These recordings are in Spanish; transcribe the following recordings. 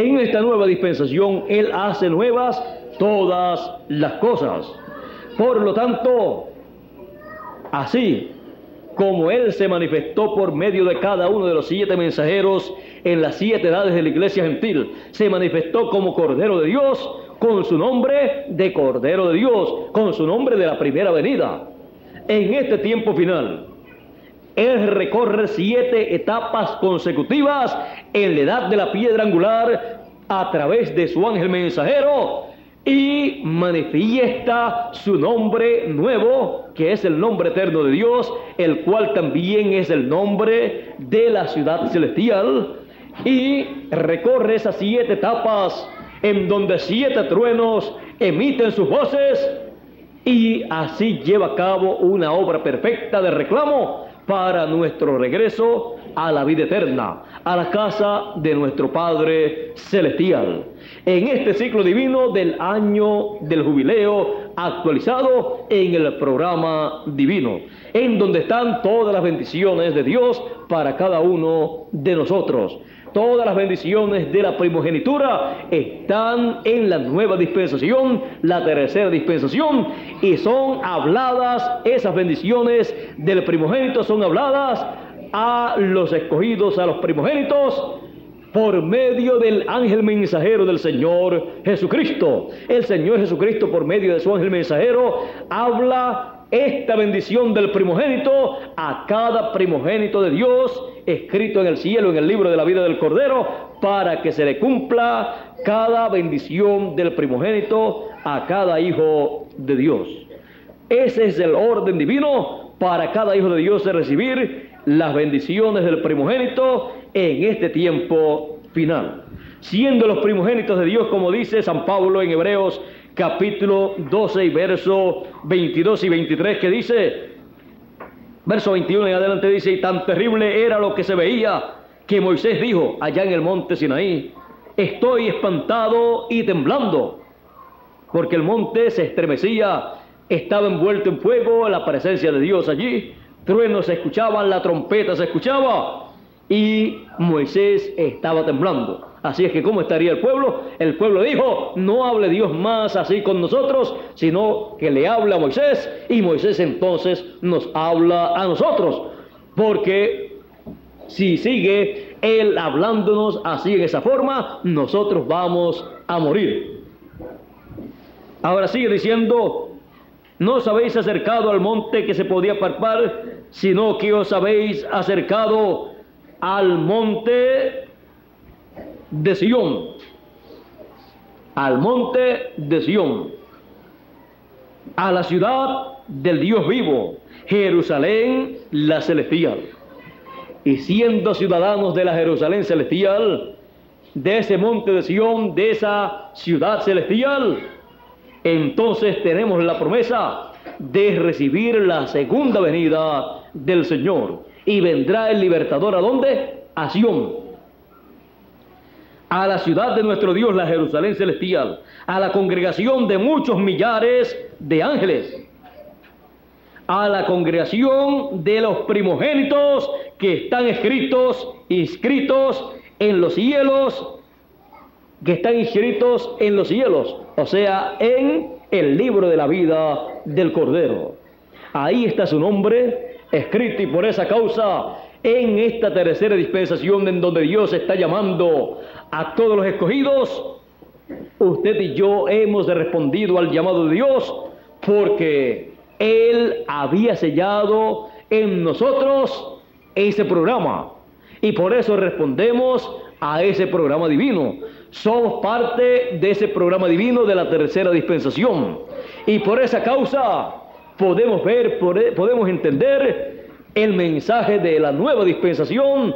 En esta nueva dispensación Él hace nuevas todas las cosas. Por lo tanto, así como Él se manifestó por medio de cada uno de los siete mensajeros en las siete edades de la iglesia gentil, se manifestó como Cordero de Dios, con su nombre de Cordero de Dios, con su nombre de la primera venida. En este tiempo final, Él recorre siete etapas consecutivas en la edad de la piedra angular a través de su ángel mensajero y manifiesta su nombre nuevo, que es el nombre eterno de Dios, el cual también es el nombre de la ciudad celestial, y recorre esas siete etapas en donde siete truenos emiten sus voces y así lleva a cabo una obra perfecta de reclamo para nuestro regreso a la vida eterna, a la casa de nuestro Padre Celestial. En este ciclo divino del año del jubileo actualizado en el programa divino, en donde están todas las bendiciones de Dios para cada uno de nosotros. Todas las bendiciones de la primogenitura están en la nueva dispensación, la tercera dispensación, y son habladas, esas bendiciones del primogénito son habladas a los escogidos, a los primogénitos, por medio del ángel mensajero del Señor Jesucristo. El Señor Jesucristo, por medio de su ángel mensajero, habla esta bendición del primogénito a cada primogénito de Dios escrito en el cielo, en el libro de la vida del Cordero, para que se le cumpla cada bendición del primogénito a cada hijo de Dios. Ese es el orden divino para cada hijo de Dios de recibir las bendiciones del primogénito en este tiempo final. Siendo los primogénitos de Dios, como dice San Pablo en Hebreos capítulo 12 y verso 22 y 23, que dice, verso 21 en adelante dice, y tan terrible era lo que se veía que Moisés dijo allá en el monte Sinaí, estoy espantado y temblando, porque el monte se estremecía, estaba envuelto en fuego, la presencia de Dios allí, truenos se escuchaban, la trompeta se escuchaba, y Moisés estaba temblando. Así es que, ¿cómo estaría el pueblo? El pueblo dijo, no hable Dios más así con nosotros, sino que le habla a Moisés y Moisés entonces nos habla a nosotros. Porque si sigue él hablándonos así en esa forma, nosotros vamos a morir. Ahora sigue diciendo, no os habéis acercado al monte que se podía parpar, sino que os habéis acercado al monte de Sión, al monte de Sión, a la ciudad del Dios vivo, Jerusalén la celestial. Y siendo ciudadanos de la Jerusalén celestial, de ese monte de Sión, de esa ciudad celestial, entonces tenemos la promesa de recibir la segunda venida del Señor. Y vendrá el libertador a dónde? A Sión a la ciudad de nuestro Dios, la Jerusalén celestial, a la congregación de muchos millares de ángeles, a la congregación de los primogénitos que están escritos, inscritos en los cielos, que están inscritos en los cielos, o sea, en el libro de la vida del Cordero. Ahí está su nombre escrito y por esa causa en esta tercera dispensación en donde Dios está llamando a todos los escogidos, usted y yo hemos respondido al llamado de Dios porque Él había sellado en nosotros ese programa y por eso respondemos a ese programa divino. Somos parte de ese programa divino de la tercera dispensación y por esa causa podemos ver, podemos entender el mensaje de la nueva dispensación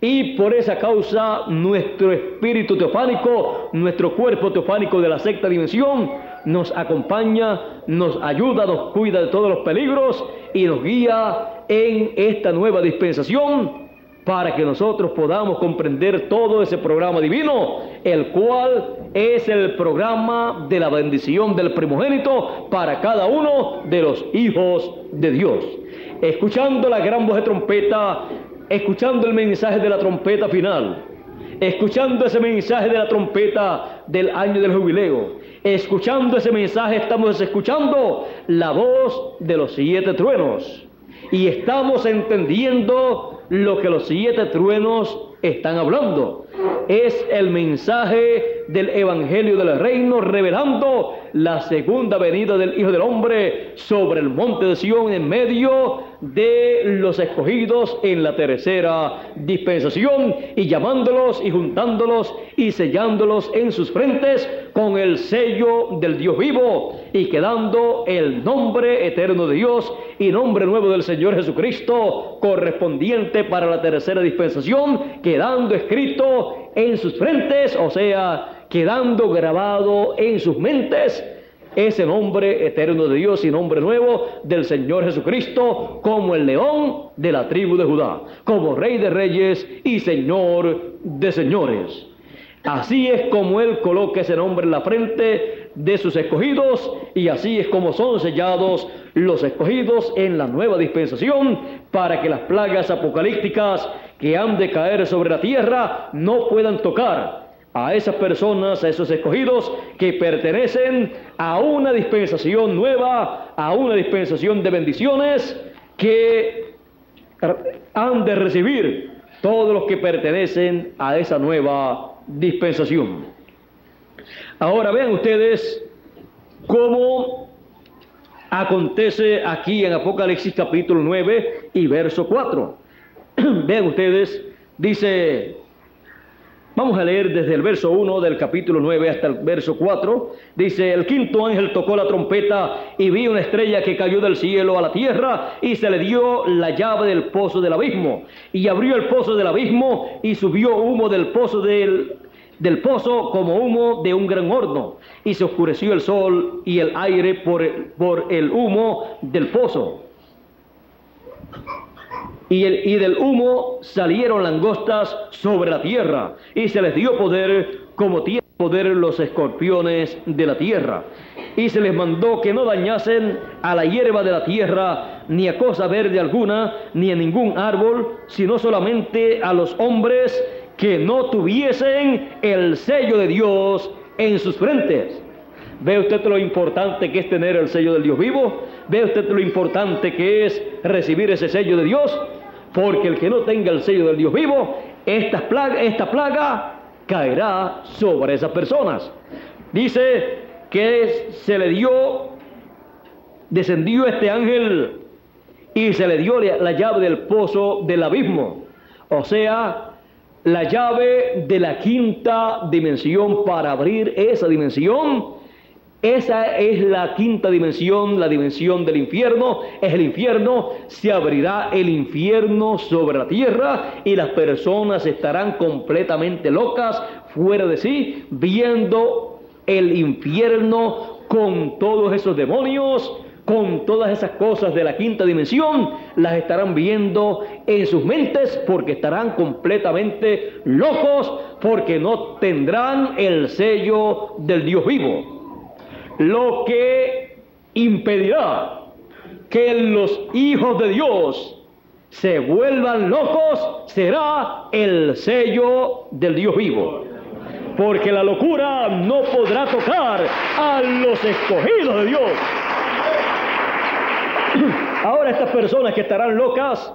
y por esa causa nuestro espíritu teofánico, nuestro cuerpo teofánico de la sexta dimensión, nos acompaña, nos ayuda, nos cuida de todos los peligros y nos guía en esta nueva dispensación para que nosotros podamos comprender todo ese programa divino, el cual es el programa de la bendición del primogénito para cada uno de los hijos de Dios. Escuchando la gran voz de trompeta, escuchando el mensaje de la trompeta final, escuchando ese mensaje de la trompeta del año del jubileo, escuchando ese mensaje estamos escuchando la voz de los siete truenos y estamos entendiendo lo que los siete truenos están hablando. Es el mensaje del Evangelio del Reino revelando la segunda venida del Hijo del Hombre sobre el monte de Sión en medio de los escogidos en la tercera dispensación y llamándolos y juntándolos y sellándolos en sus frentes con el sello del Dios vivo y quedando el nombre eterno de Dios y nombre nuevo del Señor Jesucristo correspondiente para la tercera dispensación, quedando escrito en sus frentes, o sea, quedando grabado en sus mentes ese nombre eterno de Dios y nombre nuevo del Señor Jesucristo como el león de la tribu de Judá, como rey de reyes y señor de señores. Así es como Él coloca ese nombre en la frente de sus escogidos y así es como son sellados los escogidos en la nueva dispensación para que las plagas apocalípticas que han de caer sobre la tierra no puedan tocar a esas personas, a esos escogidos que pertenecen a una dispensación nueva, a una dispensación de bendiciones que han de recibir todos los que pertenecen a esa nueva dispensación. Ahora vean ustedes cómo acontece aquí en Apocalipsis capítulo 9 y verso 4. vean ustedes, dice Vamos a leer desde el verso 1 del capítulo 9 hasta el verso 4. Dice, el quinto ángel tocó la trompeta y vi una estrella que cayó del cielo a la tierra y se le dio la llave del pozo del abismo. Y abrió el pozo del abismo y subió humo del pozo del, del pozo como humo de un gran horno. Y se oscureció el sol y el aire por, por el humo del pozo y, el, y, del humo salieron langostas sobre la tierra, y se les dio poder como tiene poder los escorpiones de la tierra. Y se les mandó que no dañasen a la hierba de la tierra, ni a cosa verde alguna, ni a ningún árbol, sino solamente a los hombres que no tuviesen el sello de Dios en sus frentes. ¿Ve usted lo importante que es tener el sello del Dios vivo? ¿Ve usted lo importante que es recibir ese sello de Dios? Porque el que no tenga el sello del Dios vivo, esta plaga, esta plaga caerá sobre esas personas. Dice que se le dio, descendió este ángel y se le dio la llave del pozo del abismo. O sea, la llave de la quinta dimensión para abrir esa dimensión esa es la quinta dimensión, la dimensión del infierno. Es el infierno, se abrirá el infierno sobre la tierra y las personas estarán completamente locas, fuera de sí, viendo el infierno con todos esos demonios, con todas esas cosas de la quinta dimensión, las estarán viendo en sus mentes porque estarán completamente locos, porque no tendrán el sello del Dios vivo. Lo que impedirá que los hijos de Dios se vuelvan locos será el sello del Dios vivo. Porque la locura no podrá tocar a los escogidos de Dios. Ahora estas personas que estarán locas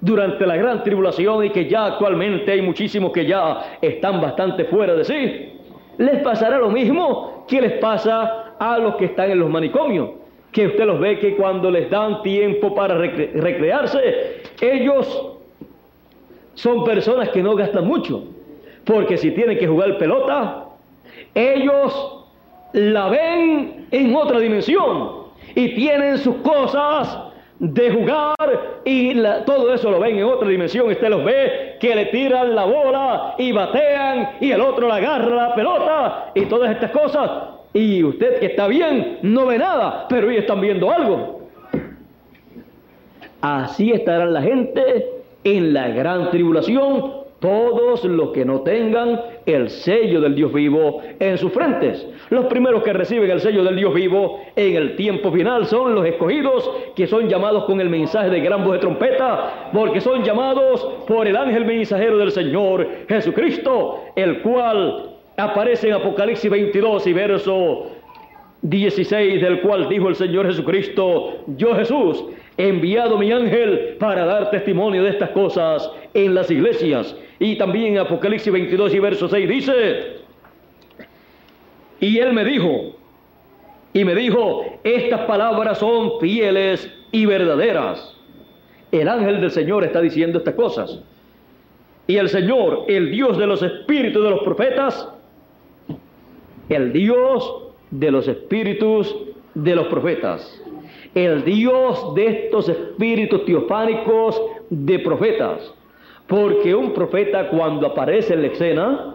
durante la gran tribulación y que ya actualmente hay muchísimos que ya están bastante fuera de sí, les pasará lo mismo que les pasa a los que están en los manicomios, que usted los ve que cuando les dan tiempo para recrearse, ellos son personas que no gastan mucho, porque si tienen que jugar pelota, ellos la ven en otra dimensión y tienen sus cosas de jugar y todo eso lo ven en otra dimensión. Usted los ve que le tiran la bola y batean y el otro le agarra la pelota y todas estas cosas. Y usted que está bien no ve nada, pero ellos están viendo algo. Así estará la gente en la gran tribulación, todos los que no tengan el sello del Dios vivo en sus frentes. Los primeros que reciben el sello del Dios vivo en el tiempo final son los escogidos que son llamados con el mensaje de gran voz de trompeta, porque son llamados por el ángel mensajero del Señor Jesucristo, el cual aparece en Apocalipsis 22 y verso 16, del cual dijo el Señor Jesucristo, yo Jesús, he enviado mi ángel para dar testimonio de estas cosas en las iglesias. Y también Apocalipsis 22 y verso 6 dice, y él me dijo, y me dijo, estas palabras son fieles y verdaderas. El ángel del Señor está diciendo estas cosas. Y el Señor, el Dios de los espíritus de los profetas, el Dios de los espíritus de los profetas, el Dios de estos espíritus teofánicos de profetas. Porque un profeta cuando aparece en la escena,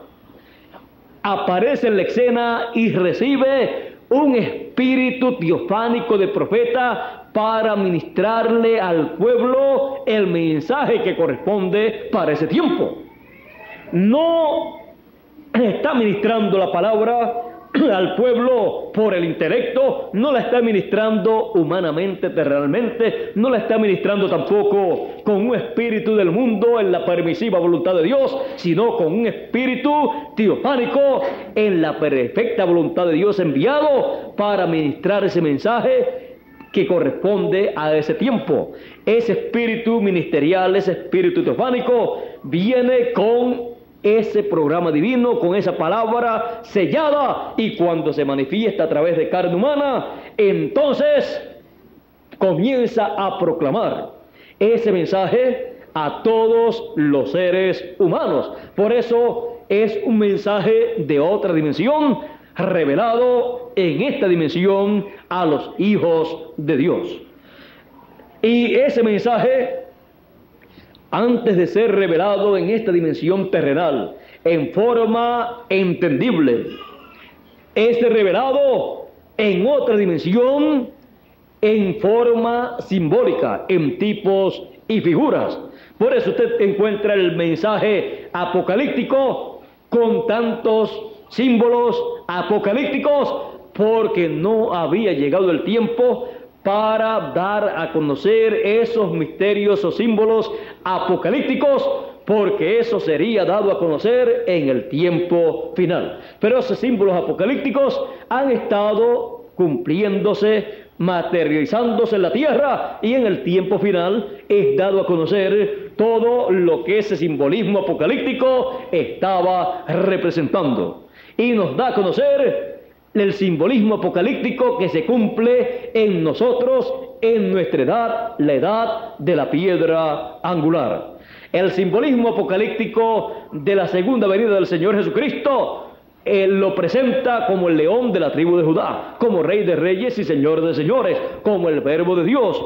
aparece en la escena y recibe un espíritu teofánico de profeta para ministrarle al pueblo el mensaje que corresponde para ese tiempo. No está ministrando la palabra al pueblo por el intelecto, no la está ministrando humanamente, terrenalmente, no la está ministrando tampoco con un espíritu del mundo en la permisiva voluntad de Dios, sino con un espíritu teofánico en la perfecta voluntad de Dios enviado para ministrar ese mensaje que corresponde a ese tiempo. Ese espíritu ministerial, ese espíritu teofánico, viene con ese programa divino con esa palabra sellada y cuando se manifiesta a través de carne humana, entonces comienza a proclamar ese mensaje a todos los seres humanos. Por eso es un mensaje de otra dimensión revelado en esta dimensión a los hijos de Dios. Y ese mensaje antes de ser revelado en esta dimensión terrenal, en forma entendible, es revelado en otra dimensión en forma simbólica, en tipos y figuras. Por eso usted encuentra el mensaje apocalíptico con tantos símbolos apocalípticos, porque no había llegado el tiempo para dar a conocer esos misterios o símbolos apocalípticos, porque eso sería dado a conocer en el tiempo final. Pero esos símbolos apocalípticos han estado cumpliéndose, materializándose en la tierra y en el tiempo final es dado a conocer todo lo que ese simbolismo apocalíptico estaba representando. Y nos da a conocer el simbolismo apocalíptico que se cumple en nosotros en nuestra edad, la edad de la piedra angular. El simbolismo apocalíptico de la segunda venida del Señor Jesucristo lo presenta como el león de la tribu de Judá, como rey de reyes y señor de señores, como el verbo de Dios.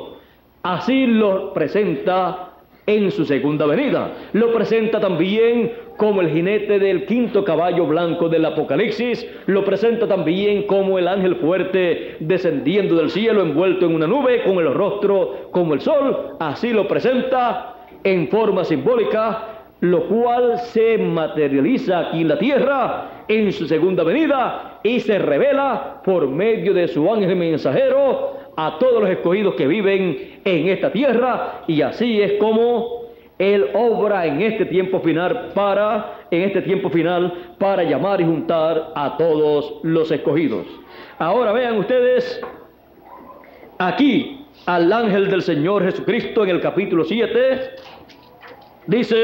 Así lo presenta en su segunda venida. Lo presenta también como el jinete del quinto caballo blanco del Apocalipsis, lo presenta también como el ángel fuerte descendiendo del cielo envuelto en una nube con el rostro como el sol, así lo presenta en forma simbólica, lo cual se materializa aquí en la tierra en su segunda venida y se revela por medio de su ángel mensajero a todos los escogidos que viven en esta tierra y así es como él obra en este tiempo final para en este tiempo final para llamar y juntar a todos los escogidos. Ahora vean ustedes aquí al ángel del Señor Jesucristo en el capítulo 7 dice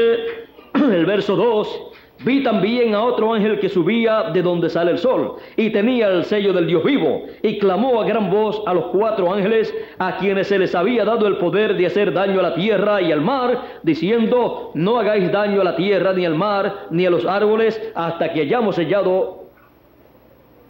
el verso 2 Vi también a otro ángel que subía de donde sale el sol y tenía el sello del Dios vivo y clamó a gran voz a los cuatro ángeles a quienes se les había dado el poder de hacer daño a la tierra y al mar, diciendo, no hagáis daño a la tierra ni al mar ni a los árboles hasta que hayamos sellado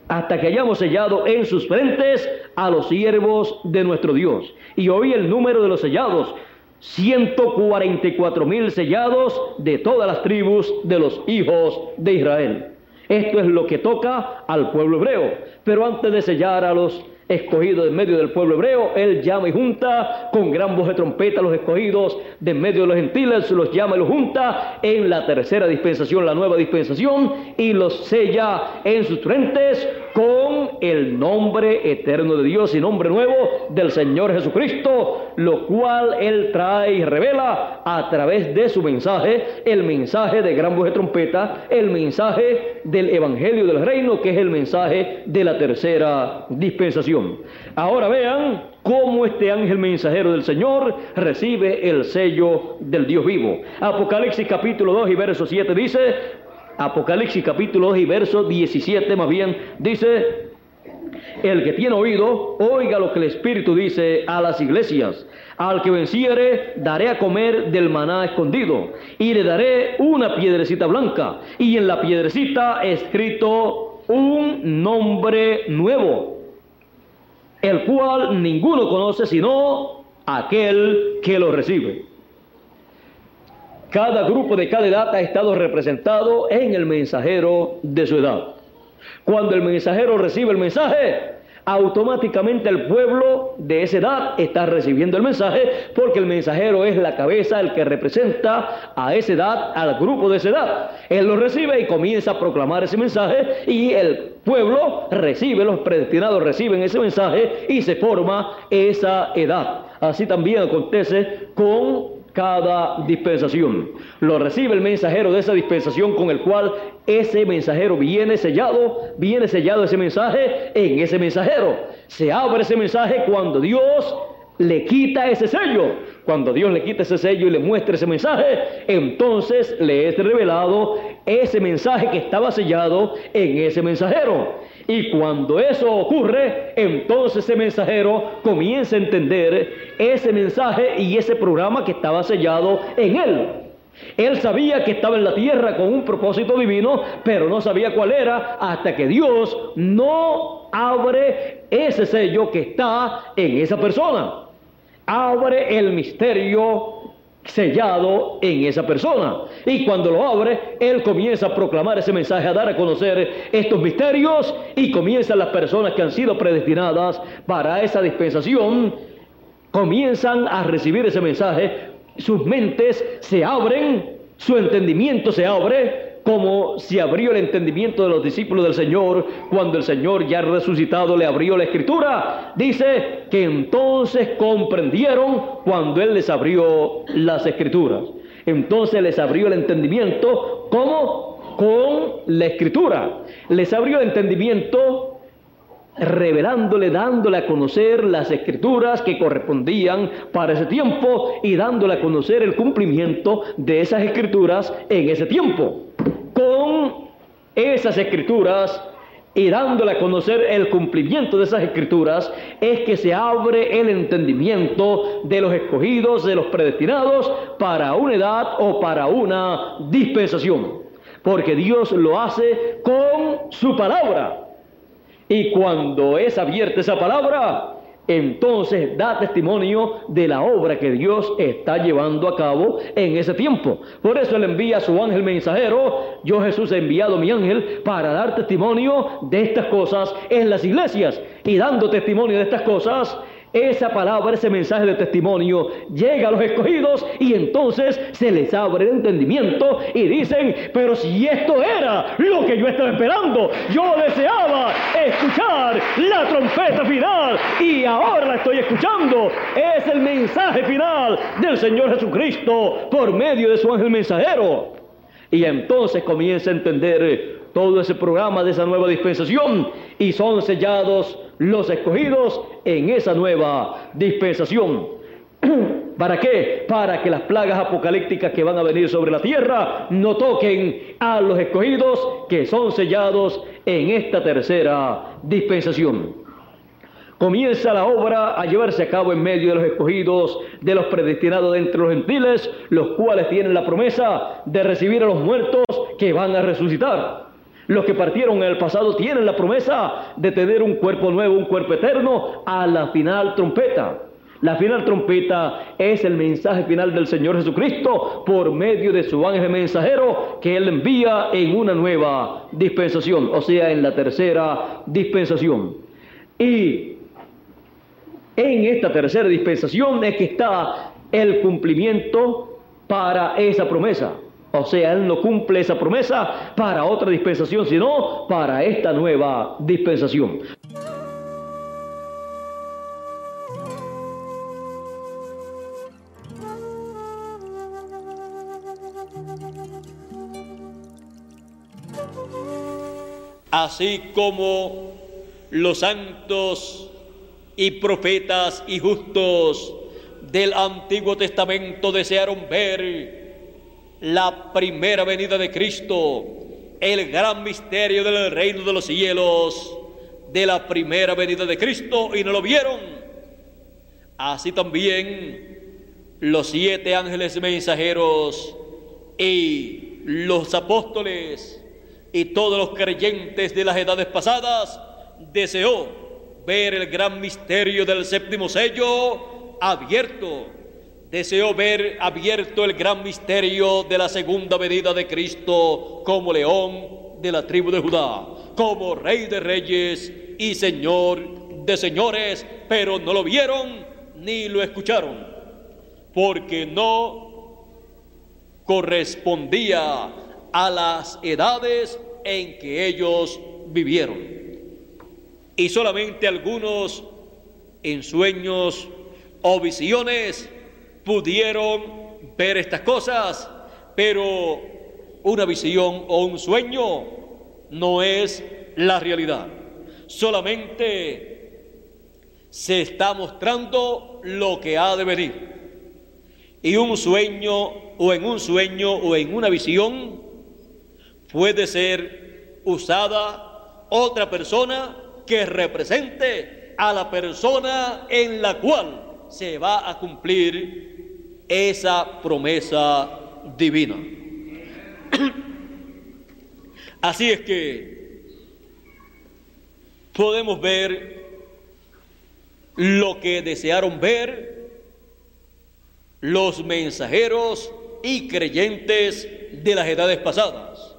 hasta que hayamos sellado en sus frentes a los siervos de nuestro Dios. Y oí el número de los sellados, 144 mil sellados de todas las tribus de los hijos de Israel. Esto es lo que toca al pueblo hebreo. Pero antes de sellar a los escogidos en medio del pueblo hebreo, él llama y junta con gran voz de trompeta los escogidos de medio de los gentiles, los llama y los junta en la tercera dispensación, la nueva dispensación, y los sella en sus frentes con el nombre eterno de Dios y nombre nuevo del Señor Jesucristo, lo cual Él trae y revela a través de su mensaje, el mensaje de gran voz de trompeta, el mensaje del Evangelio del Reino, que es el mensaje de la tercera dispensación. Ahora vean cómo este ángel mensajero del Señor recibe el sello del Dios vivo. Apocalipsis capítulo 2 y verso 7 dice, Apocalipsis capítulo 2 y verso 17 más bien, dice, el que tiene oído, oiga lo que el Espíritu dice a las iglesias. Al que venciere, daré a comer del maná escondido, y le daré una piedrecita blanca, y en la piedrecita escrito un nombre nuevo, el cual ninguno conoce sino aquel que lo recibe. Cada grupo de cada edad ha estado representado en el mensajero de su edad. Cuando el mensajero recibe el mensaje, automáticamente el pueblo de esa edad está recibiendo el mensaje porque el mensajero es la cabeza, el que representa a esa edad, al grupo de esa edad. Él lo recibe y comienza a proclamar ese mensaje y el pueblo recibe, los predestinados reciben ese mensaje y se forma esa edad. Así también acontece con cada dispensación. Lo recibe el mensajero de esa dispensación con el cual ese mensajero viene sellado, viene sellado ese mensaje en ese mensajero. Se abre ese mensaje cuando Dios le quita ese sello. Cuando Dios le quita ese sello y le muestra ese mensaje, entonces le es revelado ese mensaje que estaba sellado en ese mensajero. Y cuando eso ocurre, entonces ese mensajero comienza a entender ese mensaje y ese programa que estaba sellado en él. Él sabía que estaba en la tierra con un propósito divino, pero no sabía cuál era hasta que Dios no abre ese sello que está en esa persona abre el misterio sellado en esa persona. Y cuando lo abre, Él comienza a proclamar ese mensaje, a dar a conocer estos misterios y comienzan las personas que han sido predestinadas para esa dispensación, comienzan a recibir ese mensaje, sus mentes se abren, su entendimiento se abre, como se abrió el entendimiento de los discípulos del Señor cuando el Señor ya resucitado le abrió la escritura. Dice que entonces comprendieron cuando Él les abrió las escrituras. Entonces les abrió el entendimiento, ¿cómo? Con la escritura. Les abrió el entendimiento revelándole, dándole a conocer las escrituras que correspondían para ese tiempo y dándole a conocer el cumplimiento de esas escrituras en ese tiempo. Con esas escrituras y dándole a conocer el cumplimiento de esas escrituras, es que se abre el entendimiento de los escogidos, de los predestinados, para una edad o para una dispensación. Porque Dios lo hace con su palabra. Y cuando es abierta esa palabra, entonces da testimonio de la obra que Dios está llevando a cabo en ese tiempo. Por eso Él envía a su ángel mensajero. Yo Jesús he enviado mi ángel para dar testimonio de estas cosas en las iglesias. Y dando testimonio de estas cosas, esa palabra, ese mensaje de testimonio llega a los escogidos y entonces se les abre el entendimiento y dicen, pero si esto era lo que yo estaba esperando, yo deseaba escuchar la trompeta final y ahora la estoy escuchando. Es el mensaje final del Señor Jesucristo por medio de su ángel mensajero. Y entonces comienza a entender todo ese programa de esa nueva dispensación y son sellados los escogidos en esa nueva dispensación. ¿Para qué? Para que las plagas apocalípticas que van a venir sobre la tierra no toquen a los escogidos que son sellados en esta tercera dispensación. Comienza la obra a llevarse a cabo en medio de los escogidos, de los predestinados entre los gentiles, los cuales tienen la promesa de recibir a los muertos que van a resucitar. Los que partieron en el pasado tienen la promesa de tener un cuerpo nuevo, un cuerpo eterno a la final trompeta. La final trompeta es el mensaje final del Señor Jesucristo por medio de su ángel mensajero que Él envía en una nueva dispensación, o sea, en la tercera dispensación. Y en esta tercera dispensación es que está el cumplimiento para esa promesa. O sea, Él no cumple esa promesa para otra dispensación, sino para esta nueva dispensación. Así como los santos y profetas y justos del Antiguo Testamento desearon ver la primera venida de Cristo, el gran misterio del reino de los cielos, de la primera venida de Cristo y no lo vieron. Así también los siete ángeles mensajeros y los apóstoles y todos los creyentes de las edades pasadas deseó ver el gran misterio del séptimo sello abierto. Deseó ver abierto el gran misterio de la segunda venida de Cristo como león de la tribu de Judá, como rey de reyes y señor de señores, pero no lo vieron ni lo escucharon, porque no correspondía a las edades en que ellos vivieron. Y solamente algunos en sueños o visiones pudieron ver estas cosas, pero una visión o un sueño no es la realidad. Solamente se está mostrando lo que ha de venir. Y un sueño o en un sueño o en una visión puede ser usada otra persona que represente a la persona en la cual se va a cumplir esa promesa divina. Así es que podemos ver lo que desearon ver los mensajeros y creyentes de las edades pasadas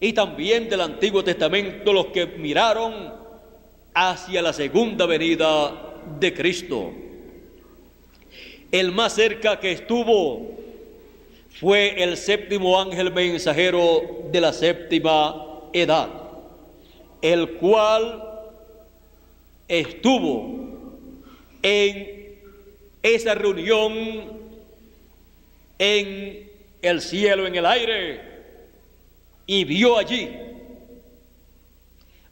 y también del Antiguo Testamento los que miraron hacia la segunda venida de Cristo. El más cerca que estuvo fue el séptimo ángel mensajero de la séptima edad, el cual estuvo en esa reunión en el cielo, en el aire, y vio allí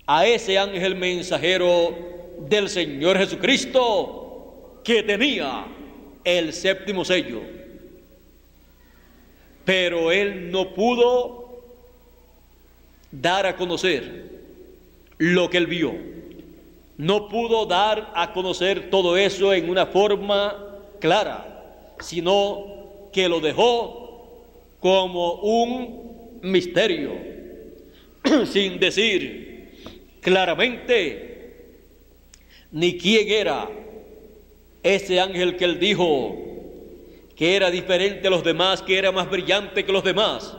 a ese ángel mensajero del Señor Jesucristo que tenía el séptimo sello. Pero él no pudo dar a conocer lo que él vio. No pudo dar a conocer todo eso en una forma clara, sino que lo dejó como un misterio, sin decir claramente ni quién era ese ángel que él dijo que era diferente a los demás, que era más brillante que los demás.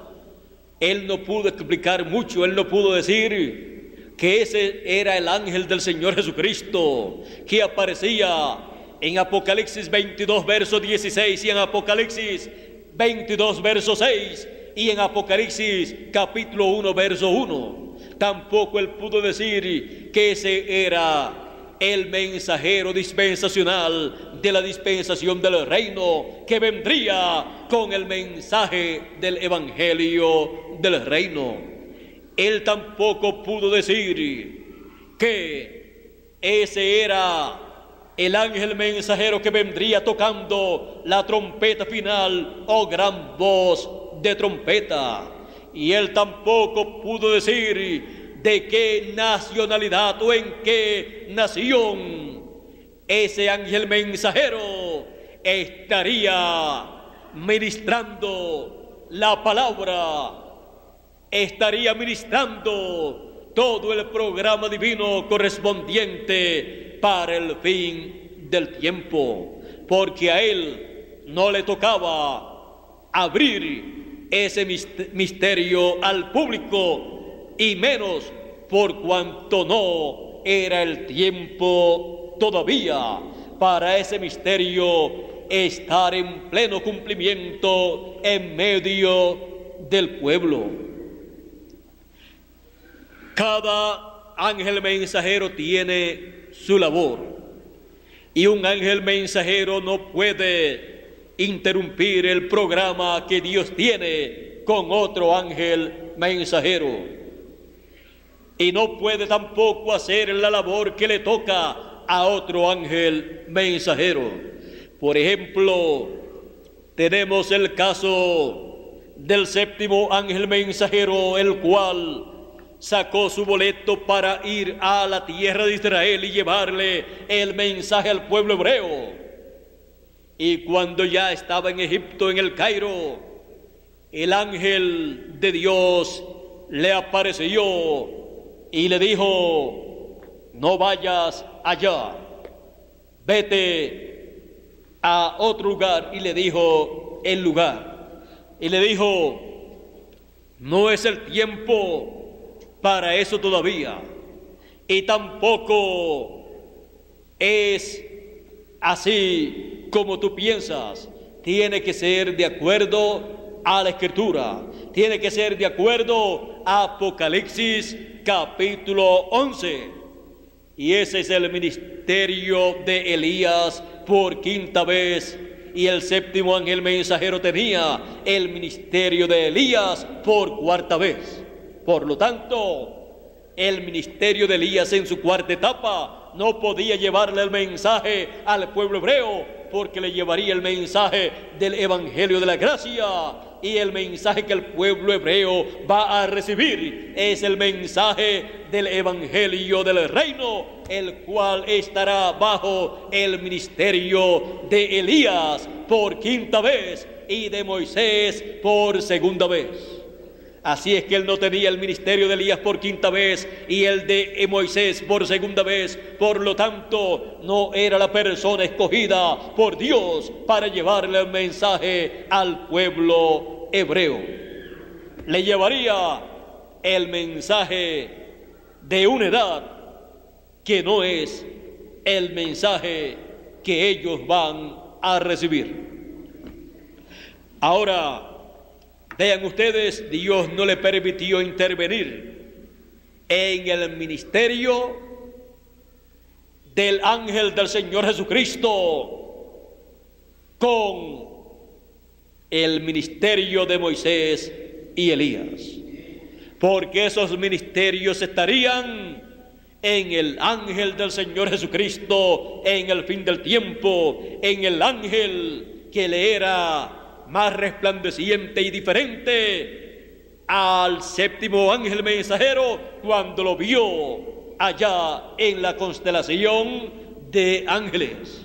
Él no pudo explicar mucho, él no pudo decir que ese era el ángel del Señor Jesucristo, que aparecía en Apocalipsis 22, verso 16 y en Apocalipsis 22, verso 6 y en Apocalipsis capítulo 1, verso 1. Tampoco él pudo decir que ese era el mensajero dispensacional de la dispensación del reino que vendría con el mensaje del evangelio del reino. Él tampoco pudo decir que ese era el ángel mensajero que vendría tocando la trompeta final o gran voz de trompeta y él tampoco pudo decir de qué nacionalidad o en qué nación ese ángel mensajero estaría ministrando la palabra, estaría ministrando todo el programa divino correspondiente para el fin del tiempo, porque a él no le tocaba abrir ese misterio al público y menos por cuanto no era el tiempo todavía para ese misterio estar en pleno cumplimiento en medio del pueblo. Cada ángel mensajero tiene su labor y un ángel mensajero no puede interrumpir el programa que Dios tiene con otro ángel mensajero. Y no puede tampoco hacer la labor que le toca a otro ángel mensajero. Por ejemplo, tenemos el caso del séptimo ángel mensajero, el cual sacó su boleto para ir a la tierra de Israel y llevarle el mensaje al pueblo hebreo. Y cuando ya estaba en Egipto, en el Cairo, el ángel de Dios le apareció y le dijo, no vayas allá, vete a otro lugar. Y le dijo el lugar. Y le dijo, no es el tiempo para eso todavía. Y tampoco es así como tú piensas. Tiene que ser de acuerdo a la escritura. Tiene que ser de acuerdo a Apocalipsis capítulo 11. Y ese es el ministerio de Elías por quinta vez. Y el séptimo ángel mensajero tenía el ministerio de Elías por cuarta vez. Por lo tanto, el ministerio de Elías en su cuarta etapa no podía llevarle el mensaje al pueblo hebreo porque le llevaría el mensaje del Evangelio de la Gracia y el mensaje que el pueblo hebreo va a recibir es el mensaje del Evangelio del Reino, el cual estará bajo el ministerio de Elías por quinta vez y de Moisés por segunda vez. Así es que él no tenía el ministerio de Elías por quinta vez y el de Moisés por segunda vez. Por lo tanto, no era la persona escogida por Dios para llevarle el mensaje al pueblo hebreo. Le llevaría el mensaje de una edad que no es el mensaje que ellos van a recibir. Ahora, Vean ustedes, Dios no le permitió intervenir en el ministerio del ángel del Señor Jesucristo con el ministerio de Moisés y Elías. Porque esos ministerios estarían en el ángel del Señor Jesucristo en el fin del tiempo, en el ángel que le era más resplandeciente y diferente al séptimo ángel mensajero cuando lo vio allá en la constelación de ángeles.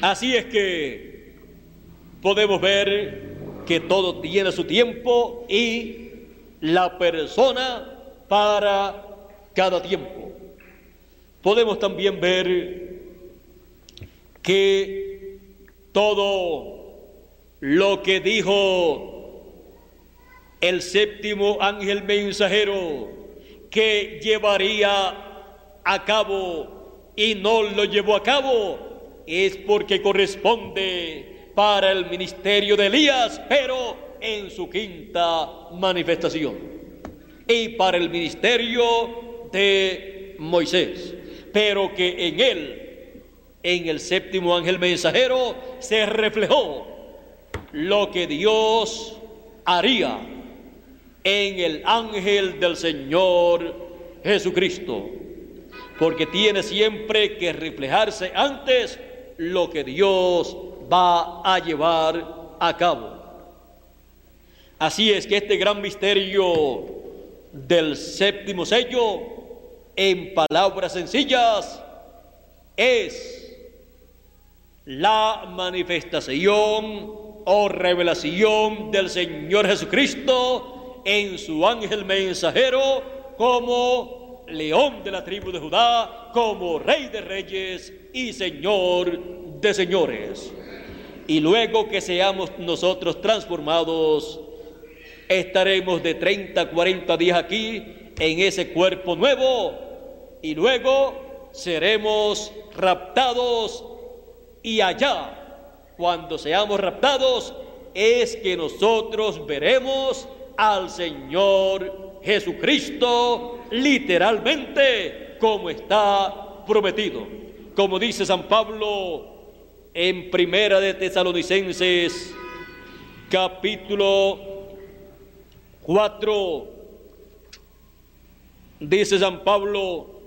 Así es que podemos ver que todo tiene su tiempo y la persona para cada tiempo. Podemos también ver que todo lo que dijo el séptimo ángel mensajero que llevaría a cabo y no lo llevó a cabo es porque corresponde para el ministerio de Elías, pero en su quinta manifestación. Y para el ministerio de Moisés, pero que en él, en el séptimo ángel mensajero, se reflejó lo que Dios haría en el ángel del Señor Jesucristo, porque tiene siempre que reflejarse antes lo que Dios va a llevar a cabo. Así es que este gran misterio del séptimo sello, en palabras sencillas, es la manifestación o revelación del Señor Jesucristo en su ángel mensajero como león de la tribu de Judá, como rey de reyes y señor de señores. Y luego que seamos nosotros transformados, estaremos de 30 a 40 días aquí en ese cuerpo nuevo y luego seremos raptados y allá, cuando seamos raptados, es que nosotros veremos al Señor Jesucristo literalmente como está prometido. Como dice San Pablo en Primera de Tesalonicenses capítulo 4 dice San Pablo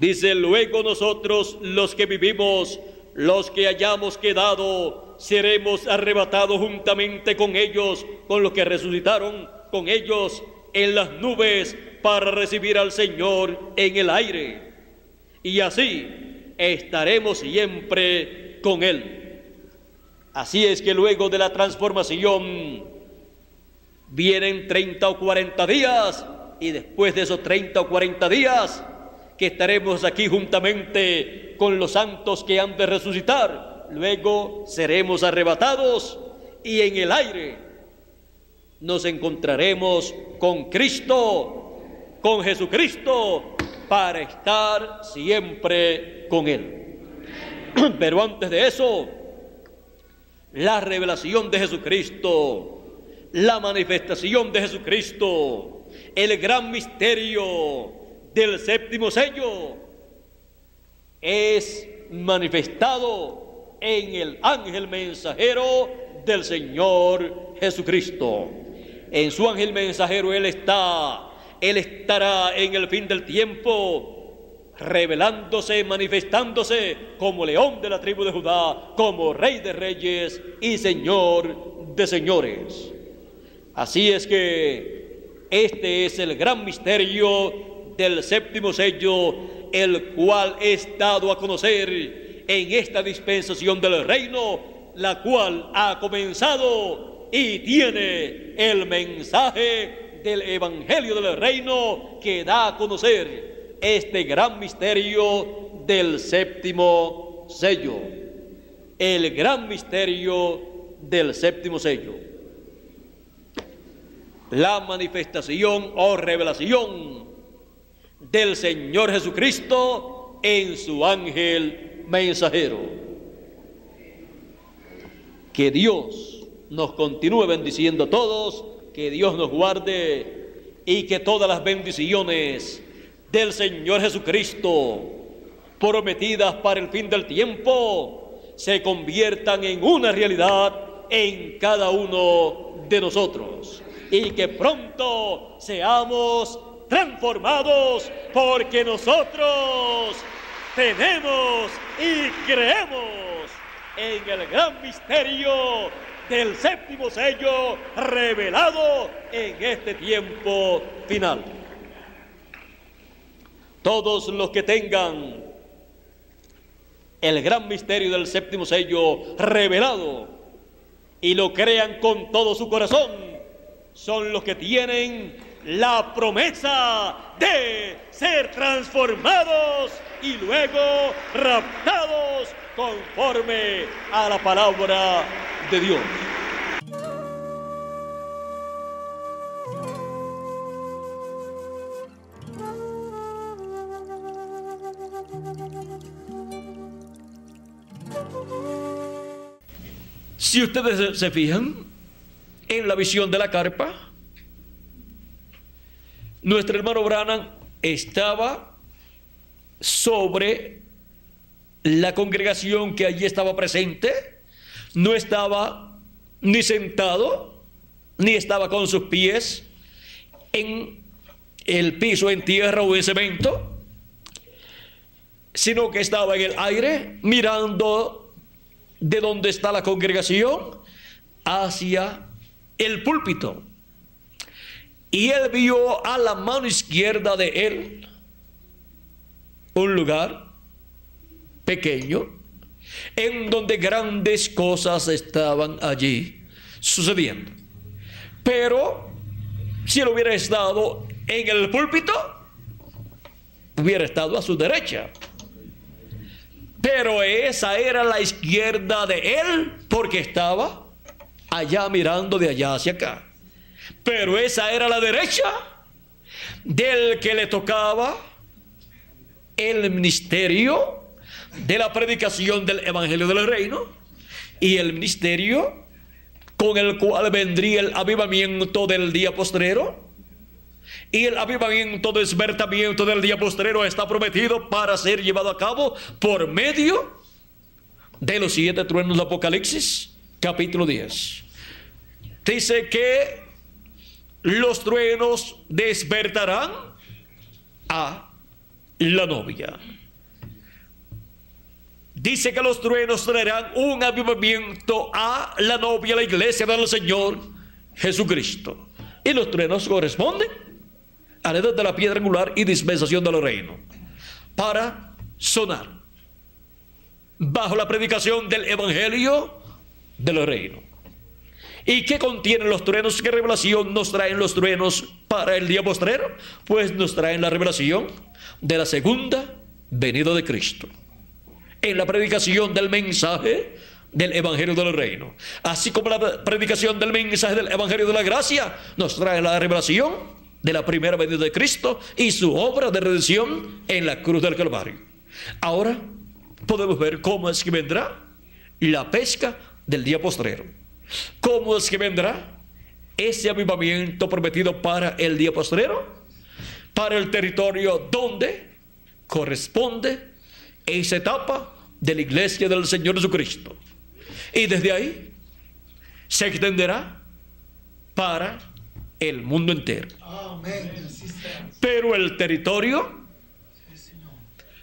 Dice, luego nosotros los que vivimos, los que hayamos quedado, seremos arrebatados juntamente con ellos, con los que resucitaron, con ellos en las nubes para recibir al Señor en el aire. Y así estaremos siempre con Él. Así es que luego de la transformación vienen 30 o 40 días y después de esos 30 o 40 días que estaremos aquí juntamente con los santos que han de resucitar. Luego seremos arrebatados y en el aire nos encontraremos con Cristo, con Jesucristo, para estar siempre con Él. Pero antes de eso, la revelación de Jesucristo, la manifestación de Jesucristo, el gran misterio del séptimo sello es manifestado en el ángel mensajero del Señor Jesucristo. En su ángel mensajero Él está, Él estará en el fin del tiempo revelándose, manifestándose como león de la tribu de Judá, como rey de reyes y señor de señores. Así es que este es el gran misterio del séptimo sello, el cual he estado a conocer en esta dispensación del reino, la cual ha comenzado y tiene el mensaje del Evangelio del reino que da a conocer este gran misterio del séptimo sello. El gran misterio del séptimo sello. La manifestación o revelación del Señor Jesucristo en su ángel mensajero. Que Dios nos continúe bendiciendo a todos, que Dios nos guarde y que todas las bendiciones del Señor Jesucristo prometidas para el fin del tiempo se conviertan en una realidad en cada uno de nosotros y que pronto seamos transformados porque nosotros tenemos y creemos en el gran misterio del séptimo sello revelado en este tiempo final. Todos los que tengan el gran misterio del séptimo sello revelado y lo crean con todo su corazón, son los que tienen la promesa de ser transformados y luego raptados conforme a la palabra de Dios. Si ustedes se fijan en la visión de la carpa, nuestro hermano Branham estaba sobre la congregación que allí estaba presente, no estaba ni sentado, ni estaba con sus pies en el piso, en tierra o en cemento, sino que estaba en el aire mirando de donde está la congregación hacia el púlpito. Y él vio a la mano izquierda de él un lugar pequeño en donde grandes cosas estaban allí sucediendo. Pero si él hubiera estado en el púlpito, hubiera estado a su derecha. Pero esa era la izquierda de él porque estaba allá mirando de allá hacia acá. Pero esa era la derecha. del que le tocaba el ministerio de la predicación del Evangelio del Reino y el ministerio con el cual vendría el avivamiento del día postrero. Y el avivamiento, despertamiento del día postrero está prometido para ser llevado a cabo por medio de los siete truenos del Apocalipsis, capítulo 10. Dice que los truenos despertarán a la novia. Dice que los truenos traerán un avivamiento a la novia, la iglesia del Señor Jesucristo. Y los truenos corresponden a la edad de la piedra angular y dispensación del reino. Para sonar bajo la predicación del evangelio del reino. ¿Y qué contienen los truenos? ¿Qué revelación nos traen los truenos para el día postrero? Pues nos traen la revelación de la segunda venida de Cristo. En la predicación del mensaje del Evangelio del Reino. Así como la predicación del mensaje del Evangelio de la Gracia nos trae la revelación de la primera venida de Cristo y su obra de redención en la cruz del Calvario. Ahora podemos ver cómo es que vendrá la pesca del día postrero. ¿Cómo es que vendrá ese avivamiento prometido para el día postrero? Para el territorio donde corresponde esa etapa de la iglesia del Señor Jesucristo. Y desde ahí se extenderá para el mundo entero. Pero el territorio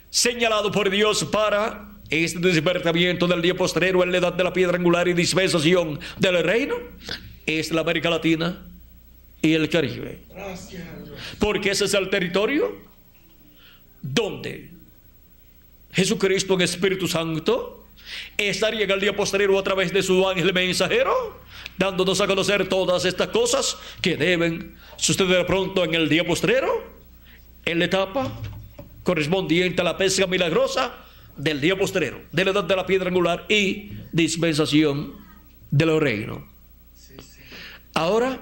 señalado por Dios para este despertamiento del día postrero en la edad de la piedra angular y dispensación del reino es la América Latina y el Caribe. Porque ese es el territorio donde Jesucristo en Espíritu Santo estaría en el día posterior a través de su ángel mensajero, dándonos a conocer todas estas cosas que deben suceder pronto en el día postrero, en la etapa correspondiente a la pesca milagrosa del día postrero, de la edad de la piedra angular y dispensación de los reinos. Ahora,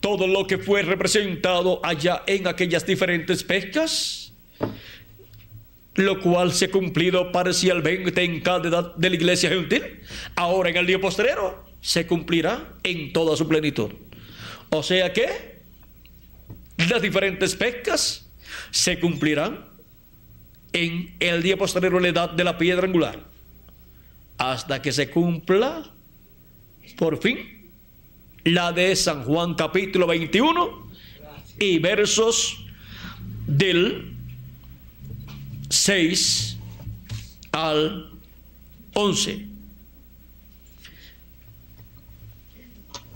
todo lo que fue representado allá en aquellas diferentes pescas, lo cual se ha cumplido parcialmente en cada edad de la iglesia gentil, ahora en el día postrero se cumplirá en toda su plenitud. O sea que las diferentes pescas se cumplirán en el día posterior a la edad de la piedra angular, hasta que se cumpla, por fin, la de San Juan capítulo 21 y versos del 6 al 11.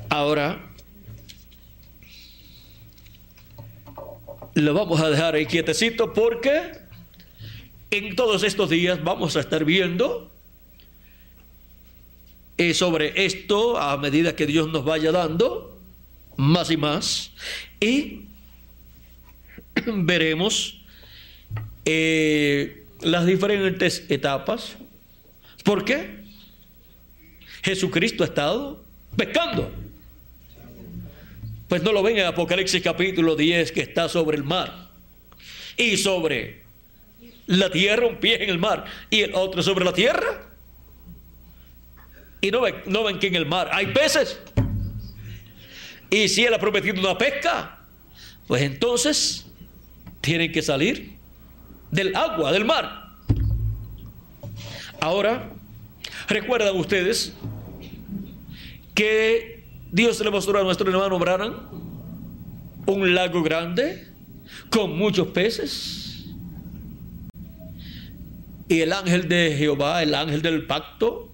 Ahora lo vamos a dejar ahí quietecito porque en todos estos días vamos a estar viendo eh, sobre esto a medida que Dios nos vaya dando más y más y veremos eh, las diferentes etapas. ¿Por qué? Jesucristo ha estado pescando. Pues no lo ven en Apocalipsis capítulo 10 que está sobre el mar y sobre la tierra, un pie en el mar y el otro sobre la tierra. Y no ven, no ven que en el mar hay peces. Y si él ha prometido una pesca, pues entonces tienen que salir del agua, del mar. Ahora, recuerdan ustedes que Dios le mostró a nuestro hermano Branham un lago grande con muchos peces y el ángel de Jehová, el ángel del pacto,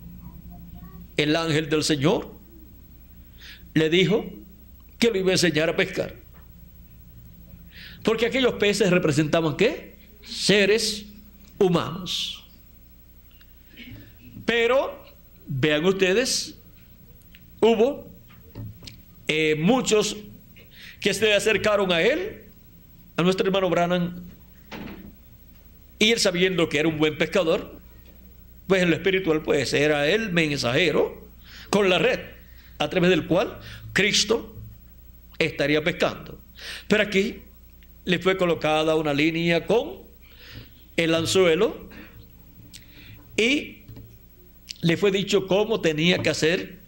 el ángel del Señor, le dijo que lo iba a enseñar a pescar. Porque aquellos peces representaban qué? Seres humanos. Pero, vean ustedes, hubo eh, muchos que se acercaron a él, a nuestro hermano Branham, y él sabiendo que era un buen pescador, pues en lo espiritual pues era el mensajero con la red a través del cual Cristo estaría pescando. Pero aquí le fue colocada una línea con el anzuelo y le fue dicho cómo tenía que hacer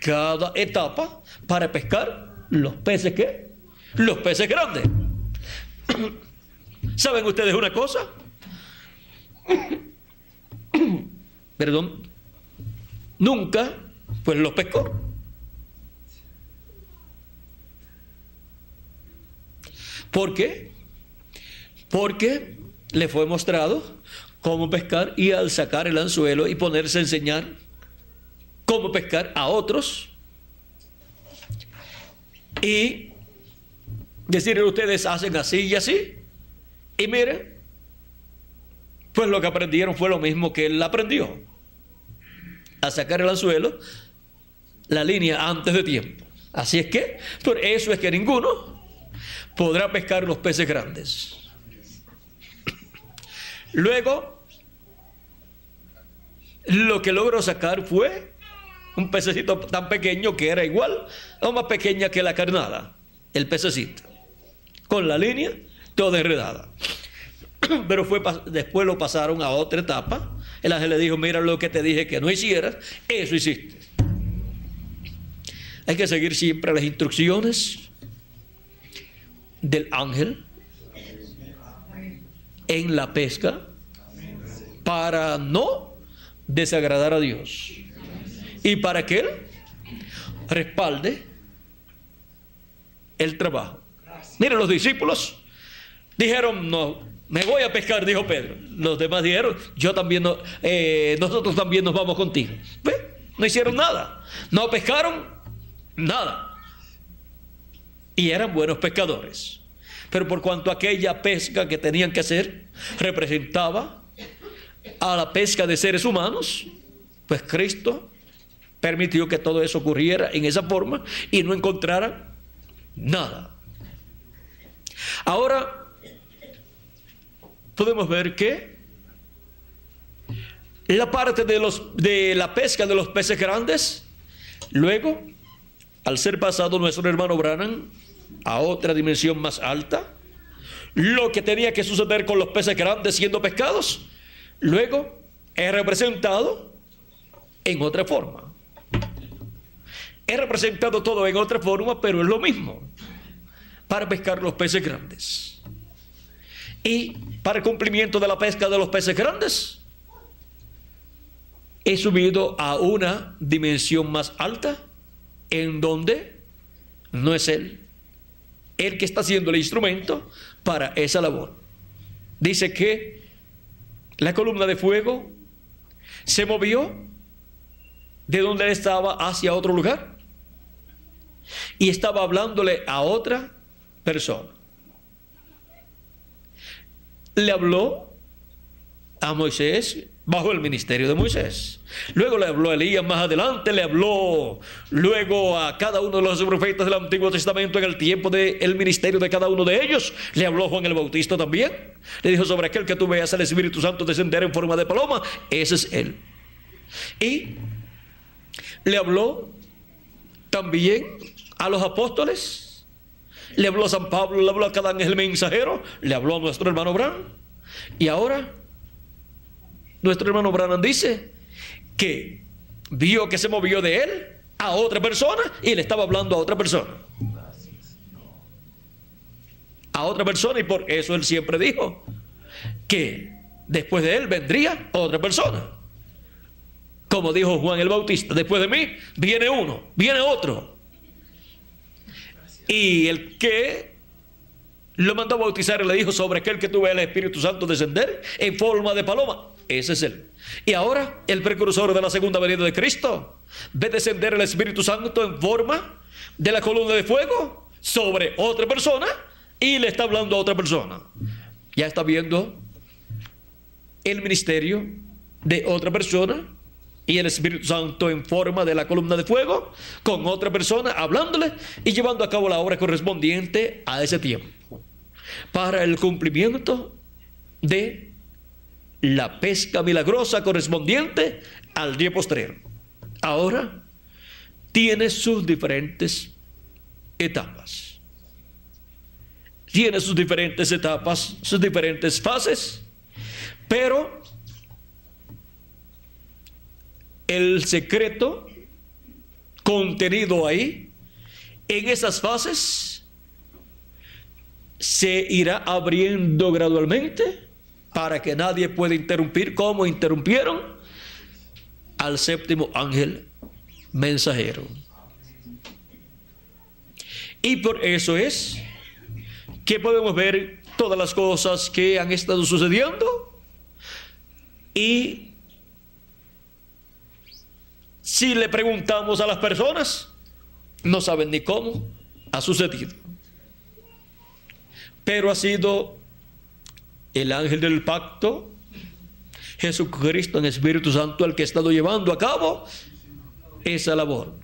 cada etapa para pescar los peces que los peces grandes. ¿Saben ustedes una cosa? Perdón. Nunca, pues los pescó. ¿Por qué? Porque le fue mostrado cómo pescar y al sacar el anzuelo y ponerse a enseñar cómo pescar a otros y decirle ustedes hacen así y así y miren pues lo que aprendieron fue lo mismo que él aprendió a sacar el anzuelo la línea antes de tiempo así es que por eso es que ninguno podrá pescar los peces grandes. Luego, lo que logró sacar fue un pececito tan pequeño que era igual o más pequeña que la carnada, el pececito, con la línea toda enredada. Pero fue, después lo pasaron a otra etapa. El ángel le dijo, mira lo que te dije que no hicieras, eso hiciste. Hay que seguir siempre las instrucciones del ángel en la pesca para no desagradar a Dios y para que Él respalde el trabajo. Miren, los discípulos dijeron, no, me voy a pescar, dijo Pedro. Los demás dijeron, yo también, no, eh, nosotros también nos vamos contigo. No hicieron nada, no pescaron nada y eran buenos pescadores. Pero por cuanto aquella pesca que tenían que hacer representaba a la pesca de seres humanos, pues Cristo permitió que todo eso ocurriera en esa forma y no encontrara nada. Ahora podemos ver que la parte de, los, de la pesca de los peces grandes, luego, al ser pasado nuestro hermano Branham, a otra dimensión más alta, lo que tenía que suceder con los peces grandes siendo pescados, luego es representado en otra forma. Es representado todo en otra forma, pero es lo mismo para pescar los peces grandes. Y para el cumplimiento de la pesca de los peces grandes, he subido a una dimensión más alta en donde no es Él, el que está haciendo el instrumento para esa labor. Dice que la columna de fuego se movió de donde él estaba hacia otro lugar y estaba hablándole a otra persona. Le habló a Moisés bajo el ministerio de Moisés. Luego le habló a Elías más adelante, le habló luego a cada uno de los profetas del Antiguo Testamento en el tiempo del ministerio de cada uno de ellos. Le habló Juan el Bautista también. Le dijo sobre aquel que tú veas al Espíritu Santo descender en forma de paloma, ese es él. Y le habló también a los apóstoles. Le habló a San Pablo, le habló a cada ángel mensajero, le habló a nuestro hermano Abraham. Y ahora nuestro hermano Branham dice que vio que se movió de él a otra persona y le estaba hablando a otra persona. A otra persona y por eso él siempre dijo que después de él vendría otra persona. Como dijo Juan el Bautista, después de mí viene uno, viene otro. Y el que lo mandó a bautizar y le dijo sobre aquel que tuve el Espíritu Santo descender en forma de paloma. Ese es él. Y ahora el precursor de la segunda venida de Cristo ve descender el Espíritu Santo en forma de la columna de fuego sobre otra persona y le está hablando a otra persona. Ya está viendo el ministerio de otra persona y el Espíritu Santo en forma de la columna de fuego con otra persona hablándole y llevando a cabo la obra correspondiente a ese tiempo para el cumplimiento de la pesca milagrosa correspondiente al día postrero. Ahora tiene sus diferentes etapas. tiene sus diferentes etapas, sus diferentes fases, pero el secreto contenido ahí, en esas fases, se irá abriendo gradualmente para que nadie pueda interrumpir como interrumpieron al séptimo ángel mensajero. Y por eso es que podemos ver todas las cosas que han estado sucediendo y si le preguntamos a las personas, no saben ni cómo ha sucedido. Pero ha sido el ángel del pacto, Jesucristo en Espíritu Santo, el que ha estado llevando a cabo esa labor.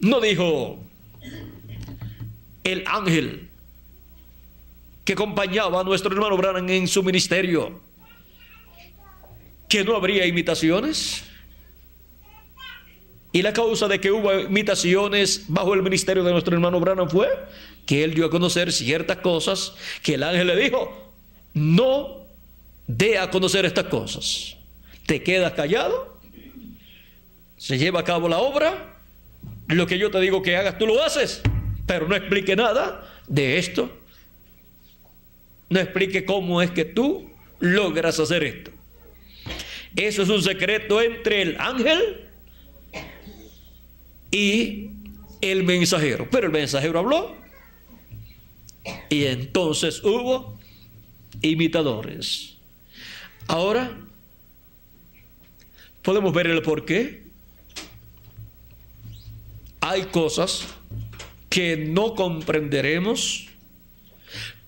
No dijo el ángel que acompañaba a nuestro hermano Branham en su ministerio que no habría imitaciones. Y la causa de que hubo imitaciones bajo el ministerio de nuestro hermano Branham fue que él dio a conocer ciertas cosas que el ángel le dijo, no dé a conocer estas cosas. Te quedas callado, se lleva a cabo la obra, lo que yo te digo que hagas, tú lo haces, pero no explique nada de esto. No explique cómo es que tú logras hacer esto. Eso es un secreto entre el ángel y el mensajero. Pero el mensajero habló y entonces hubo imitadores. Ahora podemos ver el por qué. Hay cosas que no comprenderemos,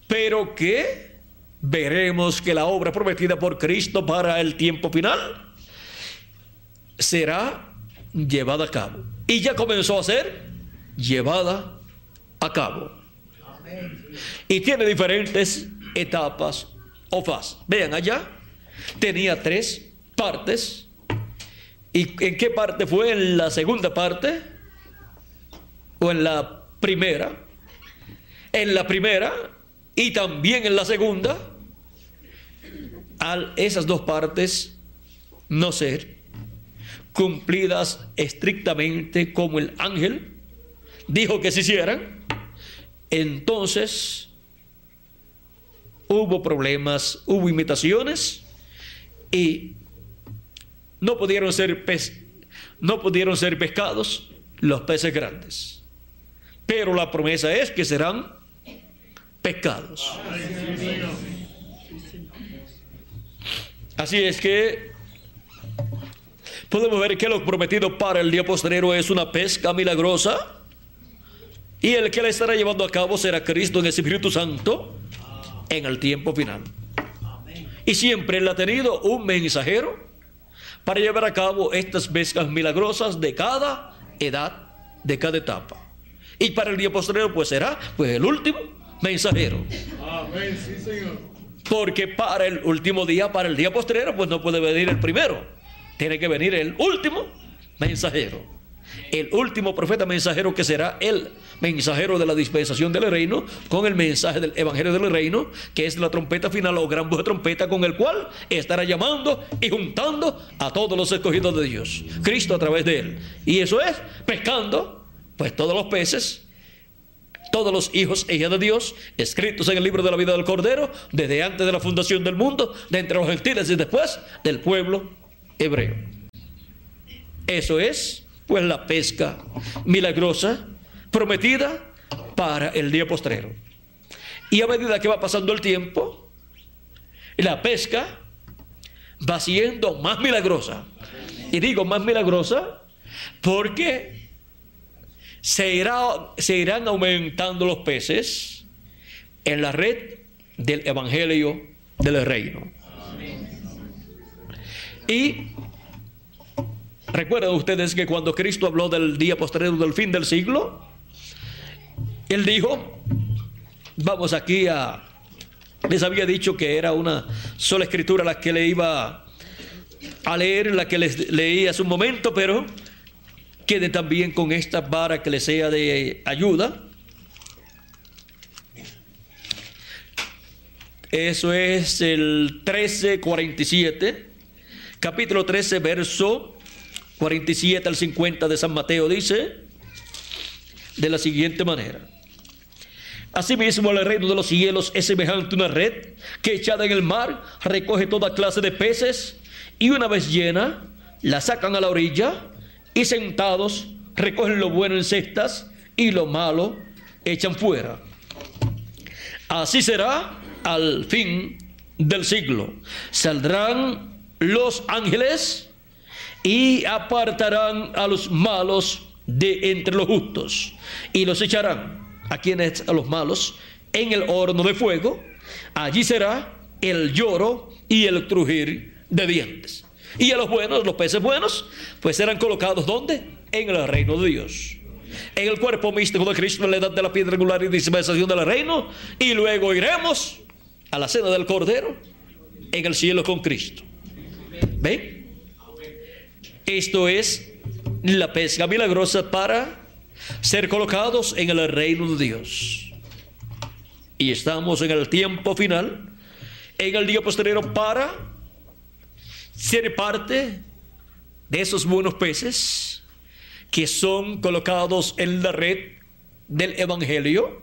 pero que veremos que la obra prometida por Cristo para el tiempo final será llevada a cabo. Y ya comenzó a ser llevada a cabo. Y tiene diferentes etapas o fases. Vean allá, tenía tres partes. ¿Y en qué parte fue? ¿En la segunda parte? ¿O en la primera? En la primera y también en la segunda al esas dos partes no ser cumplidas estrictamente como el ángel dijo que se hicieran, entonces hubo problemas, hubo imitaciones y no pudieron ser no pudieron ser pescados los peces grandes. Pero la promesa es que serán pescados. Así es que podemos ver que lo prometido para el día postrero es una pesca milagrosa y el que la estará llevando a cabo será Cristo en el Espíritu Santo en el tiempo final. Y siempre él ha tenido un mensajero para llevar a cabo estas pescas milagrosas de cada edad, de cada etapa. Y para el día postrero pues será pues el último mensajero. Amén, sí, Señor. Porque para el último día, para el día postrero, pues no puede venir el primero. Tiene que venir el último mensajero. El último profeta mensajero que será el mensajero de la dispensación del reino con el mensaje del evangelio del reino, que es la trompeta final o gran voz de trompeta con el cual estará llamando y juntando a todos los escogidos de Dios. Cristo a través de él. Y eso es pescando, pues todos los peces todos los hijos e de Dios, escritos en el libro de la vida del Cordero, desde antes de la fundación del mundo, de entre los gentiles y después del pueblo hebreo. Eso es, pues, la pesca milagrosa prometida para el día postrero. Y a medida que va pasando el tiempo, la pesca va siendo más milagrosa. Y digo más milagrosa porque se, irán aumentando los peces en la red del Evangelio del Reino. Y recuerdan ustedes que cuando Cristo habló del día posterior del fin del siglo, Él dijo, vamos aquí a... Les había dicho que era una sola escritura la que le iba a leer, la que les leí hace un momento, pero quede también con esta vara que le sea de ayuda. Eso es el 1347, capítulo 13, verso 47 al 50 de San Mateo, dice de la siguiente manera. Asimismo, el reino de los cielos es semejante a una red que echada en el mar recoge toda clase de peces y una vez llena, la sacan a la orilla y sentados recogen lo bueno en cestas y lo malo echan fuera. Así será al fin del siglo. Saldrán los ángeles y apartarán a los malos de entre los justos y los echarán a quienes, a los malos, en el horno de fuego, allí será el lloro y el crujir de dientes. Y a los buenos, los peces buenos, pues serán colocados ¿dónde? En el reino de Dios. En el cuerpo místico de Cristo, en la edad de la piedra regular y dispensación del reino. Y luego iremos a la cena del Cordero en el cielo con Cristo. ¿Ven? Esto es la pesca milagrosa para ser colocados en el reino de Dios. Y estamos en el tiempo final, en el día posterior para ser parte de esos buenos peces que son colocados en la red del Evangelio,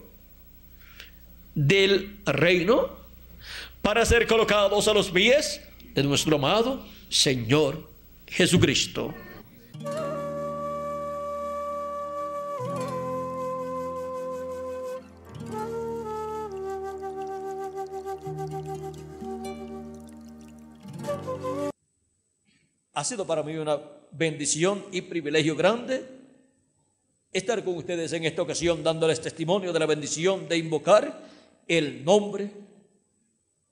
del reino, para ser colocados a los pies de nuestro amado Señor Jesucristo. Ha sido para mí una bendición y privilegio grande estar con ustedes en esta ocasión dándoles testimonio de la bendición de invocar el nombre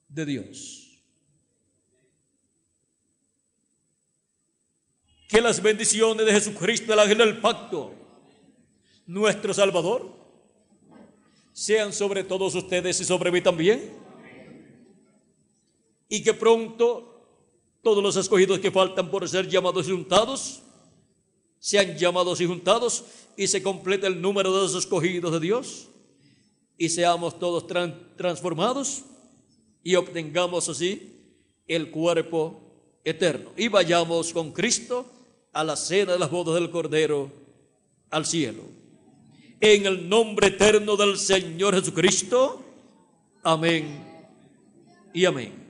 de Dios. Que las bendiciones de Jesucristo, el ángel del pacto, nuestro Salvador, sean sobre todos ustedes y sobre mí también. Y que pronto todos los escogidos que faltan por ser llamados y juntados, sean llamados y juntados y se complete el número de los escogidos de Dios y seamos todos transformados y obtengamos así el cuerpo eterno y vayamos con Cristo a la cena de las bodas del Cordero al cielo. En el nombre eterno del Señor Jesucristo. Amén y amén.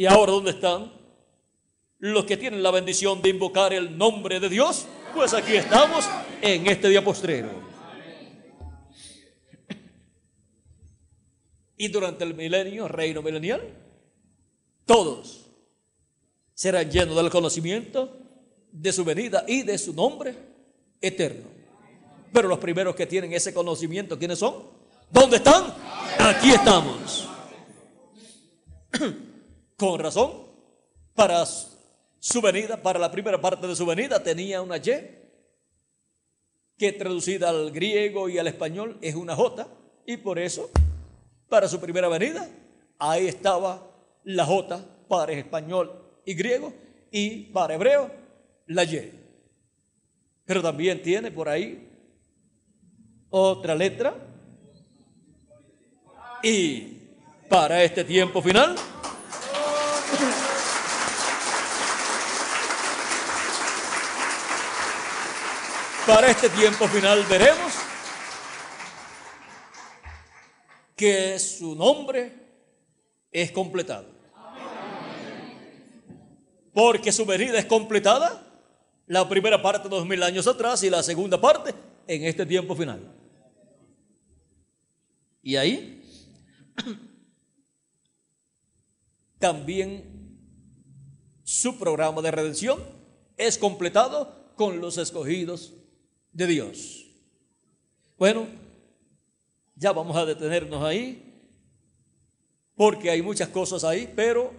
¿Y ahora dónde están? Los que tienen la bendición de invocar el nombre de Dios, pues aquí estamos en este día postrero. Y durante el milenio, reino milenial, todos serán llenos del conocimiento de su venida y de su nombre eterno. Pero los primeros que tienen ese conocimiento, ¿quiénes son? ¿Dónde están? Aquí estamos. Con razón, para su venida, para la primera parte de su venida, tenía una Y, que traducida al griego y al español es una J, y por eso, para su primera venida, ahí estaba la J para español y griego, y para hebreo, la Y. Pero también tiene por ahí otra letra, y para este tiempo final, para este tiempo final veremos que su nombre es completado. Porque su venida es completada la primera parte dos mil años atrás y la segunda parte en este tiempo final. Y ahí también su programa de redención es completado con los escogidos de Dios. Bueno, ya vamos a detenernos ahí, porque hay muchas cosas ahí, pero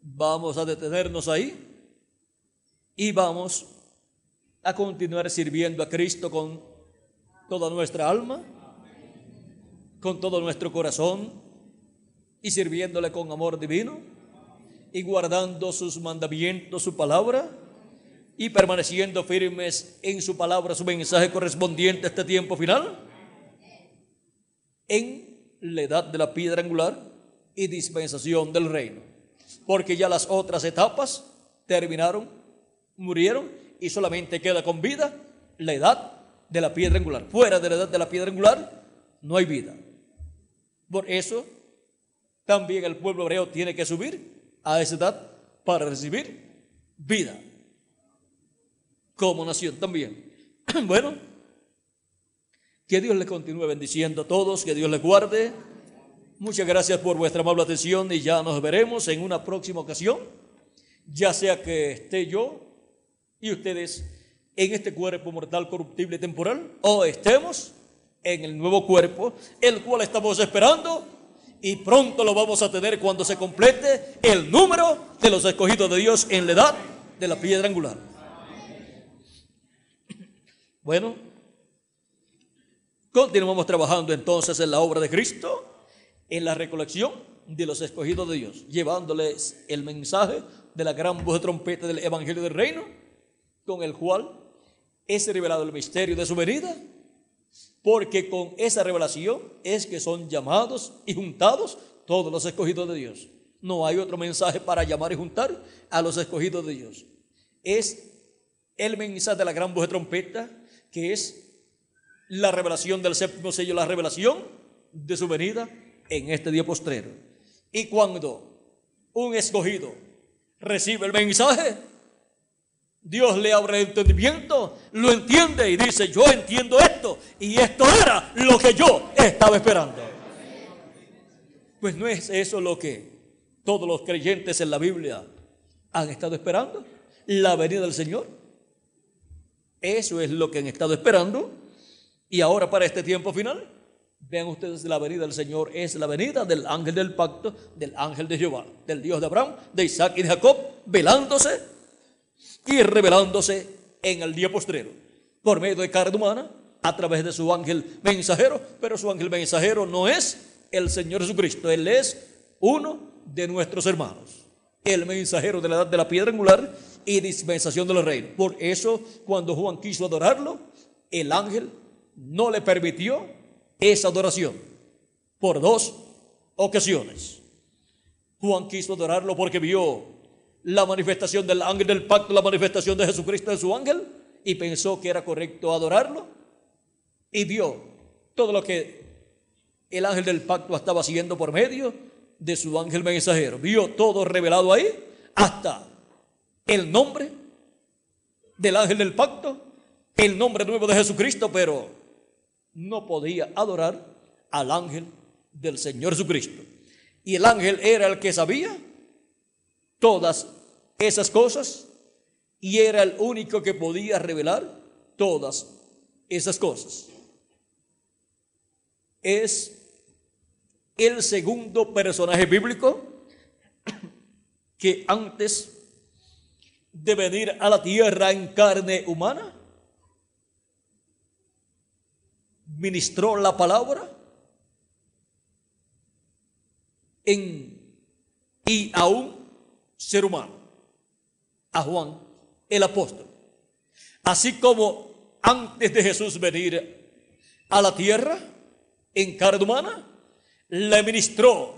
vamos a detenernos ahí y vamos a continuar sirviendo a Cristo con toda nuestra alma, con todo nuestro corazón y sirviéndole con amor divino y guardando sus mandamientos, su palabra y permaneciendo firmes en su palabra, su mensaje correspondiente a este tiempo final, en la edad de la piedra angular y dispensación del reino. Porque ya las otras etapas terminaron, murieron y solamente queda con vida la edad de la piedra angular. Fuera de la edad de la piedra angular no hay vida. Por eso también el pueblo hebreo tiene que subir a esa edad para recibir vida. Como nación también. Bueno, que Dios les continúe bendiciendo a todos, que Dios les guarde. Muchas gracias por vuestra amable atención y ya nos veremos en una próxima ocasión, ya sea que esté yo y ustedes en este cuerpo mortal corruptible temporal o estemos en el nuevo cuerpo, el cual estamos esperando y pronto lo vamos a tener cuando se complete el número de los escogidos de Dios en la edad de la piedra angular. Bueno, continuamos trabajando entonces en la obra de Cristo, en la recolección de los escogidos de Dios, llevándoles el mensaje de la gran voz de trompeta del Evangelio del Reino, con el cual es revelado el misterio de su venida porque con esa revelación es que son llamados y juntados todos los escogidos de Dios. No hay otro mensaje para llamar y juntar a los escogidos de Dios. Es el mensaje de la gran voz de trompeta, que es la revelación del séptimo sello, la revelación de su venida en este día postrero. Y cuando un escogido recibe el mensaje, Dios le abre el entendimiento, lo entiende y dice, yo entiendo esto y esto era lo que yo estaba esperando. Pues no es eso lo que todos los creyentes en la Biblia han estado esperando, la venida del Señor. Eso es lo que han estado esperando. Y ahora para este tiempo final, vean ustedes la venida del Señor es la venida del ángel del pacto, del ángel de Jehová, del Dios de Abraham, de Isaac y de Jacob, velándose y revelándose en el día postrero por medio de carne humana a través de su ángel mensajero, pero su ángel mensajero no es el Señor Jesucristo, Él es uno de nuestros hermanos, el mensajero de la edad de la piedra angular y dispensación de los reinos. Por eso, cuando Juan quiso adorarlo, el ángel no le permitió esa adoración por dos ocasiones. Juan quiso adorarlo porque vio la manifestación del ángel del pacto, la manifestación de Jesucristo en su ángel, y pensó que era correcto adorarlo, y vio todo lo que el ángel del pacto estaba haciendo por medio de su ángel mensajero. Vio todo revelado ahí, hasta el nombre del ángel del pacto, el nombre nuevo de Jesucristo, pero no podía adorar al ángel del Señor Jesucristo. Y el ángel era el que sabía todas esas cosas y era el único que podía revelar todas esas cosas. Es el segundo personaje bíblico que antes de venir a la tierra en carne humana, ministró la palabra en, y aún ser humano, a Juan el apóstol. Así como antes de Jesús venir a la tierra en carne humana, le ministró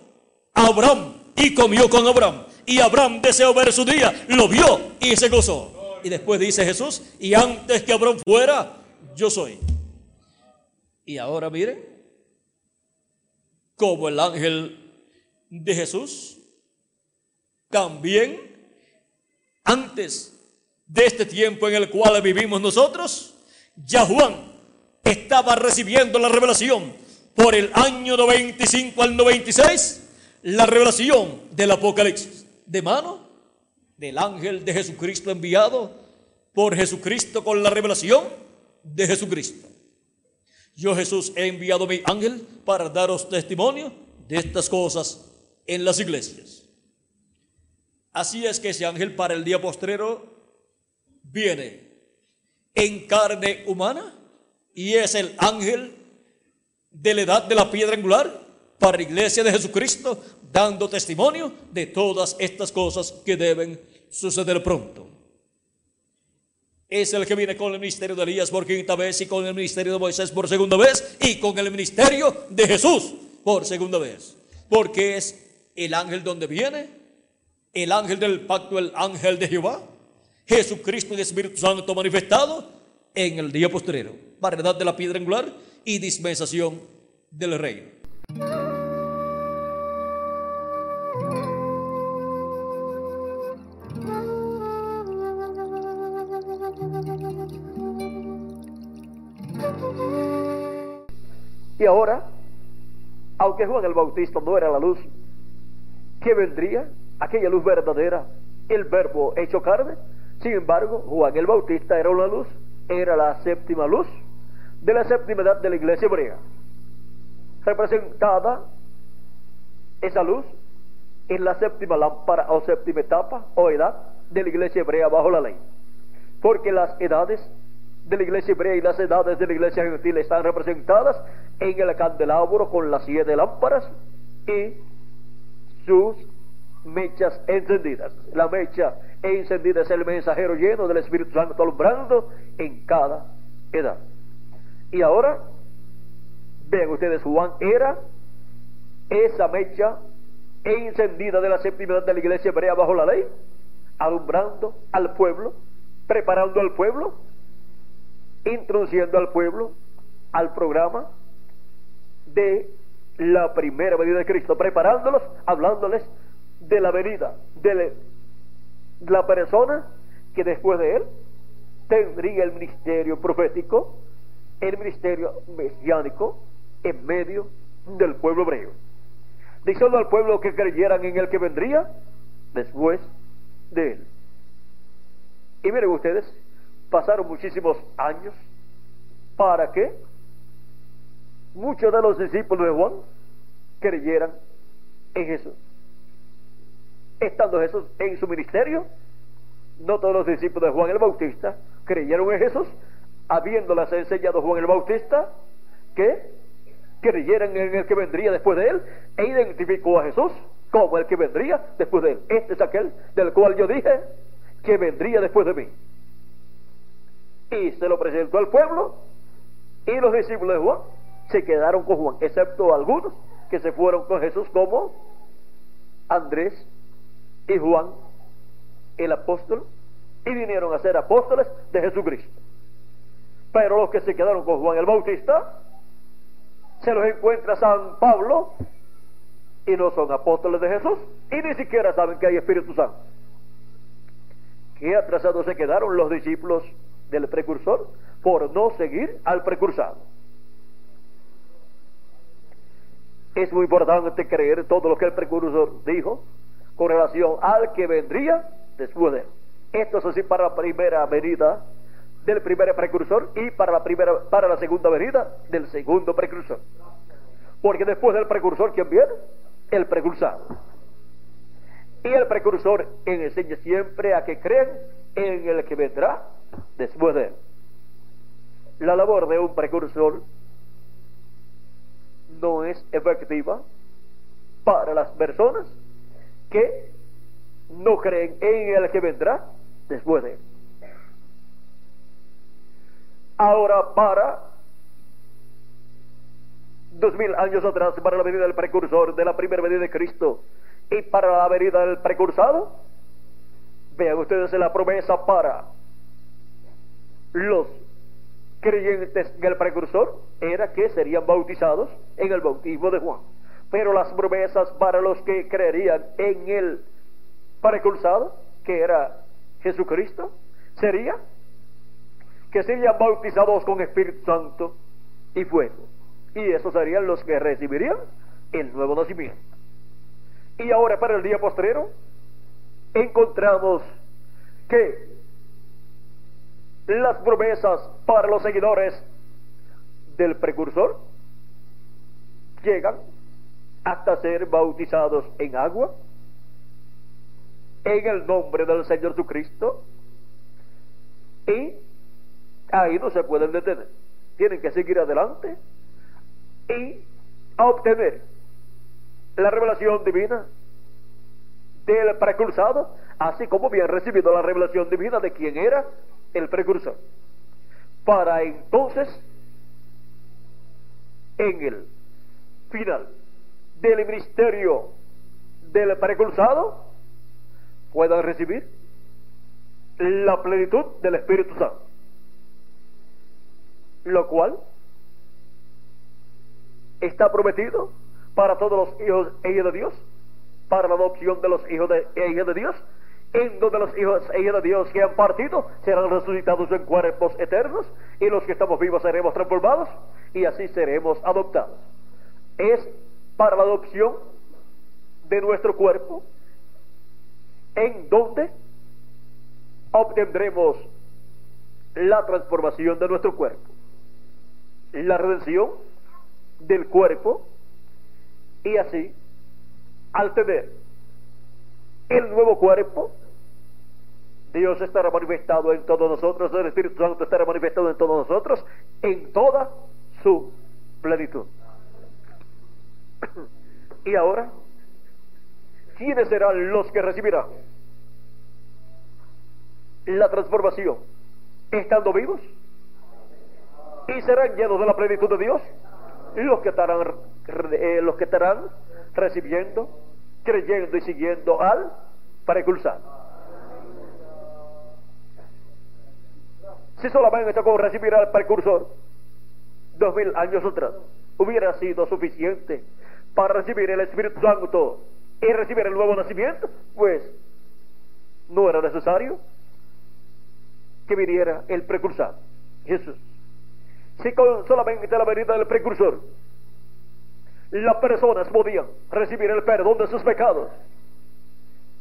a Abraham y comió con Abraham. Y Abraham deseó ver su día, lo vio y se gozó. Y después dice Jesús, y antes que Abraham fuera, yo soy. Y ahora miren, como el ángel de Jesús también antes de este tiempo en el cual vivimos nosotros, ya Juan estaba recibiendo la revelación por el año 95 al 96, la revelación del Apocalipsis, de mano del ángel de Jesucristo enviado por Jesucristo con la revelación de Jesucristo. Yo Jesús he enviado mi ángel para daros testimonio de estas cosas en las iglesias. Así es que ese ángel para el día postrero viene en carne humana y es el ángel de la edad de la piedra angular para la iglesia de Jesucristo, dando testimonio de todas estas cosas que deben suceder pronto. Es el que viene con el ministerio de Elías por quinta vez y con el ministerio de Moisés por segunda vez y con el ministerio de Jesús por segunda vez, porque es el ángel donde viene, el ángel del pacto, el ángel de Jehová, Jesucristo y Espíritu Santo manifestado en el día posterior, variedad de la piedra angular y dispensación del reino. Y ahora, aunque Juan el Bautista no era la luz que vendría, aquella luz verdadera, el verbo hecho carne, sin embargo, Juan el Bautista era una luz, era la séptima luz de la séptima edad de la iglesia hebrea. Representada esa luz en la séptima lámpara o séptima etapa o edad de la iglesia hebrea bajo la ley. Porque las edades de la iglesia hebrea y las edades de la iglesia gentil están representadas en el candelabro con las siete lámparas y sus mechas encendidas. La mecha encendida es el mensajero lleno del Espíritu Santo alumbrando en cada edad. Y ahora, vean ustedes, Juan era esa mecha encendida de la séptima de la iglesia hebrea bajo la ley, alumbrando al pueblo, preparando al pueblo introduciendo al pueblo al programa de la primera venida de Cristo, preparándolos, hablándoles de la venida de la persona que después de él tendría el ministerio profético, el ministerio mesiánico en medio del pueblo hebreo. Diciendo al pueblo que creyeran en el que vendría después de él. Y miren ustedes, pasaron muchísimos años para que muchos de los discípulos de Juan creyeran en Jesús. Estando Jesús en su ministerio, no todos los discípulos de Juan el Bautista creyeron en Jesús, habiéndoles enseñado Juan el Bautista que creyeran en el que vendría después de él, e identificó a Jesús como el que vendría después de él. Este es aquel del cual yo dije que vendría después de mí y se lo presentó al pueblo y los discípulos de Juan se quedaron con Juan, excepto algunos que se fueron con Jesús como Andrés y Juan el apóstol y vinieron a ser apóstoles de Jesucristo. Pero los que se quedaron con Juan el Bautista se los encuentra San Pablo y no son apóstoles de Jesús y ni siquiera saben que hay Espíritu Santo. Qué atrasados se quedaron los discípulos del precursor por no seguir al precursado. Es muy importante creer todo lo que el precursor dijo con relación al que vendría después de él. Esto es así para la primera venida del primer precursor y para la primera para la segunda venida del segundo precursor. Porque después del precursor ¿quién viene? El precursado. Y el precursor enseña siempre a que creen en el que vendrá después de él. La labor de un precursor no es efectiva para las personas que no creen en el que vendrá después de él. Ahora para dos mil años atrás, para la venida del precursor, de la primera venida de Cristo, y para la venida del precursado, vean ustedes la promesa para los creyentes en el precursor era que serían bautizados en el bautismo de Juan. Pero las promesas para los que creerían en el precursado, que era Jesucristo, sería que serían bautizados con Espíritu Santo y fuego. Y esos serían los que recibirían el nuevo nacimiento. Y ahora para el día postrero encontramos que las promesas para los seguidores del precursor llegan hasta ser bautizados en agua en el nombre del Señor Jesucristo y ahí no se pueden detener. Tienen que seguir adelante y obtener la revelación divina del precursado así como habían recibido la revelación divina de quién era el precursor. Para entonces, en el final del ministerio del precursado puedan recibir la plenitud del Espíritu Santo. Lo cual está prometido para todos los hijos e de Dios, para la adopción de los hijos de, e de Dios, en donde los hijos e hijas de Dios que han partido serán resucitados en cuerpos eternos y los que estamos vivos seremos transformados y así seremos adoptados. Es para la adopción de nuestro cuerpo en donde obtendremos la transformación de nuestro cuerpo, la redención del cuerpo y así al tener el nuevo cuerpo Dios estará manifestado en todos nosotros, el Espíritu Santo estará manifestado en todos nosotros, en toda su plenitud. Y ahora, ¿quiénes serán los que recibirán la transformación? Estando vivos y serán llenos de la plenitud de Dios, los que estarán, eh, los que recibiendo, creyendo y siguiendo al precursor. Si solamente con recibir al precursor dos mil años atrás hubiera sido suficiente para recibir el Espíritu Santo y recibir el nuevo nacimiento, pues no era necesario que viniera el precursor, Jesús. Si con solamente la venida del precursor las personas podían recibir el perdón de sus pecados,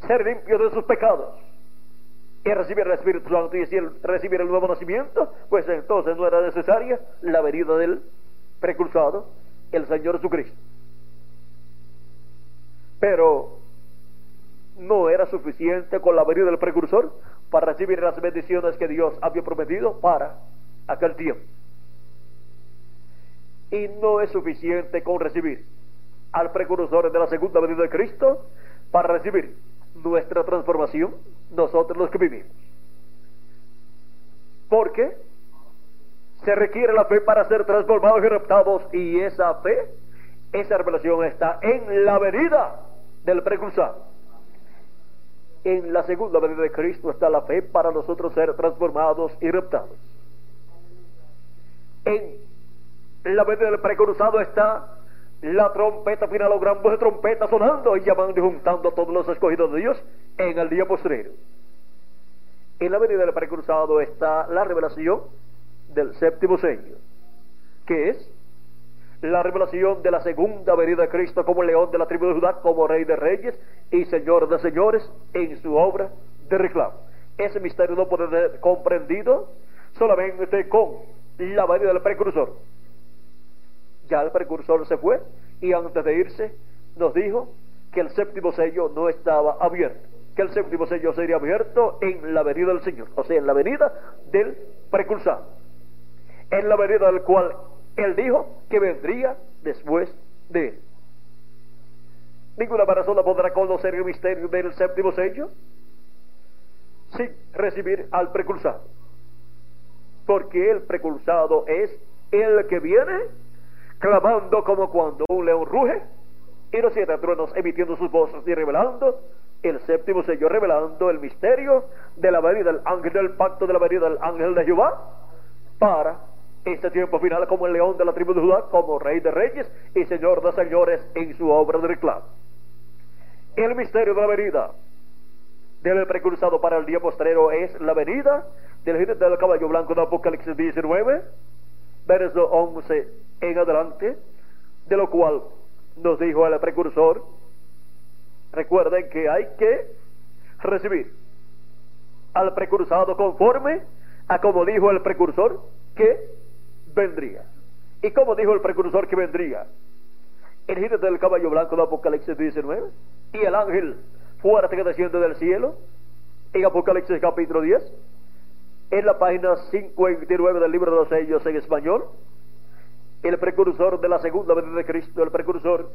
ser limpios de sus pecados, y recibir el Espíritu Santo y recibir el nuevo nacimiento, pues entonces no era necesaria la venida del precursado, el Señor Jesucristo. Pero no era suficiente con la venida del precursor para recibir las bendiciones que Dios había prometido para aquel tiempo. Y no es suficiente con recibir al precursor de la segunda venida de Cristo para recibir nuestra transformación nosotros los que vivimos. Porque se requiere la fe para ser transformados y raptados y esa fe, esa revelación está en la venida del precursor. En la segunda venida de Cristo está la fe para nosotros ser transformados y raptados. En la venida del precursado está la trompeta final o gran voz de trompeta sonando y llamando y juntando a todos los escogidos de Dios en el día postrero. En la venida del precursado está la revelación del séptimo sello, que es la revelación de la segunda venida de Cristo como león de la tribu de Judá, como rey de reyes y señor de señores en su obra de reclamo. Ese misterio no puede ser comprendido solamente con la venida del precursor ya el precursor se fue y antes de irse nos dijo que el séptimo sello no estaba abierto, que el séptimo sello sería abierto en la venida del Señor, o sea, en la venida del precursor, en la venida del cual él dijo que vendría después de él. Ninguna persona podrá conocer el misterio del séptimo sello sin recibir al precursado, porque el precursado es el que viene clamando como cuando un león ruge, y los siete truenos emitiendo sus voces y revelando el séptimo sello, revelando el misterio de la venida del ángel del pacto, de la venida del ángel de Jehová, para este tiempo final como el león de la tribu de Judá, como rey de reyes y señor de señores en su obra de reclamo. El misterio de la venida del precursado para el día postrero es la venida del jinete del caballo blanco de Apocalipsis 19, verso 11 en adelante, de lo cual nos dijo el precursor, recuerden que hay que recibir al precursado conforme a como dijo el precursor que vendría. ¿Y como dijo el precursor que vendría? El jinete del caballo blanco de Apocalipsis 19 y el ángel fuerte que desciende del cielo en Apocalipsis capítulo 10 en la página 59 del libro de los sellos en español, el precursor de la segunda venida de Cristo, el precursor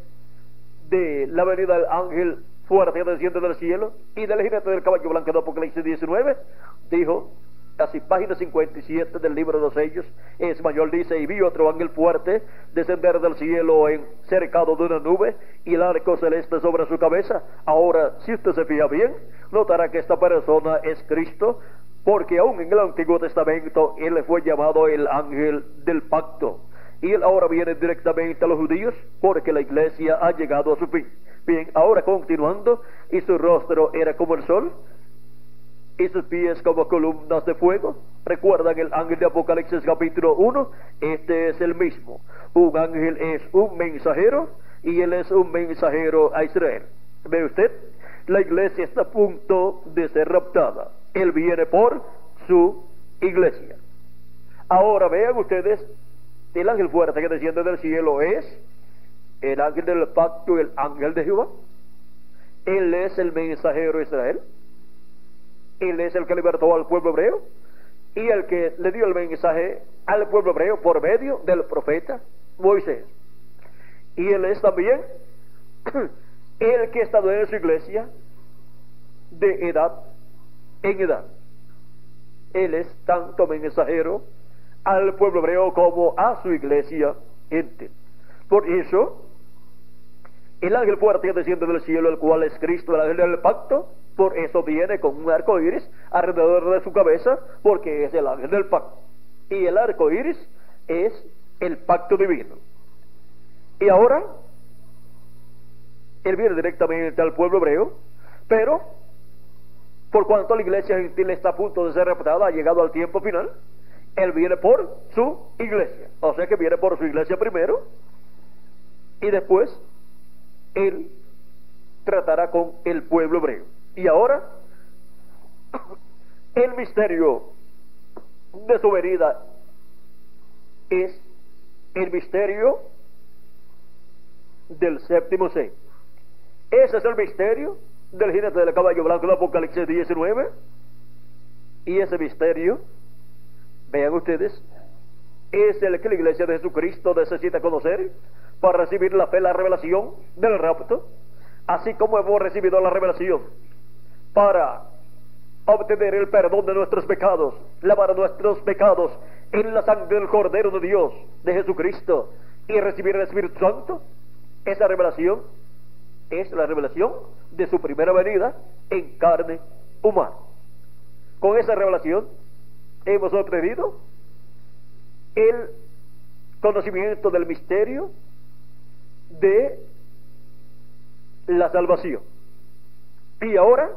de la venida del ángel fuerte desciende del cielo y del jinete del caballo blanco de Apocalipsis 19, dijo Así, página 57 del libro de los sellos, en español dice, y vi otro ángel fuerte descender del cielo en, cercado de una nube y el arco celeste sobre su cabeza. Ahora, si usted se fija bien, notará que esta persona es Cristo, porque aún en el Antiguo Testamento él fue llamado el ángel del pacto. Y él ahora viene directamente a los judíos porque la iglesia ha llegado a su fin. Bien, ahora continuando, y su rostro era como el sol, y sus pies como columnas de fuego. ¿Recuerdan el ángel de Apocalipsis capítulo 1? Este es el mismo. Un ángel es un mensajero y él es un mensajero a Israel. ¿Ve usted? La iglesia está a punto de ser raptada. Él viene por su iglesia. Ahora vean ustedes, el ángel fuerte que desciende del cielo es el ángel del pacto, el ángel de Jehová. Él es el mensajero de Israel. Él es el que libertó al pueblo hebreo y el que le dio el mensaje al pueblo hebreo por medio del profeta Moisés. Y él es también el que está en su iglesia de edad en edad. Él es tanto mensajero al pueblo hebreo como a su iglesia ente. Por eso, el ángel fuerte desciende del cielo, el cual es Cristo, el ángel del pacto, por eso viene con un arco iris alrededor de su cabeza, porque es el ángel del pacto. Y el arco iris es el pacto divino. Y ahora, él viene directamente al pueblo hebreo, pero por cuanto la iglesia gentil está a punto de ser raptada, ha llegado al tiempo final, él viene por su iglesia. O sea que viene por su iglesia primero y después él tratará con el pueblo hebreo. Y ahora, el misterio de su venida es el misterio del séptimo sello. Ese es el misterio del jinete del caballo blanco de Apocalipsis 19. Y ese misterio, vean ustedes, es el que la iglesia de Jesucristo necesita conocer para recibir la fe, la revelación del rapto, así como hemos recibido la revelación para obtener el perdón de nuestros pecados, lavar nuestros pecados en la sangre del Cordero de Dios, de Jesucristo, y recibir el Espíritu Santo, esa revelación es la revelación de su primera venida en carne humana. Con esa revelación hemos obtenido el conocimiento del misterio de la salvación. Y ahora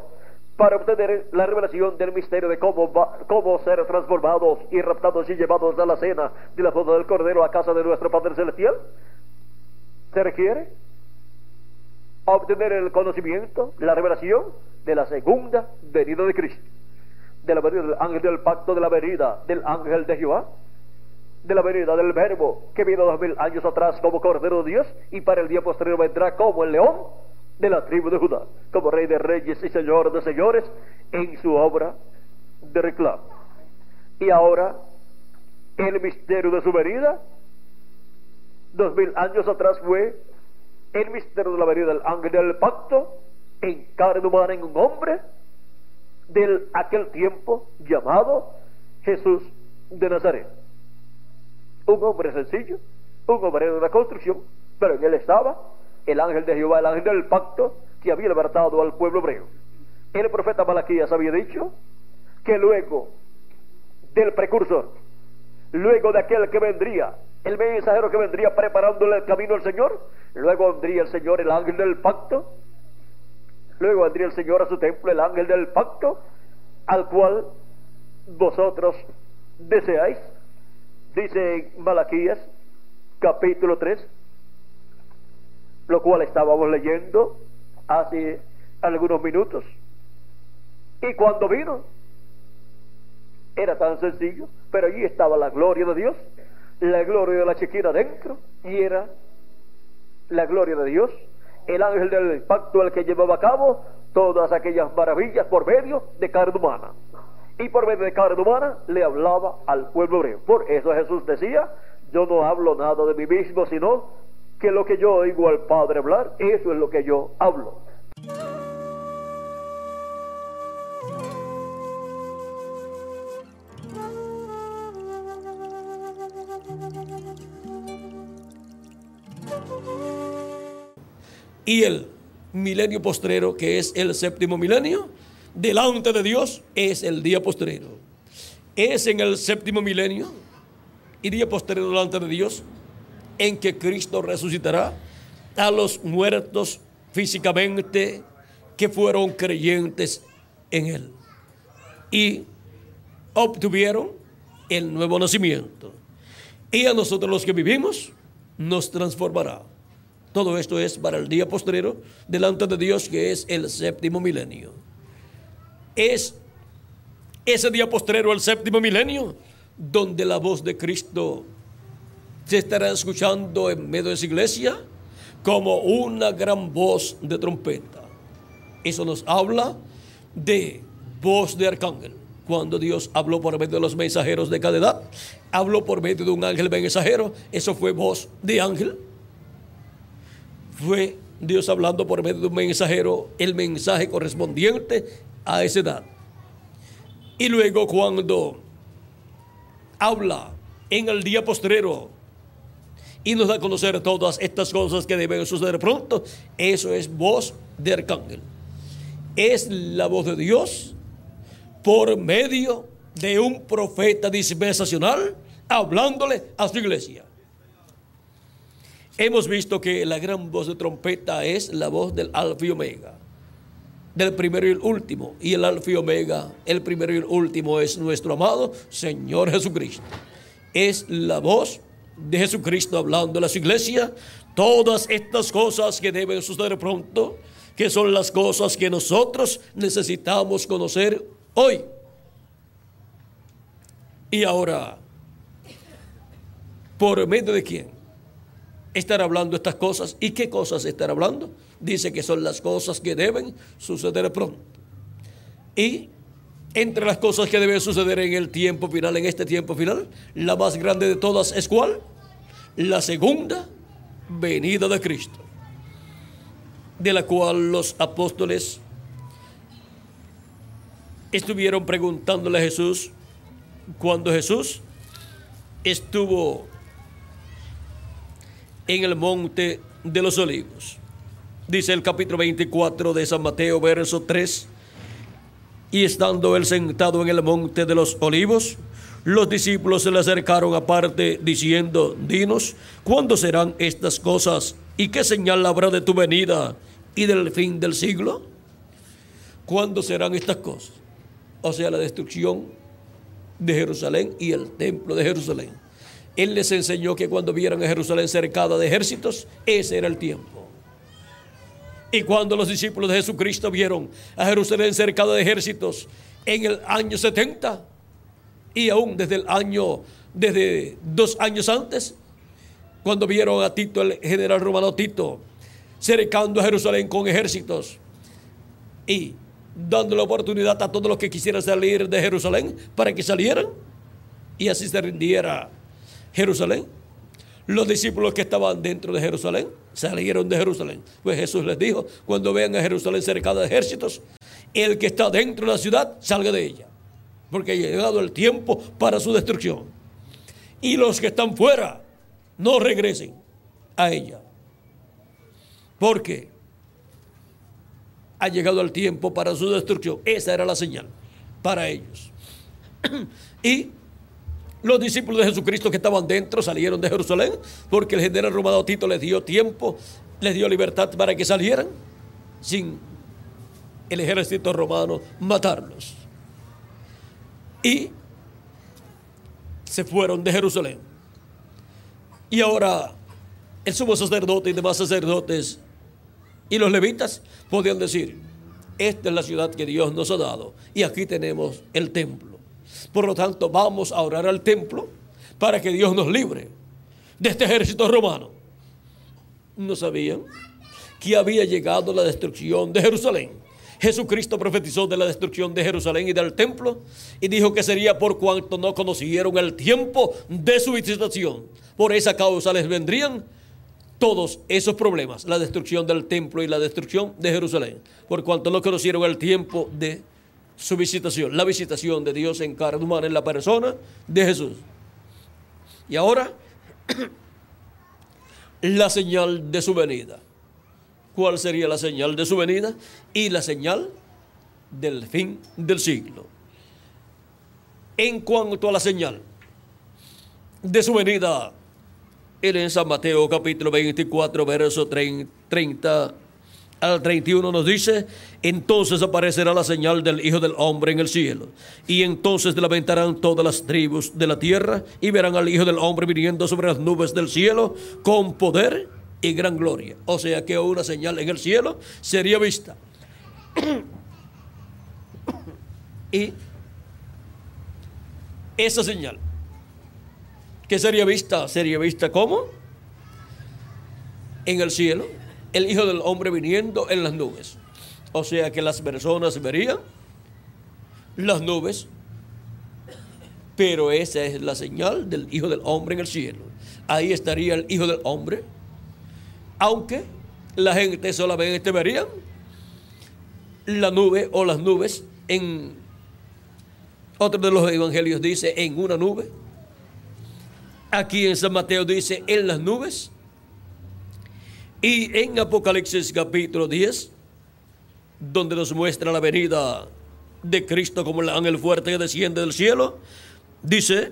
para obtener la revelación del misterio de cómo, cómo ser transformados y raptados y llevados a la cena de la foto del Cordero a casa de nuestro Padre Celestial, se requiere obtener el conocimiento, la revelación de la segunda venida de Cristo, de la venida del ángel del pacto, de la venida del ángel de Jehová, de la venida del verbo que vino dos mil años atrás como Cordero de Dios y para el día posterior vendrá como el león de la tribu de Judá, como rey de reyes y señor de señores, en su obra de reclamo. Y ahora, el misterio de su venida, dos mil años atrás fue el misterio de la venida del ángel del pacto, en carne humana en un hombre, del aquel tiempo llamado Jesús de Nazaret. Un hombre sencillo, un obrero de la construcción, pero en él estaba el ángel de Jehová, el ángel del pacto que había libertado al pueblo hebreo. El profeta Malaquías había dicho que luego del precursor, luego de aquel que vendría, el mensajero que vendría preparándole el camino al Señor, luego vendría el Señor, el ángel del pacto, luego vendría el Señor a su templo, el ángel del pacto, al cual vosotros deseáis, dice Malaquías capítulo 3, lo cual estábamos leyendo hace algunos minutos. Y cuando vino, era tan sencillo, pero allí estaba la gloria de Dios, la gloria de la chiquita dentro, y era la gloria de Dios, el ángel del pacto el que llevaba a cabo todas aquellas maravillas por medio de carne humana. Y por medio de carne humana le hablaba al pueblo hebreo. Por eso Jesús decía, yo no hablo nada de mí mismo, sino que lo que yo oigo al Padre hablar, eso es lo que yo hablo. Y el milenio postrero, que es el séptimo milenio, delante de Dios es el día postrero. Es en el séptimo milenio y día postrero delante de Dios en que Cristo resucitará a los muertos físicamente que fueron creyentes en Él y obtuvieron el nuevo nacimiento. Y a nosotros los que vivimos nos transformará. Todo esto es para el día postrero delante de Dios que es el séptimo milenio. Es ese día postrero, el séptimo milenio, donde la voz de Cristo se estará escuchando en medio de esa iglesia como una gran voz de trompeta. Eso nos habla de voz de arcángel. Cuando Dios habló por medio de los mensajeros de cada edad, habló por medio de un ángel mensajero, eso fue voz de ángel. Fue Dios hablando por medio de un mensajero el mensaje correspondiente a esa edad. Y luego cuando habla en el día postrero y nos da a conocer todas estas cosas que deben suceder pronto, eso es voz de arcángel. Es la voz de Dios por medio de un profeta dispensacional hablándole a su iglesia. Hemos visto que la gran voz de trompeta es la voz del Alfa y Omega, del primero y el último. Y el Alfa y Omega, el primero y el último es nuestro amado Señor Jesucristo. Es la voz de Jesucristo hablando a su iglesia. Todas estas cosas que deben suceder pronto, que son las cosas que nosotros necesitamos conocer hoy. Y ahora, ¿por medio de quién? Estar hablando estas cosas. ¿Y qué cosas estar hablando? Dice que son las cosas que deben suceder pronto. Y entre las cosas que deben suceder en el tiempo final, en este tiempo final, la más grande de todas es cuál? La segunda venida de Cristo, de la cual los apóstoles estuvieron preguntándole a Jesús cuando Jesús estuvo en el monte de los olivos. Dice el capítulo 24 de San Mateo, verso 3. Y estando él sentado en el monte de los olivos, los discípulos se le acercaron aparte diciendo, dinos, ¿cuándo serán estas cosas? ¿Y qué señal habrá de tu venida y del fin del siglo? ¿Cuándo serán estas cosas? O sea, la destrucción de Jerusalén y el templo de Jerusalén. Él les enseñó que cuando vieran a Jerusalén cercada de ejércitos, ese era el tiempo. Y cuando los discípulos de Jesucristo vieron a Jerusalén cercada de ejércitos en el año 70 y aún desde el año, desde dos años antes, cuando vieron a Tito, el general romano Tito, cercando a Jerusalén con ejércitos y dando la oportunidad a todos los que quisieran salir de Jerusalén para que salieran y así se rindiera Jerusalén. Los discípulos que estaban dentro de Jerusalén salieron de Jerusalén. Pues Jesús les dijo, cuando vean a Jerusalén cercada de ejércitos, el que está dentro de la ciudad salga de ella, porque ha llegado el tiempo para su destrucción. Y los que están fuera, no regresen a ella. Porque ha llegado el tiempo para su destrucción. Esa era la señal para ellos. y los discípulos de Jesucristo que estaban dentro salieron de Jerusalén porque el general romano Tito les dio tiempo, les dio libertad para que salieran sin el ejército romano matarlos. Y se fueron de Jerusalén. Y ahora el sumo sacerdote y demás sacerdotes y los levitas podían decir, esta es la ciudad que Dios nos ha dado y aquí tenemos el templo. Por lo tanto, vamos a orar al templo para que Dios nos libre de este ejército romano. No sabían que había llegado la destrucción de Jerusalén. Jesucristo profetizó de la destrucción de Jerusalén y del templo y dijo que sería por cuanto no conocieron el tiempo de su visitación. Por esa causa les vendrían todos esos problemas, la destrucción del templo y la destrucción de Jerusalén, por cuanto no conocieron el tiempo de su visitación, la visitación de Dios en carne humana en la persona de Jesús. Y ahora, la señal de su venida. cuál sería la señal de su venida y la señal del fin del siglo. En cuanto a la señal de su venida, él en San Mateo capítulo 24, verso 30 al 31 nos dice, entonces aparecerá la señal del Hijo del Hombre en el cielo, y entonces lamentarán todas las tribus de la tierra y verán al Hijo del Hombre viniendo sobre las nubes del cielo con poder y gran gloria. O sea que una señal en el cielo sería vista. y esa señal que sería vista, sería vista como en el cielo el Hijo del Hombre viniendo en las nubes. O sea que las personas verían las nubes, pero esa es la señal del Hijo del Hombre en el cielo. Ahí estaría el Hijo del Hombre, aunque la gente solamente vería la nube o las nubes en otro de los evangelios dice en una nube. Aquí en San Mateo dice en las nubes. Y en Apocalipsis capítulo 10, donde nos muestra la venida de Cristo como el ángel fuerte que desciende del cielo, dice,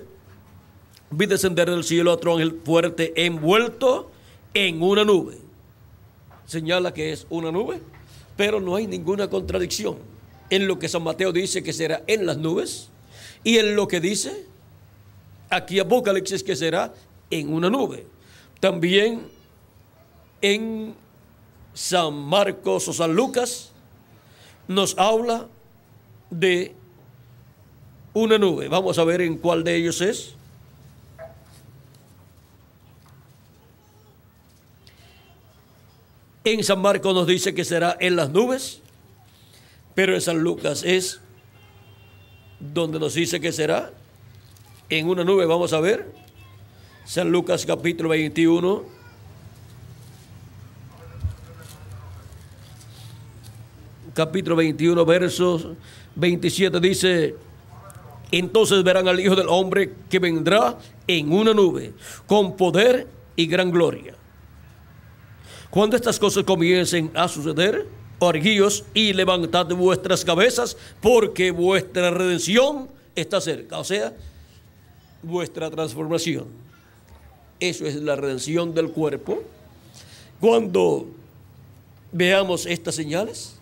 vi descender del cielo otro ángel fuerte envuelto en una nube. Señala que es una nube, pero no hay ninguna contradicción en lo que San Mateo dice que será en las nubes y en lo que dice aquí Apocalipsis que será en una nube. También en San Marcos o San Lucas nos habla de una nube. Vamos a ver en cuál de ellos es. En San Marcos nos dice que será en las nubes, pero en San Lucas es donde nos dice que será en una nube. Vamos a ver. San Lucas capítulo 21 capítulo 21, versos 27 dice, entonces verán al Hijo del Hombre que vendrá en una nube, con poder y gran gloria. Cuando estas cosas comiencen a suceder, orguíos y levantad vuestras cabezas, porque vuestra redención está cerca. O sea, vuestra transformación. Eso es la redención del cuerpo. Cuando veamos estas señales,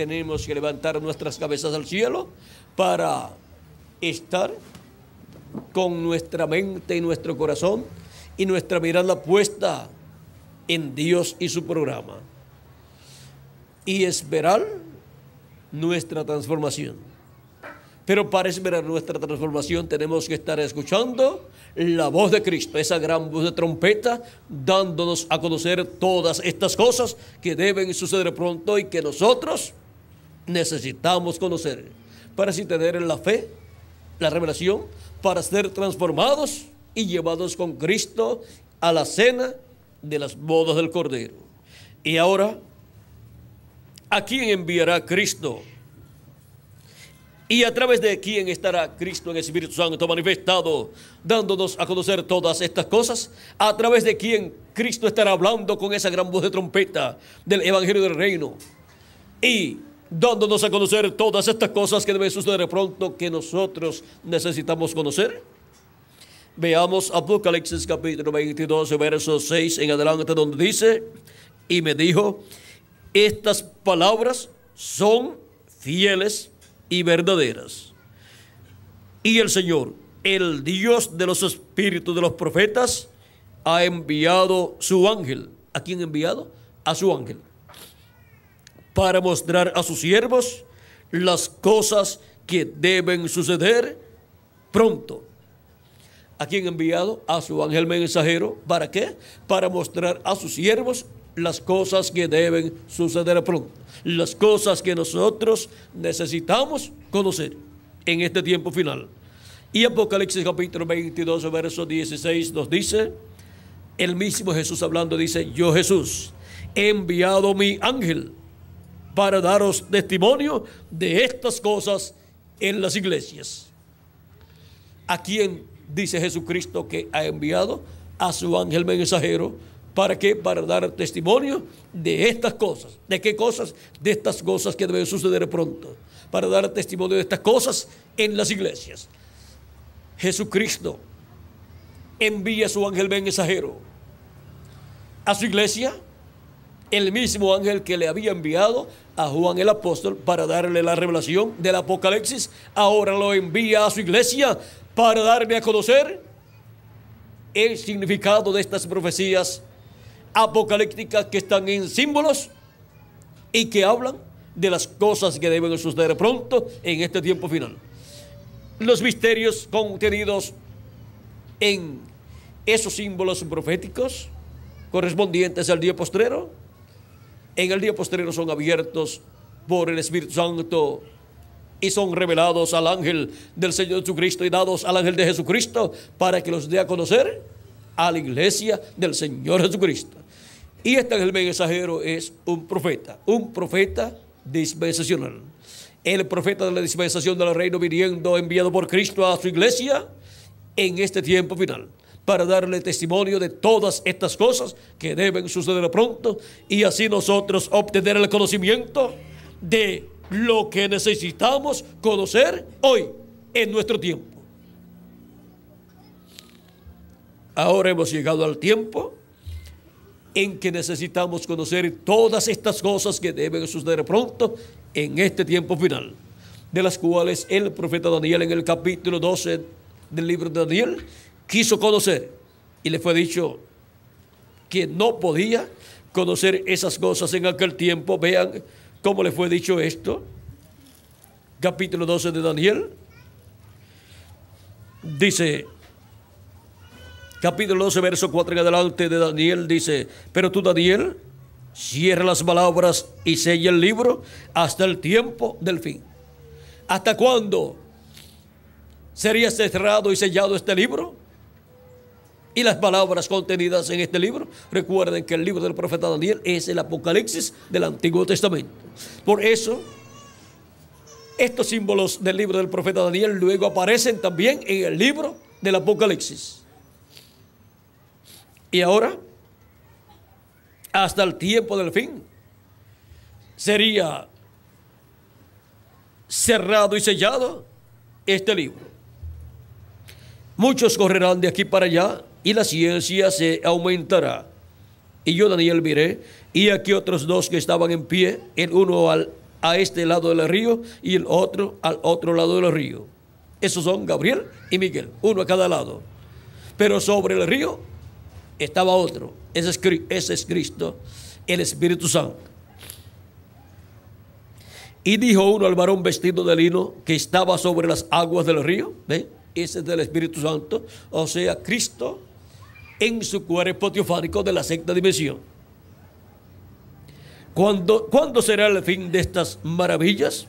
tenemos que levantar nuestras cabezas al cielo para estar con nuestra mente y nuestro corazón y nuestra mirada puesta en Dios y su programa y esperar nuestra transformación. Pero para esperar nuestra transformación tenemos que estar escuchando la voz de Cristo, esa gran voz de trompeta, dándonos a conocer todas estas cosas que deben suceder pronto y que nosotros necesitamos conocer para así tener la fe, la revelación, para ser transformados y llevados con Cristo a la cena de las bodas del Cordero. Y ahora, ¿a quién enviará Cristo? y a través de quién estará Cristo en el Espíritu Santo manifestado, dándonos a conocer todas estas cosas, a través de quién Cristo estará hablando con esa gran voz de trompeta del Evangelio del Reino, y dándonos a conocer todas estas cosas que deben suceder pronto que nosotros necesitamos conocer. Veamos Apocalipsis capítulo 22, verso 6 en adelante, donde dice, y me dijo, estas palabras son fieles y verdaderas. Y el Señor, el Dios de los espíritus de los profetas, ha enviado su ángel. ¿A quién ha enviado? A su ángel. Para mostrar a sus siervos las cosas que deben suceder pronto. ¿A quién enviado? A su ángel mensajero. ¿Para qué? Para mostrar a sus siervos las cosas que deben suceder pronto, las cosas que nosotros necesitamos conocer en este tiempo final. Y Apocalipsis capítulo 22, verso 16 nos dice, el mismo Jesús hablando dice, yo Jesús he enviado mi ángel para daros testimonio de estas cosas en las iglesias. ¿A quién dice Jesucristo que ha enviado? A su ángel mensajero ¿Para qué? Para dar testimonio de estas cosas. ¿De qué cosas? De estas cosas que deben suceder pronto. Para dar testimonio de estas cosas en las iglesias. Jesucristo envía a su ángel mensajero a su iglesia el mismo ángel que le había enviado a Juan el apóstol para darle la revelación del Apocalipsis, ahora lo envía a su iglesia para darle a conocer el significado de estas profecías apocalípticas que están en símbolos y que hablan de las cosas que deben suceder pronto en este tiempo final. Los misterios contenidos en esos símbolos proféticos correspondientes al día postrero, en el día postrero son abiertos por el Espíritu Santo y son revelados al ángel del Señor Jesucristo y dados al ángel de Jesucristo para que los dé a conocer a la iglesia del Señor Jesucristo. Y este ángel mensajero es un profeta, un profeta dispensacional. El profeta de la dispensación del reino viniendo enviado por Cristo a su iglesia en este tiempo final para darle testimonio de todas estas cosas que deben suceder pronto y así nosotros obtener el conocimiento de lo que necesitamos conocer hoy en nuestro tiempo. Ahora hemos llegado al tiempo en que necesitamos conocer todas estas cosas que deben suceder pronto en este tiempo final, de las cuales el profeta Daniel en el capítulo 12 del libro de Daniel quiso conocer y le fue dicho que no podía conocer esas cosas en aquel tiempo. Vean cómo le fue dicho esto. Capítulo 12 de Daniel. Dice, capítulo 12, verso 4 en adelante de Daniel, dice, pero tú Daniel, cierra las palabras y sella el libro hasta el tiempo del fin. ¿Hasta cuándo sería cerrado y sellado este libro? Y las palabras contenidas en este libro. Recuerden que el libro del profeta Daniel es el Apocalipsis del Antiguo Testamento. Por eso, estos símbolos del libro del profeta Daniel luego aparecen también en el libro del Apocalipsis. Y ahora, hasta el tiempo del fin, sería cerrado y sellado este libro. Muchos correrán de aquí para allá y la ciencia se aumentará. Y yo, Daniel, miré, y aquí otros dos que estaban en pie, el uno al, a este lado del río y el otro al otro lado del río. Esos son Gabriel y Miguel, uno a cada lado. Pero sobre el río estaba otro, ese es, Cristo, el Espíritu Santo. Y dijo uno al varón vestido de lino que estaba sobre las aguas del río, ¿ve? ese es del Espíritu Santo, o sea, Cristo en su cuerpo teofánico de la sexta dimensión. ¿Cuándo, ¿Cuándo, será el fin de estas maravillas?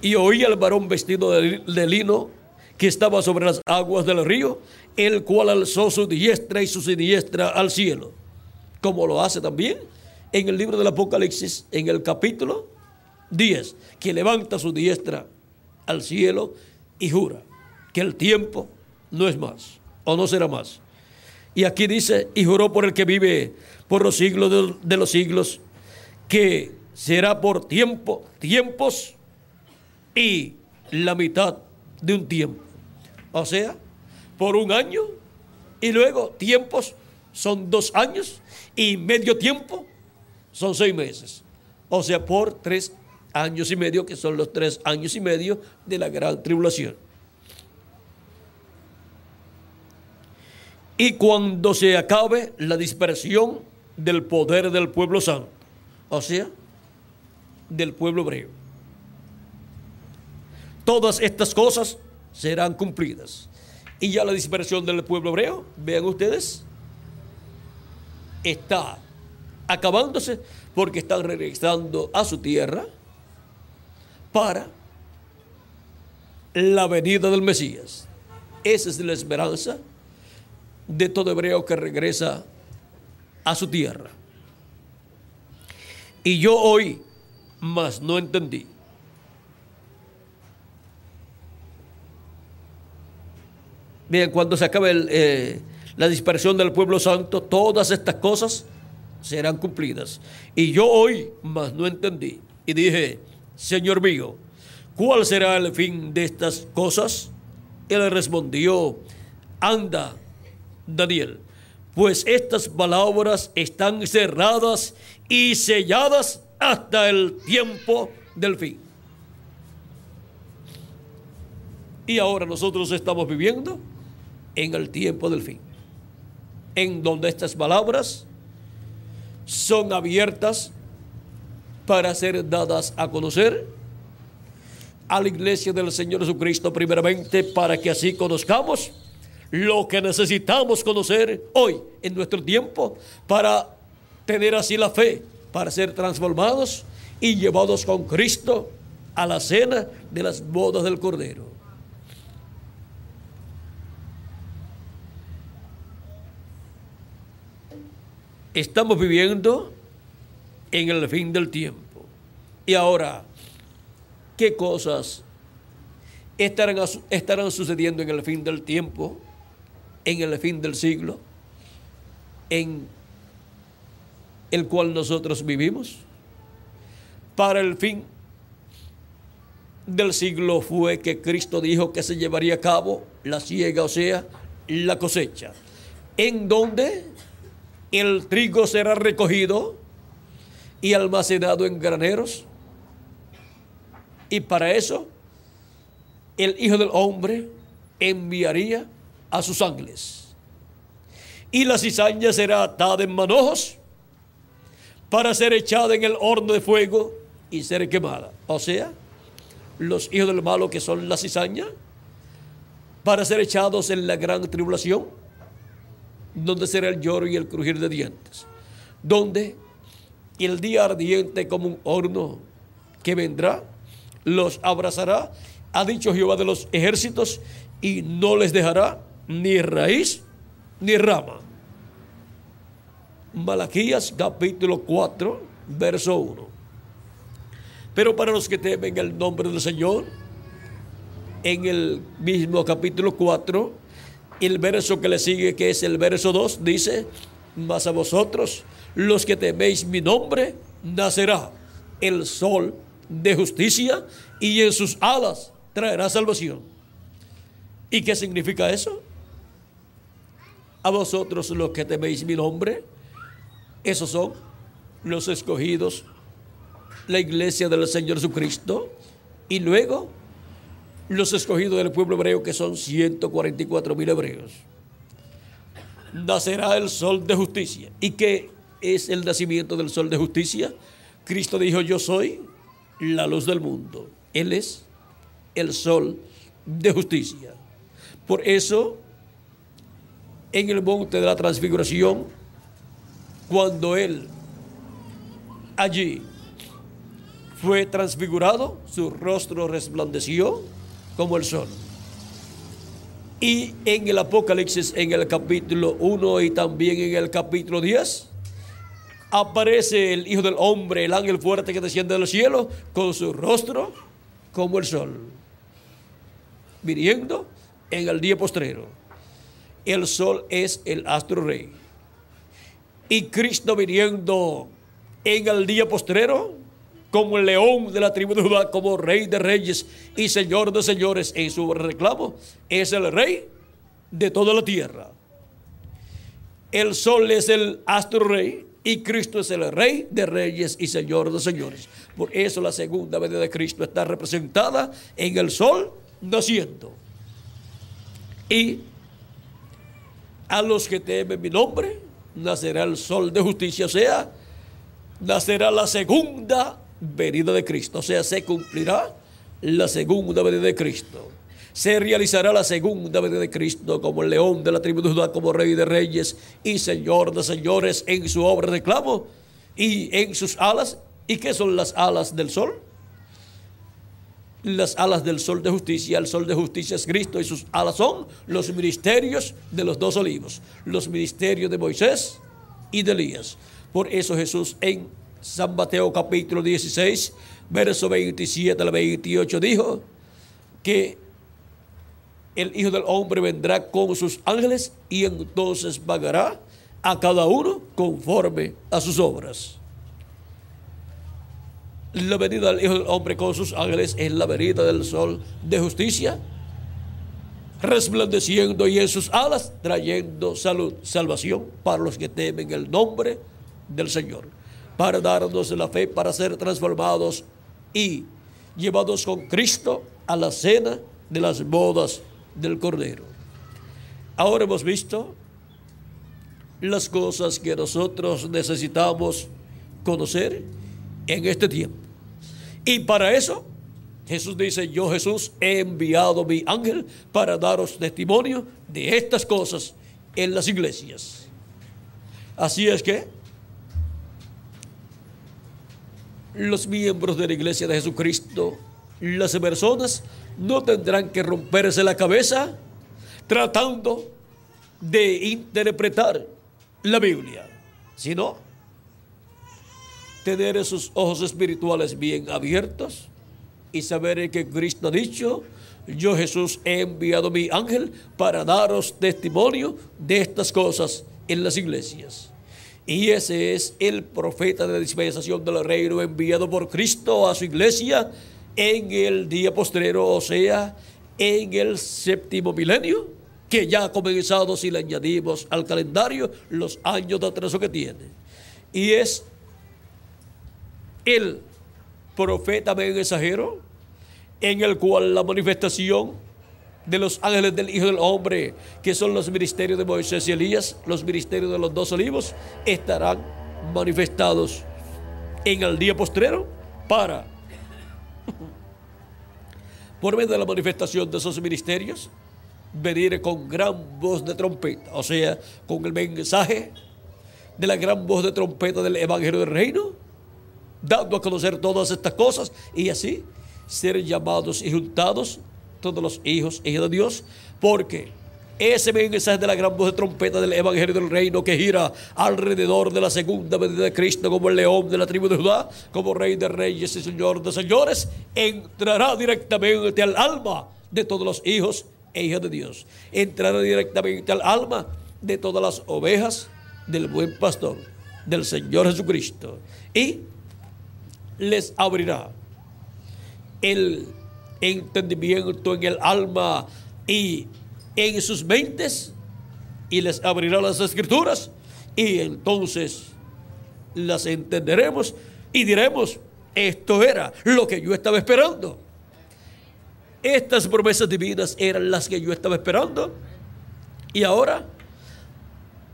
Y oí al varón vestido de, lino que estaba sobre las aguas del río, el cual alzó su diestra y su siniestra al cielo, como lo hace también en el libro del Apocalipsis, en el capítulo 10, que levanta su diestra al cielo y jura que el tiempo no es más o no será más y aquí dice, y juró por el que vive por los siglos de, los siglos, que será por tiempo, tiempos y la mitad de un tiempo. O sea, por un año y luego tiempos son dos años y medio tiempo son seis meses. O sea, por tres años y medio, que son los tres años y medio de la gran tribulación. Y cuando se acabe la dispersión del poder del pueblo santo, o sea, del pueblo hebreo. Todas estas cosas serán cumplidas. Y ya la dispersión del pueblo hebreo, vean ustedes, está acabándose porque están regresando a su tierra para la venida del Mesías. Esa es la esperanza de todo hebreo que regresa a su tierra. Y yo hoy, más no entendí. Bien, cuando se acabe eh, la dispersión del pueblo santo, todas estas cosas serán cumplidas. Y yo hoy más no entendí. Y dije, Señor mío, ¿cuál será el fin de estas cosas? Él respondió, anda, Daniel, pues estas palabras están cerradas y selladas hasta el tiempo del fin. Y ahora nosotros estamos viviendo en el tiempo del fin, en donde estas palabras son abiertas para ser dadas a conocer a la iglesia del Señor Jesucristo primeramente para que así conozcamos lo que necesitamos conocer hoy en nuestro tiempo para tener así la fe, para ser transformados y llevados con Cristo a la cena de las bodas del Cordero. Estamos viviendo en el fin del tiempo. Y ahora, ¿qué cosas estarán, estarán sucediendo en el fin del tiempo? En el fin del siglo en el cual nosotros vivimos. Para el fin del siglo fue que Cristo dijo que se llevaría a cabo la siega, o sea, la cosecha, en donde el trigo será recogido y almacenado en graneros. Y para eso el Hijo del Hombre enviaría a sus ángeles. Y la cizaña será atada en manojos para ser echada en el horno de fuego y ser quemada. O sea, los hijos del malo que son la cizaña, para ser echados en la gran tribulación, donde será el lloro y el crujir de dientes, donde el día ardiente como un horno que vendrá, los abrazará, ha dicho Jehová de los ejércitos, y no les dejará ni raíz ni rama. Malaquías capítulo 4, verso 1. Pero para los que temen el nombre del Señor, en el mismo capítulo 4, el verso que le sigue, que es el verso 2, dice, mas a vosotros, los que teméis mi nombre, nacerá el sol de justicia y en sus alas traerá salvación. ¿Y qué significa eso? A vosotros los que teméis mi nombre. Esos son los escogidos, la iglesia del Señor Jesucristo. Y luego los escogidos del pueblo hebreo, que son 144 mil hebreos. Nacerá el sol de justicia. ¿Y qué es el nacimiento del sol de justicia? Cristo dijo, yo soy la luz del mundo. Él es el sol de justicia. Por eso en el monte de la transfiguración, cuando él allí fue transfigurado, su rostro resplandeció como el sol. Y en el Apocalipsis, en el capítulo 1 y también en el capítulo 10, aparece el Hijo del Hombre, el ángel fuerte que desciende del cielo, con su rostro como el sol, viniendo en el día postrero el sol es el astro rey. Y Cristo viniendo en el día postrero, como el león de la tribu de Judá, como rey de reyes y señor de señores en su reclamo, es el rey de toda la tierra. El sol es el astro rey y Cristo es el rey de reyes y señor de señores. Por eso la segunda venida de Cristo está representada en el sol naciendo. Y a los que temen mi nombre, nacerá el sol de justicia, o sea, nacerá la segunda venida de Cristo, o sea, se cumplirá la segunda venida de Cristo. Se realizará la segunda venida de Cristo como el león de la tribu de Judá, como rey de reyes y señor de señores en su obra de clavo y en sus alas. ¿Y qué son las alas del sol? Las alas del sol de justicia. El sol de justicia es Cristo y sus alas son los ministerios de los dos olivos, los ministerios de Moisés y de Elías. Por eso Jesús en San Mateo capítulo 16, verso 27 al 28 dijo que el Hijo del Hombre vendrá con sus ángeles y entonces pagará a cada uno conforme a sus obras. La venida del Hijo del Hombre con sus ángeles es la venida del sol de justicia, resplandeciendo y en sus alas trayendo salud, salvación para los que temen el nombre del Señor, para darnos la fe, para ser transformados y llevados con Cristo a la cena de las bodas del Cordero. Ahora hemos visto las cosas que nosotros necesitamos conocer en este tiempo. Y para eso, Jesús dice, yo Jesús he enviado mi ángel para daros testimonio de estas cosas en las iglesias. Así es que los miembros de la iglesia de Jesucristo, las personas, no tendrán que romperse la cabeza tratando de interpretar la Biblia, sino tener esos ojos espirituales bien abiertos y saber que Cristo ha dicho, yo Jesús he enviado mi ángel para daros testimonio de estas cosas en las iglesias. Y ese es el profeta de la dispensación del reino enviado por Cristo a su iglesia en el día postrero, o sea, en el séptimo milenio, que ya ha comenzado si le añadimos al calendario los años de atraso que tiene. Y es el profeta mensajero en el cual la manifestación de los ángeles del Hijo del Hombre, que son los ministerios de Moisés y Elías, los ministerios de los dos olivos, estarán manifestados en el día postrero para, por medio de la manifestación de esos ministerios, venir con gran voz de trompeta, o sea, con el mensaje de la gran voz de trompeta del Evangelio del Reino, dando a conocer todas estas cosas y así ser llamados y juntados todos los hijos e hijas de Dios, porque ese mensaje de la gran voz de trompeta del Evangelio del Reino que gira alrededor de la segunda venida de Cristo como el león de la tribu de Judá, como rey de reyes y señor de señores, entrará directamente al alma de todos los hijos e hijas de Dios. Entrará directamente al alma de todas las ovejas del buen pastor, del Señor Jesucristo. Y les abrirá el entendimiento en el alma y en sus mentes y les abrirá las escrituras y entonces las entenderemos y diremos, esto era lo que yo estaba esperando. Estas promesas divinas eran las que yo estaba esperando y ahora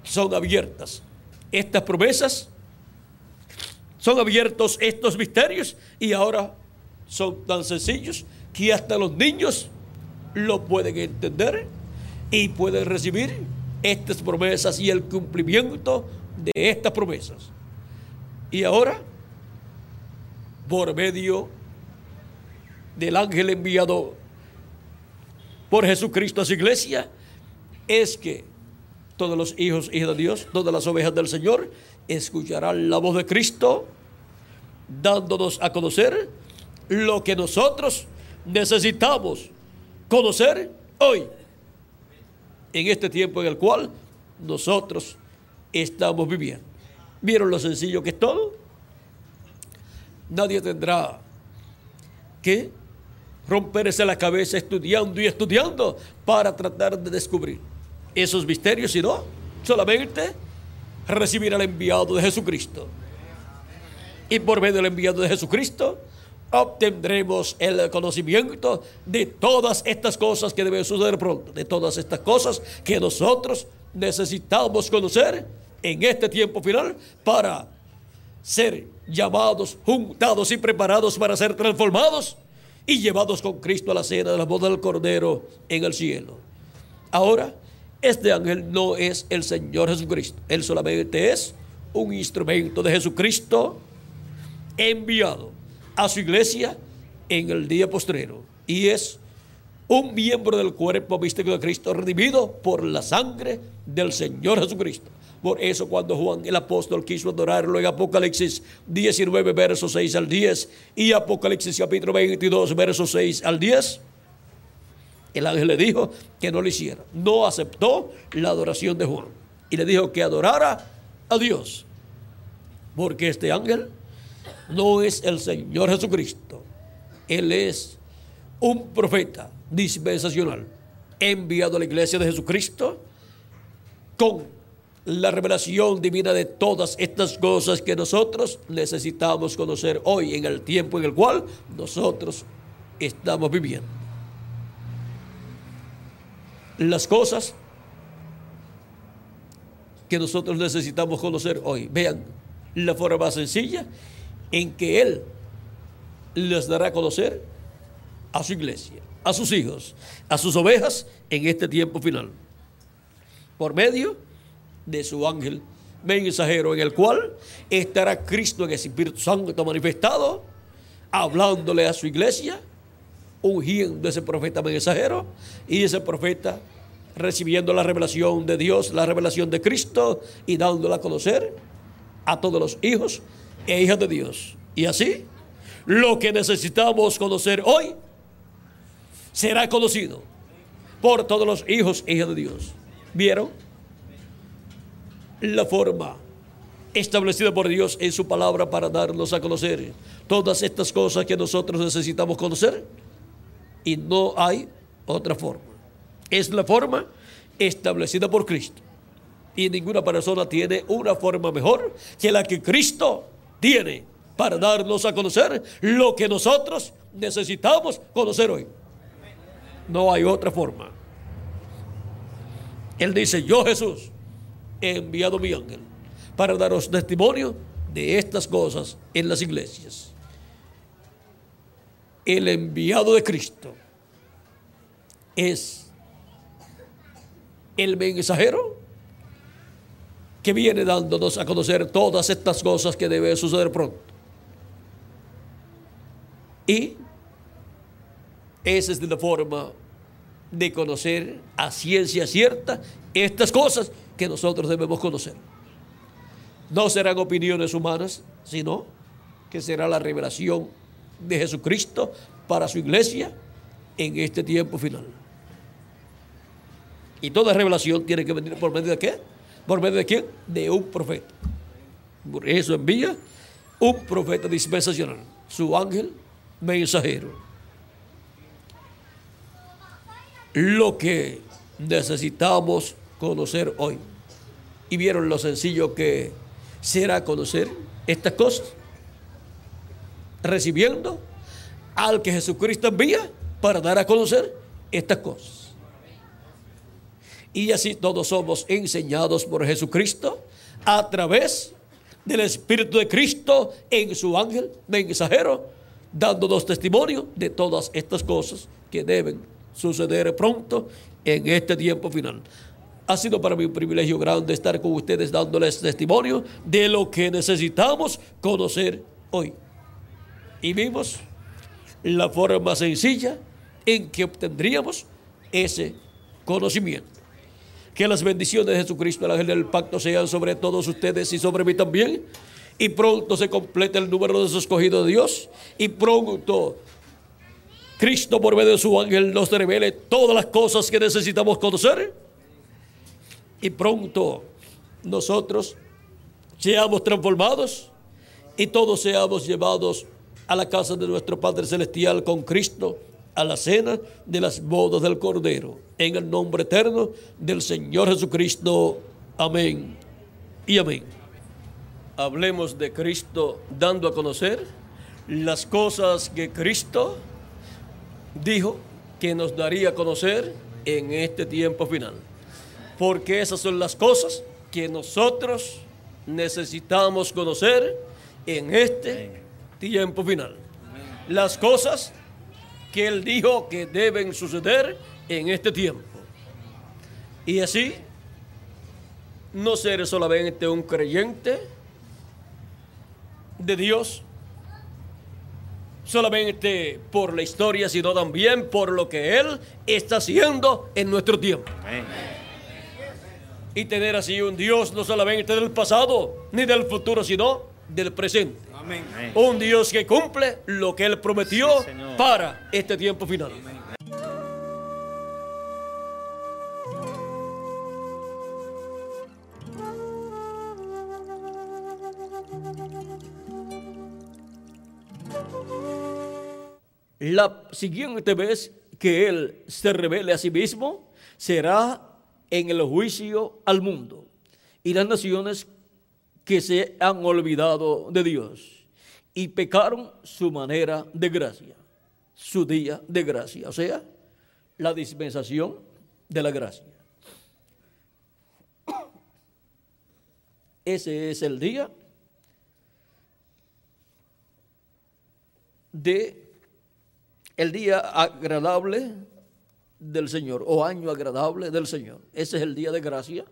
son abiertas. Estas promesas son abiertos estos misterios y ahora son tan sencillos que hasta los niños lo pueden entender y pueden recibir estas promesas y el cumplimiento de estas promesas. Y ahora, por medio del ángel enviado por Jesucristo a su iglesia, es que todos los hijos hijas de Dios, todas las ovejas del Señor, escucharán la voz de Cristo, dándonos a conocer lo que nosotros necesitamos conocer hoy, en este tiempo en el cual nosotros estamos viviendo. ¿Vieron lo sencillo que es todo? Nadie tendrá que romperse la cabeza estudiando y estudiando para tratar de descubrir esos misterios, sino solamente recibir al enviado de Jesucristo. Y por medio del enviado de Jesucristo, obtendremos el conocimiento de todas estas cosas que deben suceder pronto, de todas estas cosas que nosotros necesitamos conocer en este tiempo final para ser llamados, juntados y preparados para ser transformados y llevados con Cristo a la cena de la boda del Cordero en el cielo. Ahora, este ángel no es el Señor Jesucristo, él solamente es un instrumento de Jesucristo enviado a su iglesia en el día postrero y es un miembro del cuerpo místico de Cristo redimido por la sangre del Señor Jesucristo. Por eso cuando Juan el apóstol quiso adorarlo en Apocalipsis 19, versos 6 al 10 y Apocalipsis capítulo 22, versos 6 al 10, el ángel le dijo que no lo hiciera. No aceptó la adoración de Juan. Y le dijo que adorara a Dios. Porque este ángel no es el Señor Jesucristo. Él es un profeta dispensacional enviado a la iglesia de Jesucristo con la revelación divina de todas estas cosas que nosotros necesitamos conocer hoy en el tiempo en el cual nosotros estamos viviendo. Las cosas que nosotros necesitamos conocer hoy. Vean la forma sencilla en que Él les dará a conocer a su iglesia, a sus hijos, a sus ovejas en este tiempo final. Por medio de su ángel mensajero en el cual estará Cristo en el Espíritu Santo manifestado, hablándole a su iglesia, ungiendo a ese profeta mensajero y ese profeta recibiendo la revelación de Dios, la revelación de Cristo y dándola a conocer a todos los hijos e hijas de Dios. Y así, lo que necesitamos conocer hoy será conocido por todos los hijos e hijas de Dios. ¿Vieron? La forma establecida por Dios en su palabra para darnos a conocer todas estas cosas que nosotros necesitamos conocer. Y no hay otra forma. Es la forma establecida por Cristo. Y ninguna persona tiene una forma mejor que la que Cristo tiene para darnos a conocer lo que nosotros necesitamos conocer hoy. No hay otra forma. Él dice, yo Jesús he enviado mi ángel para daros testimonio de estas cosas en las iglesias. El enviado de Cristo es el mensajero que viene dándonos a conocer todas estas cosas que deben suceder pronto. Y esa es la forma de conocer a ciencia cierta estas cosas que nosotros debemos conocer. No serán opiniones humanas, sino que será la revelación de Jesucristo para su iglesia en este tiempo final. Y toda revelación tiene que venir por medio de qué? ¿Por medio de quién? De un profeta. Eso envía un profeta dispensacional, su ángel mensajero. Lo que necesitamos conocer hoy. Y vieron lo sencillo que será conocer estas cosas. Recibiendo al que Jesucristo envía para dar a conocer estas cosas. Y así todos somos enseñados por Jesucristo a través del Espíritu de Cristo en su ángel mensajero, dándonos testimonio de todas estas cosas que deben suceder pronto en este tiempo final. Ha sido para mí un privilegio grande estar con ustedes dándoles testimonio de lo que necesitamos conocer hoy. Y vimos la forma sencilla en que obtendríamos ese conocimiento. Que las bendiciones de Jesucristo, el ángel del pacto, sean sobre todos ustedes y sobre mí también. Y pronto se complete el número de los escogidos de Dios. Y pronto Cristo, por medio de su ángel, nos revele todas las cosas que necesitamos conocer. Y pronto nosotros seamos transformados y todos seamos llevados a la casa de nuestro Padre Celestial con Cristo a la cena de las bodas del Cordero. En el nombre eterno del Señor Jesucristo. Amén y amén. Hablemos de Cristo dando a conocer las cosas que Cristo dijo que nos daría a conocer en este tiempo final. Porque esas son las cosas que nosotros necesitamos conocer en este tiempo final. Las cosas que Él dijo que deben suceder en este tiempo. Y así, no ser solamente un creyente de Dios, solamente por la historia, sino también por lo que Él está haciendo en nuestro tiempo. Y tener así un Dios no solamente del pasado ni del futuro, sino del presente. Un Dios que cumple lo que Él prometió para este tiempo final. La siguiente este vez que Él se revele a sí mismo será en el juicio al mundo. Y las naciones que se han olvidado de Dios y pecaron su manera de gracia, su día de gracia, o sea, la dispensación de la gracia. Ese es el día de el día agradable del Señor o año agradable del Señor. Ese es el día de gracia,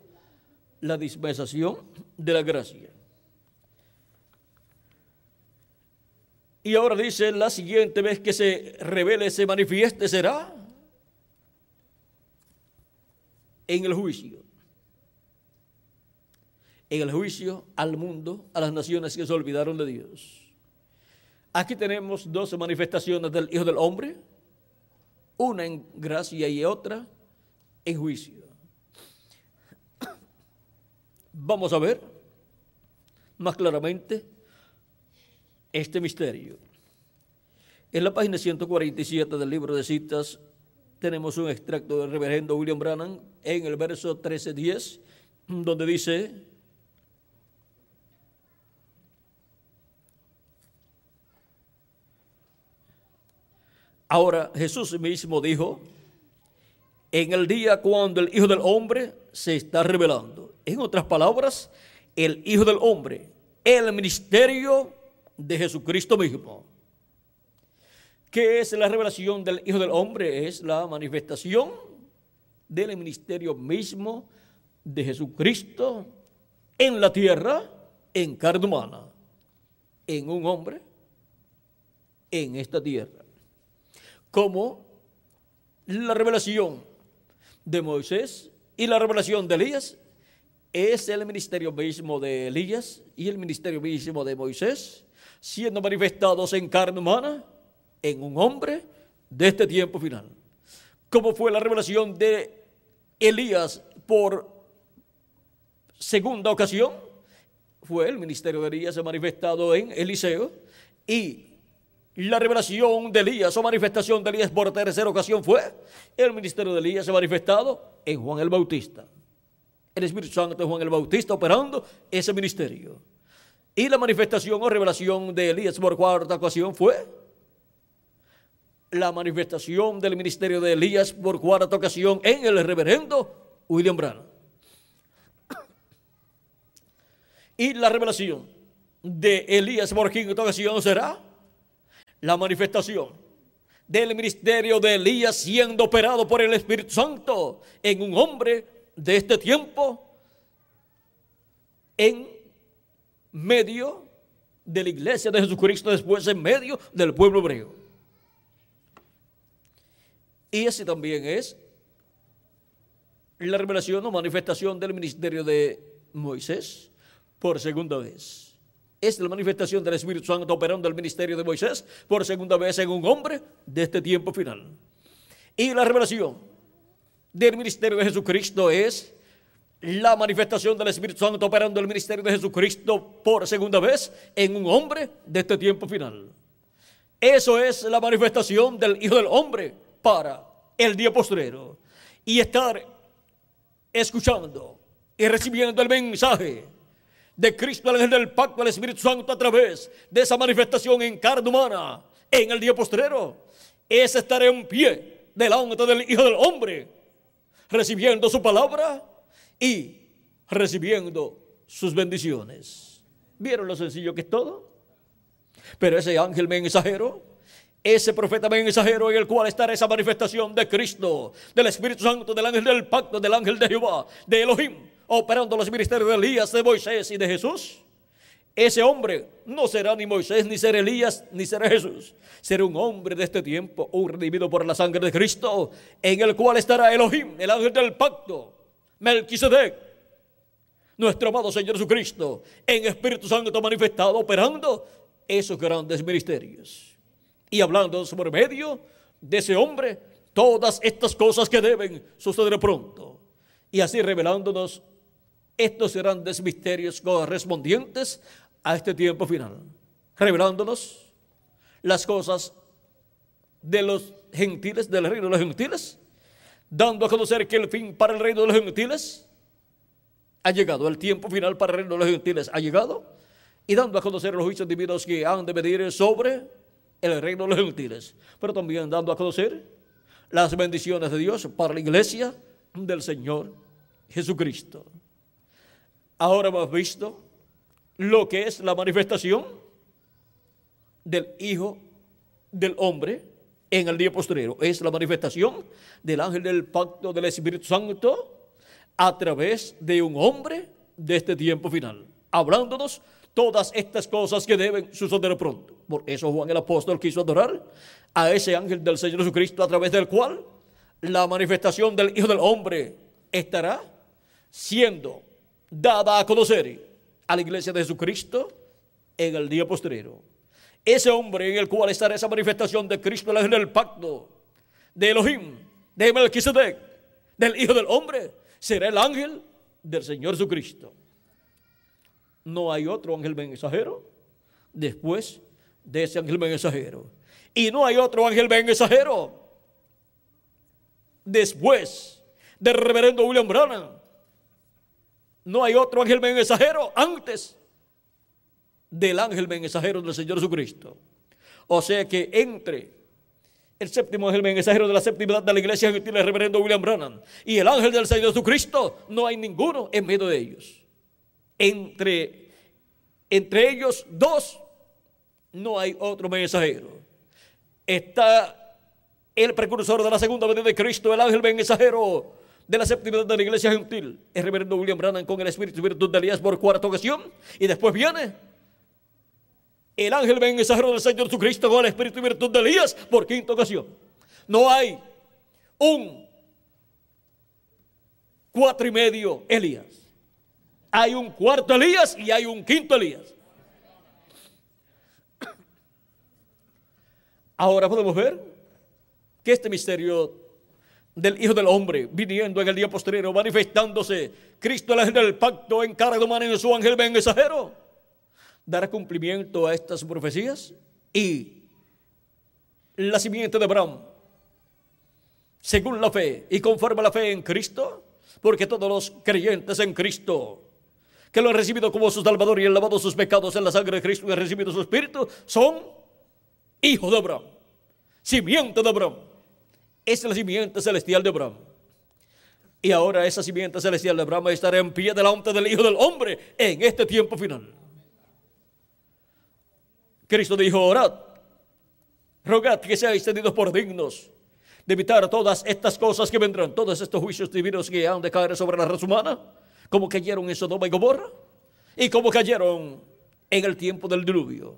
la dispensación de la gracia. Y ahora dice, la siguiente vez que se revele, se manifieste, será en el juicio. En el juicio al mundo, a las naciones que se olvidaron de Dios. Aquí tenemos dos manifestaciones del Hijo del Hombre, una en gracia y otra en juicio. Vamos a ver más claramente este misterio. En la página 147 del libro de citas tenemos un extracto del reverendo William Brannan en el verso 13:10, donde dice, Ahora Jesús mismo dijo, en el día cuando el Hijo del Hombre se está revelando. En otras palabras, el Hijo del Hombre, el ministerio de Jesucristo mismo. ¿Qué es la revelación del Hijo del Hombre? Es la manifestación del ministerio mismo de Jesucristo en la tierra, en carne humana, en un hombre, en esta tierra como la revelación de Moisés y la revelación de Elías es el ministerio mismo de Elías y el ministerio mismo de Moisés, siendo manifestados en carne humana, en un hombre de este tiempo final. Como fue la revelación de Elías por segunda ocasión, fue el ministerio de Elías manifestado en Eliseo y la revelación de Elías o manifestación de Elías por tercera ocasión fue el ministerio de Elías manifestado en Juan el Bautista. El Espíritu Santo de Juan el Bautista operando ese ministerio. Y la manifestación o revelación de Elías por cuarta ocasión fue la manifestación del ministerio de Elías por cuarta ocasión en el reverendo William Branham. Y la revelación de Elías por quinta ocasión será la manifestación del ministerio de Elías siendo operado por el Espíritu Santo en un hombre de este tiempo en medio de la iglesia de Jesucristo, después en medio del pueblo hebreo. Y ese también es la revelación o manifestación del ministerio de Moisés por segunda vez es la manifestación del Espíritu Santo operando el ministerio de Moisés por segunda vez en un hombre de este tiempo final. Y la revelación del ministerio de Jesucristo es la manifestación del Espíritu Santo operando el ministerio de Jesucristo por segunda vez en un hombre de este tiempo final. Eso es la manifestación del Hijo del Hombre para el día postrero. Y estar escuchando y recibiendo el mensaje de Cristo, el ángel del pacto, el Espíritu Santo a través de esa manifestación en carne humana en el día postrero, es estar en pie delante del Hijo del Hombre, recibiendo su palabra y recibiendo sus bendiciones. ¿Vieron lo sencillo que es todo? Pero ese ángel mensajero, ese profeta mensajero en el cual estará esa manifestación de Cristo, del Espíritu Santo, del ángel del pacto, del ángel de Jehová, de Elohim, operando los ministerios de Elías, de Moisés y de Jesús, ese hombre no será ni Moisés, ni será Elías, ni será Jesús. Será un hombre de este tiempo, un redimido por la sangre de Cristo, en el cual estará Elohim, el ángel del pacto, Melquisedec, nuestro amado Señor Jesucristo, en Espíritu Santo manifestado, operando esos grandes ministerios. Y hablando por medio de ese hombre, todas estas cosas que deben suceder pronto. Y así revelándonos estos grandes misterios correspondientes a este tiempo final, revelándonos las cosas de los gentiles, del reino de los gentiles, dando a conocer que el fin para el reino de los gentiles ha llegado, el tiempo final para el reino de los gentiles ha llegado, y dando a conocer los juicios divinos que han de venir sobre el reino de los gentiles, pero también dando a conocer las bendiciones de Dios para la iglesia del Señor Jesucristo. Ahora hemos visto lo que es la manifestación del Hijo del Hombre en el día posterior. Es la manifestación del ángel del pacto del Espíritu Santo a través de un hombre de este tiempo final, hablándonos todas estas cosas que deben suceder pronto. Por eso Juan el apóstol quiso adorar a ese ángel del Señor Jesucristo a través del cual la manifestación del Hijo del Hombre estará siendo dada a conocer a la iglesia de Jesucristo en el día posterior. Ese hombre en el cual estará esa manifestación de Cristo, el del pacto, de Elohim, de Melquisedec, del Hijo del Hombre, será el ángel del Señor Jesucristo. No hay otro ángel mensajero después de ese ángel mensajero. Y no hay otro ángel mensajero después del reverendo William Branham. No hay otro ángel mensajero antes del ángel mensajero del Señor Jesucristo. O sea que entre el séptimo ángel mensajero de la séptima de la iglesia gentil, el reverendo William Branham, y el ángel del Señor Jesucristo, no hay ninguno en medio de ellos. Entre, entre ellos dos, no hay otro mensajero. Está el precursor de la segunda venida de Cristo, el ángel mensajero de la séptima de la iglesia gentil, el reverendo William Branham con el Espíritu Virtud de Elías por cuarta ocasión, y después viene el ángel mensajero del Señor Jesucristo con el Espíritu Virtud de Elías por quinta ocasión. No hay un cuatro y medio Elías. Hay un cuarto Elías y hay un quinto Elías. Ahora podemos ver que este misterio del Hijo del Hombre, viniendo en el día posterior, manifestándose, Cristo el ángel del pacto en cara de en su ángel mensajero, dará cumplimiento a estas profecías y la simiente de Abraham, según la fe y conforme a la fe en Cristo, porque todos los creyentes en Cristo, que lo han recibido como su Salvador y han lavado sus pecados en la sangre de Cristo y han recibido su Espíritu, son hijos de Abraham, simiente de Abraham es la simiente celestial de Abraham. Y ahora esa simiente celestial de Abraham estará en pie delante del Hijo del Hombre en este tiempo final. Cristo dijo, orad, rogad que seáis tenidos por dignos de evitar todas estas cosas que vendrán, todos estos juicios divinos que han de caer sobre la raza humana, como cayeron en Sodoma y Gomorra, y como cayeron en el tiempo del diluvio.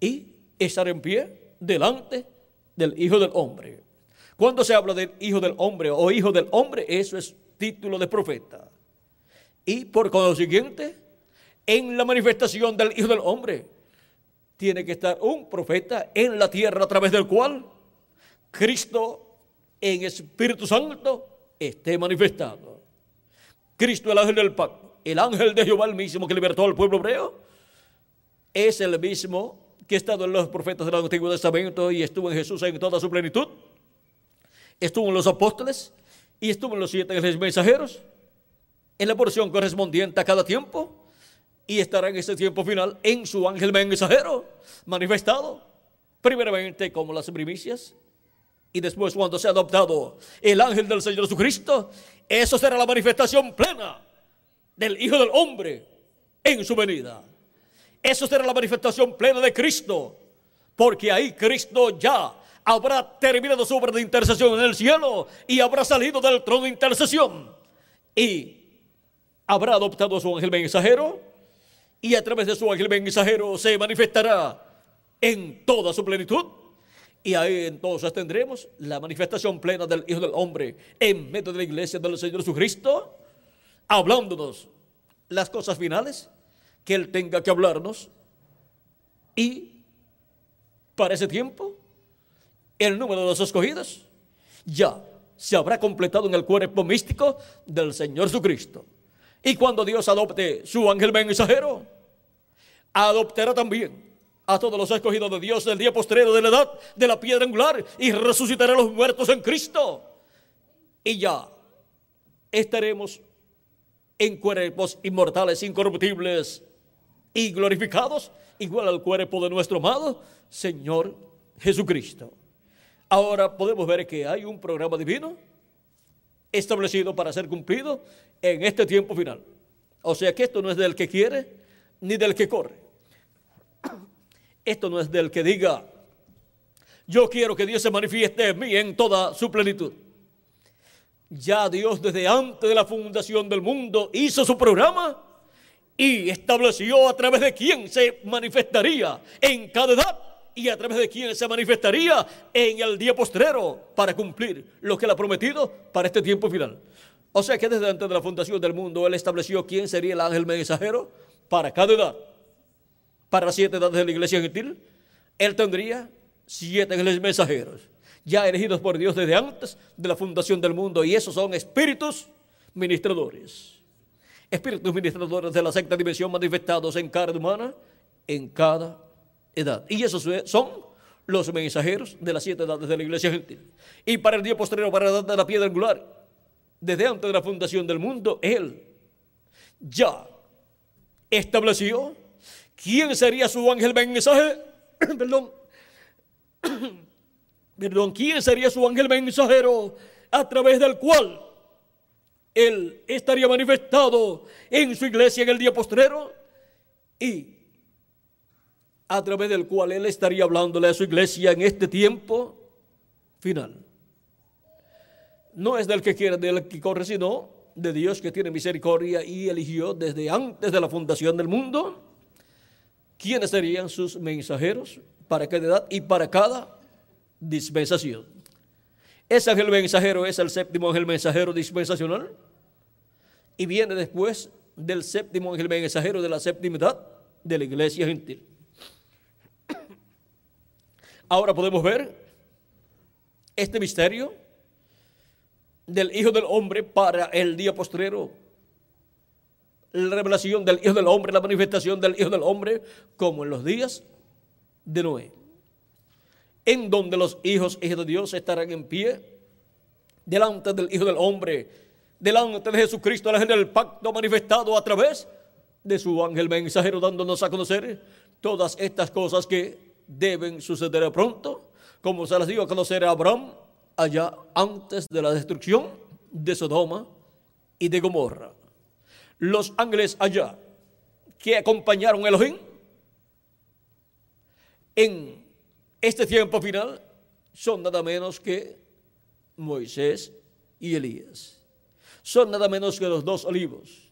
Y estar en pie delante del Hijo del Hombre. Cuando se habla del hijo del hombre o hijo del hombre, eso es título de profeta. Y por consiguiente, en la manifestación del hijo del hombre, tiene que estar un profeta en la tierra a través del cual Cristo en Espíritu Santo esté manifestado. Cristo, el ángel del pacto, el ángel de Jehová, el mismo que libertó al pueblo hebreo, es el mismo que ha estado en los profetas del Antiguo Testamento y estuvo en Jesús en toda su plenitud estuvo en los apóstoles y estuvo en los siete mensajeros, en la porción correspondiente a cada tiempo, y estará en ese tiempo final en su ángel mensajero manifestado, primeramente como las primicias, y después cuando sea adoptado el ángel del Señor Jesucristo, eso será la manifestación plena del Hijo del Hombre en su venida. Eso será la manifestación plena de Cristo, porque ahí Cristo ya habrá terminado su obra de intercesión en el cielo y habrá salido del trono de intercesión y habrá adoptado a su ángel mensajero y a través de su ángel mensajero se manifestará en toda su plenitud. Y ahí entonces tendremos la manifestación plena del Hijo del Hombre en medio de la iglesia del Señor Jesucristo, hablándonos las cosas finales que Él tenga que hablarnos. Y para ese tiempo el número de los escogidos ya se habrá completado en el cuerpo místico del Señor Jesucristo. Y cuando Dios adopte su ángel mensajero, adoptará también a todos los escogidos de Dios del día postrero de la edad de la piedra angular y resucitará a los muertos en Cristo. Y ya estaremos en cuerpos inmortales, incorruptibles y glorificados, igual al cuerpo de nuestro amado Señor Jesucristo. Ahora podemos ver que hay un programa divino establecido para ser cumplido en este tiempo final. O sea que esto no es del que quiere ni del que corre. Esto no es del que diga, yo quiero que Dios se manifieste en mí en toda su plenitud. Ya Dios desde antes de la fundación del mundo hizo su programa y estableció a través de quién se manifestaría en cada edad y a través de quién se manifestaría en el día postrero para cumplir lo que él ha prometido para este tiempo final. O sea que desde antes de la fundación del mundo él estableció quién sería el ángel mensajero para cada edad. Para siete edades de la iglesia gentil, él tendría siete mensajeros, ya elegidos por Dios desde antes de la fundación del mundo, y esos son espíritus ministradores. Espíritus ministradores de la sexta dimensión manifestados en carne humana en cada edad. Y esos son los mensajeros de las siete edades de la iglesia gentil. Y para el día posterior, para la edad de la piedra angular, desde antes de la fundación del mundo, Él ya estableció quién sería su ángel mensaje. Perdón. Perdón, quién sería su ángel mensajero a través del cual Él estaría manifestado en su iglesia en el día postrero y a través del cual Él estaría hablándole a su iglesia en este tiempo final. No es del que quiere, del que corre, sino de Dios que tiene misericordia y eligió desde antes de la fundación del mundo quiénes serían sus mensajeros para cada edad y para cada dispensación. Ese ángel mensajero es el séptimo ángel mensajero dispensacional y viene después del séptimo ángel mensajero de la séptima edad de la iglesia gentil. Ahora podemos ver este misterio del Hijo del Hombre para el día postrero. La revelación del Hijo del Hombre, la manifestación del Hijo del Hombre, como en los días de Noé. En donde los hijos, hijos de Dios, estarán en pie delante del Hijo del Hombre, delante de Jesucristo, el ángel del pacto manifestado a través de su ángel mensajero, dándonos a conocer todas estas cosas que deben suceder pronto, como se las dio a conocer a Abraham allá antes de la destrucción de Sodoma y de Gomorra. Los ángeles allá que acompañaron a Elohim en este tiempo final son nada menos que Moisés y Elías. Son nada menos que los dos olivos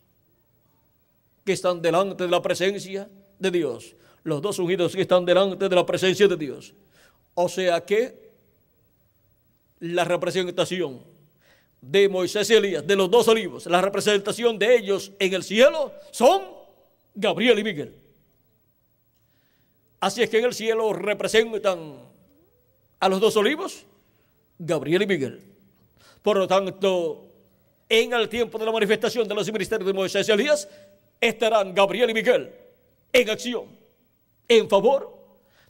que están delante de la presencia de Dios los dos ungidos que están delante de la presencia de Dios. O sea que la representación de Moisés y Elías, de los dos olivos, la representación de ellos en el cielo son Gabriel y Miguel. Así es que en el cielo representan a los dos olivos, Gabriel y Miguel. Por lo tanto, en el tiempo de la manifestación de los ministerios de Moisés y Elías, estarán Gabriel y Miguel en acción en favor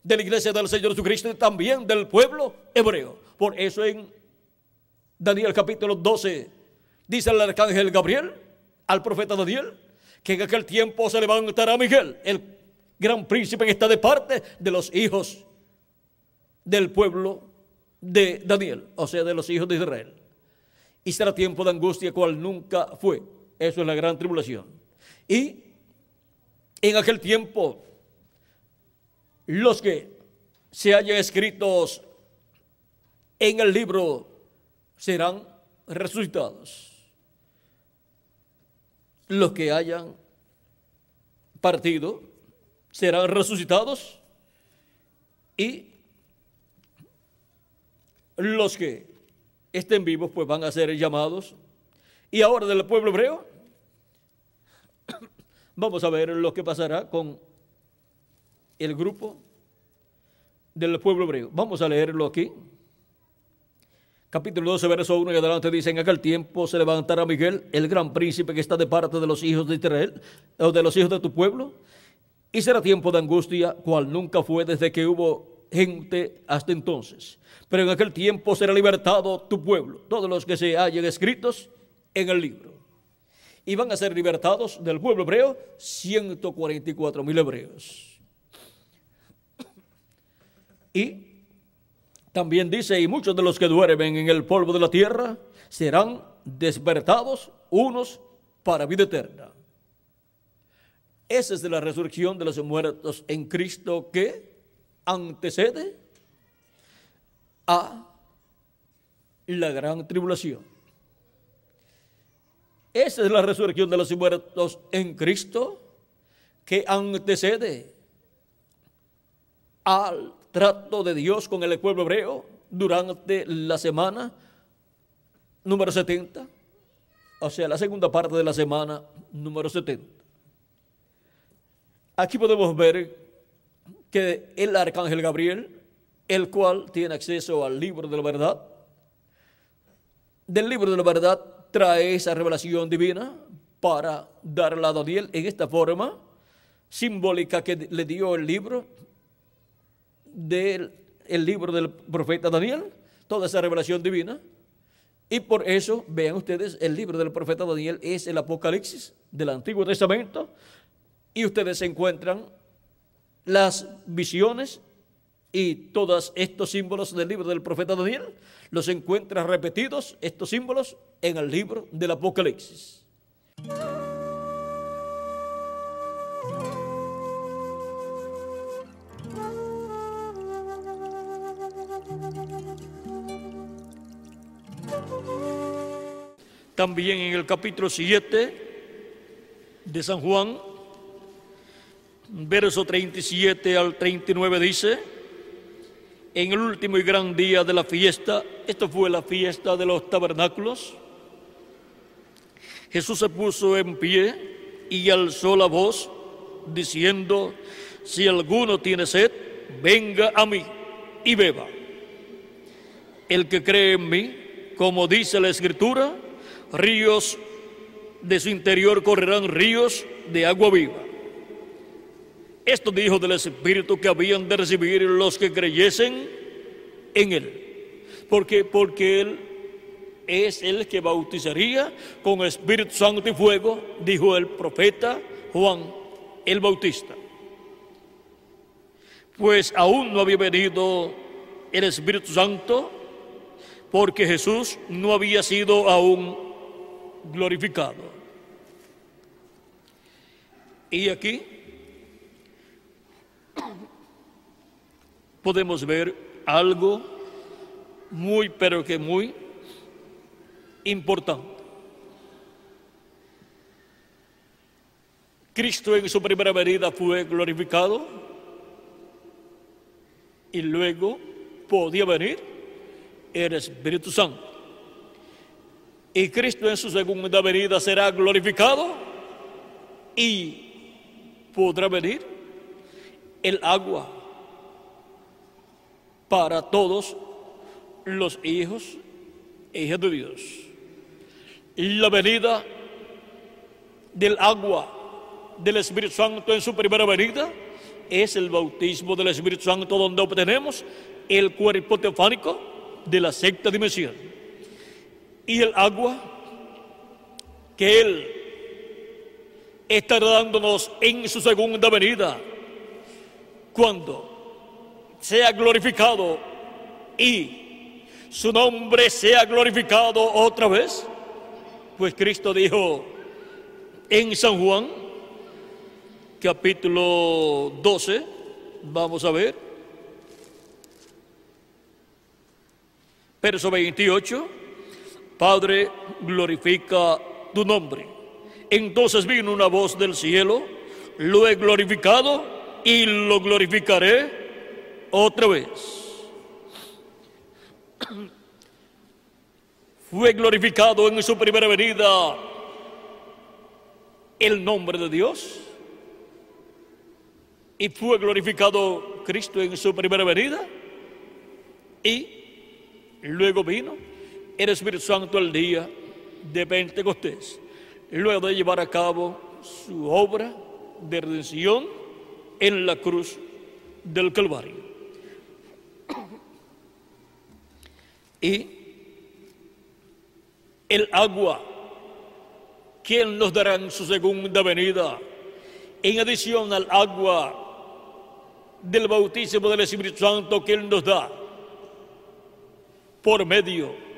de la iglesia del Señor Jesucristo y también del pueblo hebreo. Por eso en Daniel capítulo 12 dice el arcángel Gabriel al profeta Daniel que en aquel tiempo se levantará Miguel, el gran príncipe que está de parte de los hijos del pueblo de Daniel, o sea, de los hijos de Israel. Y será tiempo de angustia cual nunca fue. Eso es la gran tribulación. Y en aquel tiempo los que se hayan escritos en el libro serán resucitados. Los que hayan partido serán resucitados y los que estén vivos pues van a ser llamados. Y ahora del pueblo hebreo, vamos a ver lo que pasará con el grupo del pueblo hebreo. Vamos a leerlo aquí. Capítulo 12, verso 1 y adelante dice, en aquel tiempo se levantará Miguel, el gran príncipe que está de parte de los hijos de Israel, o de los hijos de tu pueblo, Y será tiempo de angustia, cual nunca fue desde que hubo gente hasta entonces. Pero en aquel tiempo será libertado tu pueblo, todos los que se hallen escritos en el libro. Y van a ser libertados del pueblo hebreo 144 mil hebreos. Y también dice, y muchos de los que duermen en el polvo de la tierra serán despertados unos para vida eterna. Esa es la resurrección de los muertos en Cristo que antecede a la gran tribulación. Esa es la resurrección de los muertos en Cristo que antecede al trato de Dios con el pueblo hebreo durante la semana número 70, o sea, la segunda parte de la semana número 70. Aquí podemos ver que el arcángel Gabriel, el cual tiene acceso al libro de la verdad, del libro de la verdad trae esa revelación divina para darla a Daniel en esta forma simbólica que le dio el libro del el libro del profeta Daniel, toda esa revelación divina. Y por eso, vean ustedes, el libro del profeta Daniel es el Apocalipsis del Antiguo Testamento, y ustedes encuentran las visiones y todos estos símbolos del libro del profeta Daniel, los encuentran repetidos, estos símbolos, en el libro del Apocalipsis. También en el capítulo 7 de San Juan, verso 37 al 39 dice, en el último y gran día de la fiesta, esto fue la fiesta de los tabernáculos, Jesús se puso en pie y alzó la voz diciendo, si alguno tiene sed, venga a mí y beba. El que cree en mí, como dice la escritura, ríos de su interior correrán ríos de agua viva. Esto dijo del Espíritu que habían de recibir los que creyesen en Él. Porque, porque Él es el que bautizaría con Espíritu Santo y fuego, dijo el profeta Juan el Bautista. Pues aún no había venido el Espíritu Santo porque Jesús no había sido aún glorificado. Y aquí podemos ver algo muy, pero que muy importante. Cristo en su primera venida fue glorificado y luego podía venir el Espíritu Santo. Y Cristo en su segunda venida será glorificado y podrá venir el agua para todos los hijos e hijas de Dios. La venida del agua del Espíritu Santo en su primera venida es el bautismo del Espíritu Santo donde obtenemos el cuerpo teofánico de la sexta dimensión. Y el agua que Él estará dándonos en su segunda venida, cuando sea glorificado y su nombre sea glorificado otra vez? Pues Cristo dijo en San Juan, capítulo 12, vamos a ver, verso 28, Padre, glorifica tu nombre. Entonces vino una voz del cielo, lo he glorificado y lo glorificaré otra vez. Fue glorificado en su primera venida el nombre de Dios. Y fue glorificado Cristo en su primera venida. Y luego vino el Espíritu Santo al día de Pentecostés. Luego de llevar a cabo su obra de redención en la cruz del Calvario. Y el agua Él nos dará en su segunda venida, en adición al agua del bautismo del Espíritu Santo que nos da, por medio de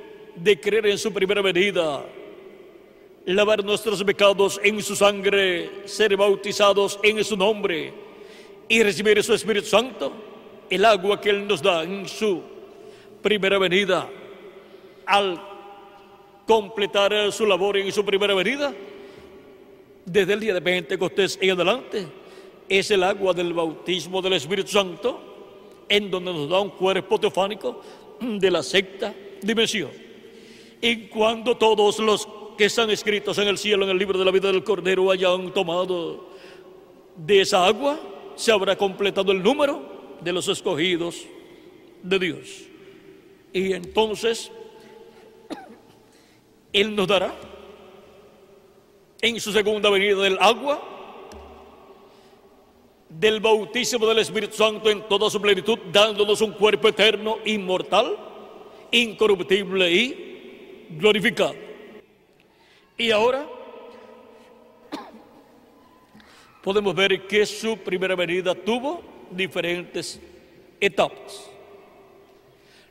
creer en su primera venida, lavar nuestros pecados en su sangre, ser bautizados en su nombre y recibir su Espíritu Santo, el agua que Él nos da en su primera venida, al completar su labor en su primera venida, desde el día de Pentecostés en adelante, es el agua del bautismo del Espíritu Santo, en donde nos da un cuerpo teofánico de la sexta dimensión. Y cuando todos los que están escritos en el cielo, en el libro de la vida del Cordero, hayan tomado de esa agua, se habrá completado el número de los escogidos de Dios. Y entonces Él nos dará en su segunda venida del agua, del bautismo del Espíritu Santo en toda su plenitud, dándonos un cuerpo eterno, inmortal, incorruptible y glorificado. Y ahora podemos ver que su primera venida tuvo diferentes etapas.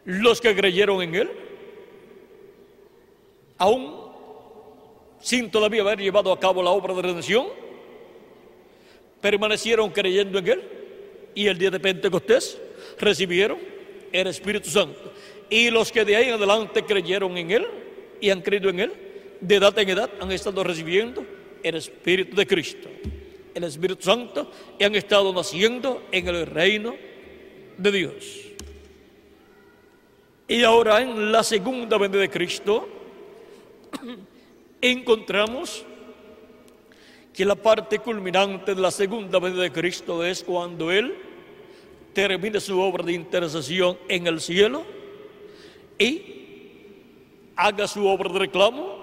Los que creyeron en Él, aún sin todavía haber llevado a cabo la obra de redención, permanecieron creyendo en Él y el día de Pentecostés recibieron el Espíritu Santo. Y los que de ahí en adelante creyeron en Él y han creído en Él, de edad en edad han estado recibiendo el Espíritu de Cristo el Espíritu Santo y han estado naciendo en el reino de Dios. Y ahora en la segunda venida de Cristo encontramos que la parte culminante de la segunda venida de Cristo es cuando Él termine su obra de intercesión en el cielo y haga su obra de reclamo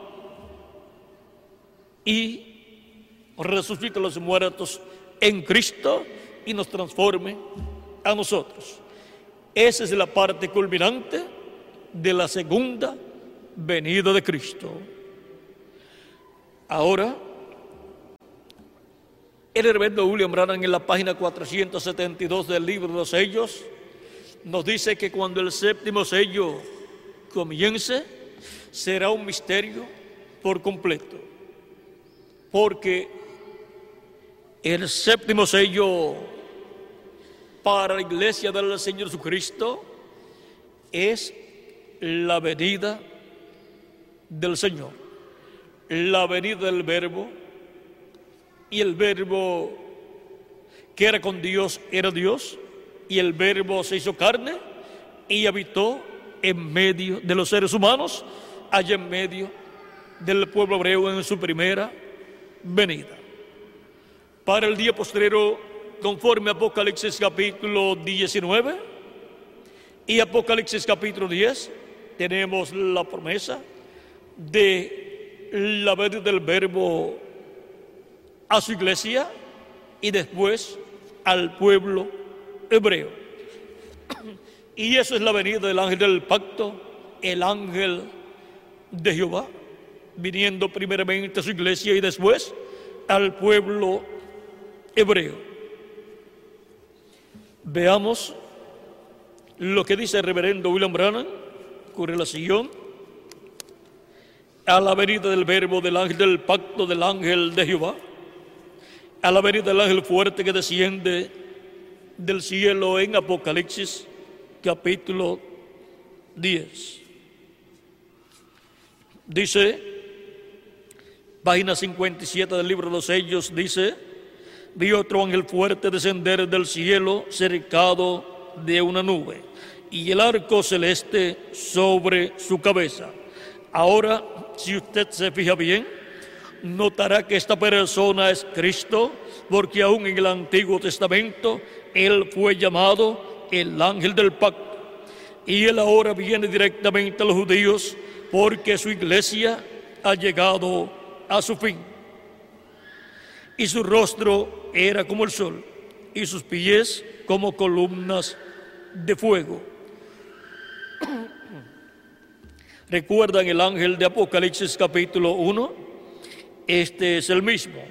y resucite a los muertos en Cristo y nos transforme a nosotros. Esa es la parte culminante de la segunda venida de Cristo. Ahora, el reverendo William Branham en la página 472 del libro de los sellos nos dice que cuando el séptimo sello comience, será un misterio por completo, porque el séptimo sello para la iglesia del Señor Jesucristo es la venida del Señor, la venida del Verbo, y el Verbo que era con Dios era Dios, y el Verbo se hizo carne y habitó en medio de los seres humanos, allá en medio del pueblo hebreo en su primera venida para el día postrero conforme Apocalipsis capítulo 19 y Apocalipsis capítulo 10 tenemos la promesa de la venida del verbo a su iglesia y después al pueblo hebreo. Y eso es la venida del ángel del pacto, el ángel de Jehová, viniendo primeramente a su iglesia y después al pueblo hebreo. Veamos lo que dice el reverendo William Branham con relación a la venida del verbo del ángel del pacto del ángel de Jehová, a la venida del ángel fuerte que desciende del cielo en Apocalipsis capítulo 10. Dice, página 57 del libro de los sellos, dice, vi otro ángel fuerte descender del cielo cercado de una nube y el arco celeste sobre su cabeza. Ahora, si usted se fija bien, notará que esta persona es Cristo, porque aún en el Antiguo Testamento Él fue llamado el ángel del pacto. Y Él ahora viene directamente a los judíos porque su iglesia ha llegado a su fin y su rostro era como el sol, y sus pies como columnas de fuego. ¿Recuerdan el ángel de Apocalipsis capítulo 1? Este es el mismo.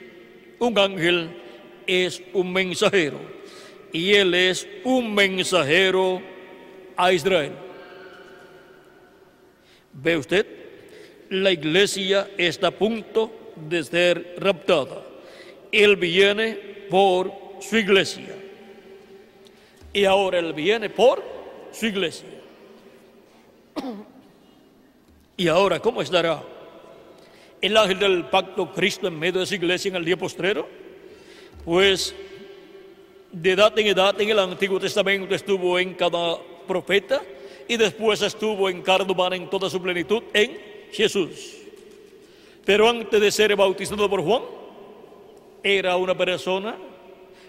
Un ángel es un mensajero y él es un mensajero a Israel. ¿Ve usted? La iglesia está a punto de ser raptada. Él viene por su iglesia. Y ahora Él viene por su iglesia. Y ahora, ¿cómo estará el ángel del pacto Cristo en medio de su iglesia en el día postrero? Pues de edad en edad en el Antiguo Testamento estuvo en cada profeta y después estuvo en humana en toda su plenitud en Jesús. Pero antes de ser bautizado por Juan, era una persona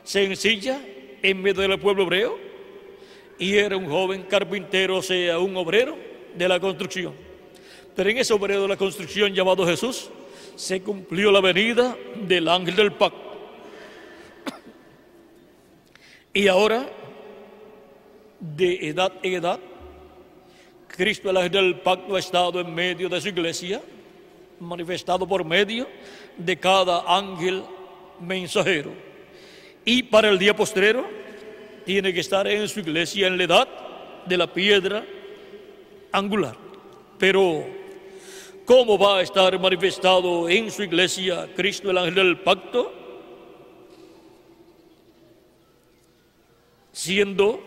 sencilla en medio del pueblo hebreo y era un joven carpintero, o sea, un obrero de la construcción. Pero en ese obrero de la construcción llamado Jesús se cumplió la venida del ángel del pacto. Y ahora, de edad en edad, Cristo el ángel del pacto ha estado en medio de su iglesia, manifestado por medio de cada ángel mensajero. Y para el día postrero tiene que estar en su iglesia en la edad de la piedra angular. Pero, ¿cómo va a estar manifestado en su iglesia Cristo el ángel del pacto? Siendo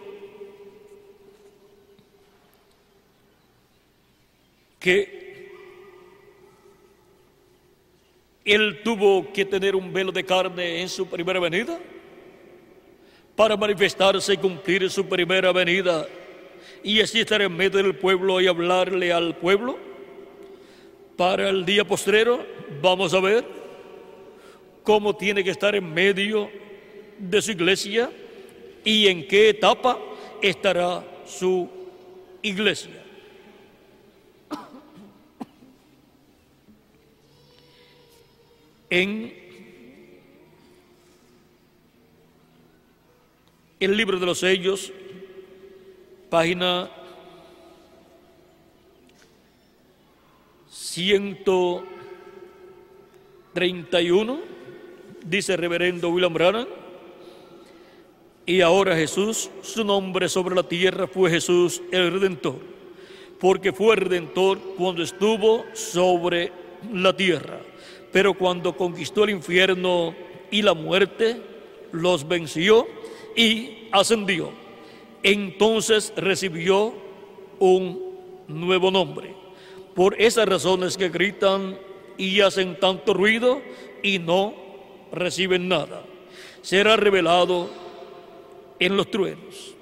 que Él tuvo que tener un velo de carne en su primera venida para manifestarse y cumplir su primera venida y así estar en medio del pueblo y hablarle al pueblo. Para el día postrero vamos a ver cómo tiene que estar en medio de su iglesia y en qué etapa estará su iglesia. En el libro de los sellos, página 131, dice reverendo William Branham, y ahora Jesús, su nombre sobre la tierra fue Jesús el Redentor, porque fue Redentor cuando estuvo sobre la tierra pero cuando conquistó el infierno y la muerte, los venció y ascendió. Entonces recibió un nuevo nombre. Por esas razones que gritan y hacen tanto ruido y no reciben nada. Será revelado en los truenos.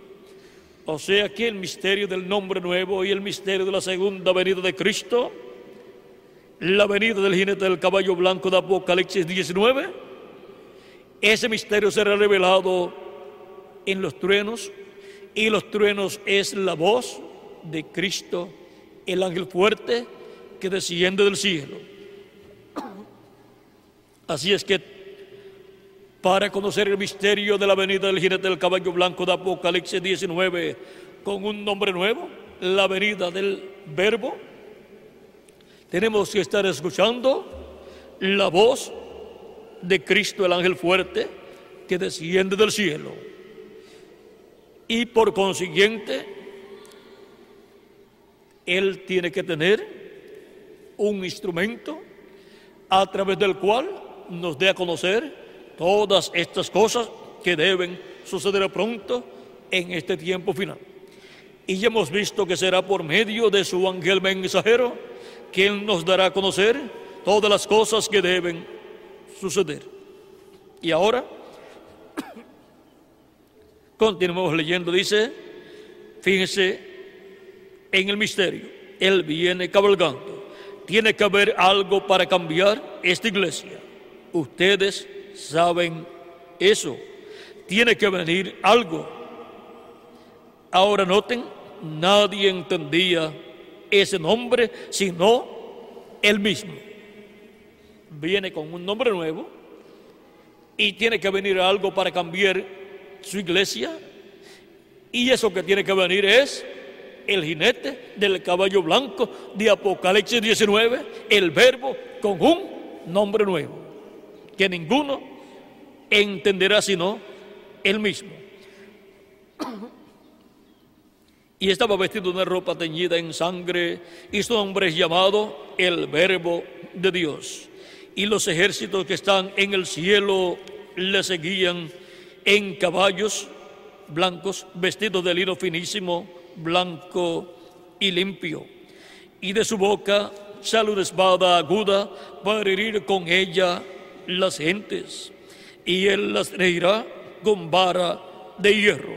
O sea que el misterio del nombre nuevo y el misterio de la segunda venida de Cristo la venida del jinete del caballo blanco de Apocalipsis 19, ese misterio será revelado en los truenos y los truenos es la voz de Cristo, el ángel fuerte que desciende del cielo. Así es que para conocer el misterio de la venida del jinete del caballo blanco de Apocalipsis 19 con un nombre nuevo, la venida del verbo, tenemos que estar escuchando la voz de Cristo, el ángel fuerte, que desciende del cielo. Y por consiguiente, Él tiene que tener un instrumento a través del cual nos dé a conocer todas estas cosas que deben suceder pronto en este tiempo final. Y ya hemos visto que será por medio de su ángel mensajero que Él nos dará a conocer todas las cosas que deben suceder. Y ahora, continuamos leyendo, dice, fíjense en el misterio, Él viene cabalgando. Tiene que haber algo para cambiar esta iglesia. Ustedes saben eso. Tiene que venir algo. Ahora noten, nadie entendía ese nombre, sino el mismo. Viene con un nombre nuevo y tiene que venir algo para cambiar su iglesia. Y eso que tiene que venir es el jinete del caballo blanco de Apocalipsis 19, el verbo con un nombre nuevo, que ninguno entenderá sino él mismo. Y estaba vestido de una ropa teñida en sangre, y su nombre es llamado el Verbo de Dios. Y los ejércitos que están en el cielo le seguían en caballos blancos, vestidos de lino finísimo, blanco y limpio. Y de su boca sale espada aguda para herir con ella las gentes. Y él las reirá con vara de hierro.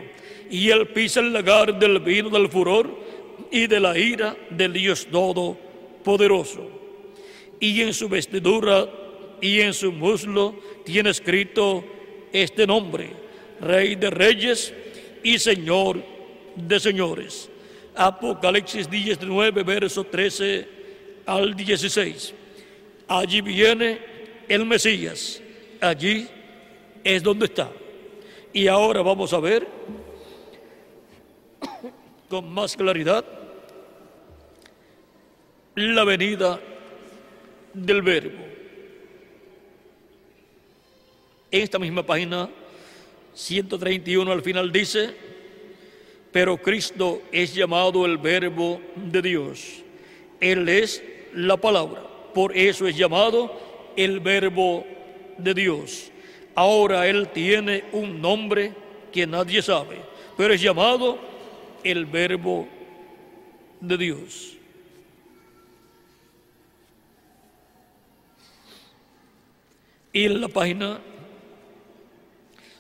Y él pisa el lagar del vino del furor y de la ira del Dios Todopoderoso. Y en su vestidura y en su muslo tiene escrito este nombre, Rey de Reyes y Señor de señores. Apocalipsis 19, verso 13 al 16. Allí viene el Mesías. Allí es donde está. Y ahora vamos a ver con más claridad la venida del verbo. En esta misma página 131 al final dice, pero Cristo es llamado el verbo de Dios. Él es la palabra. Por eso es llamado el verbo de Dios. Ahora Él tiene un nombre que nadie sabe, pero es llamado el verbo de Dios. Y en la página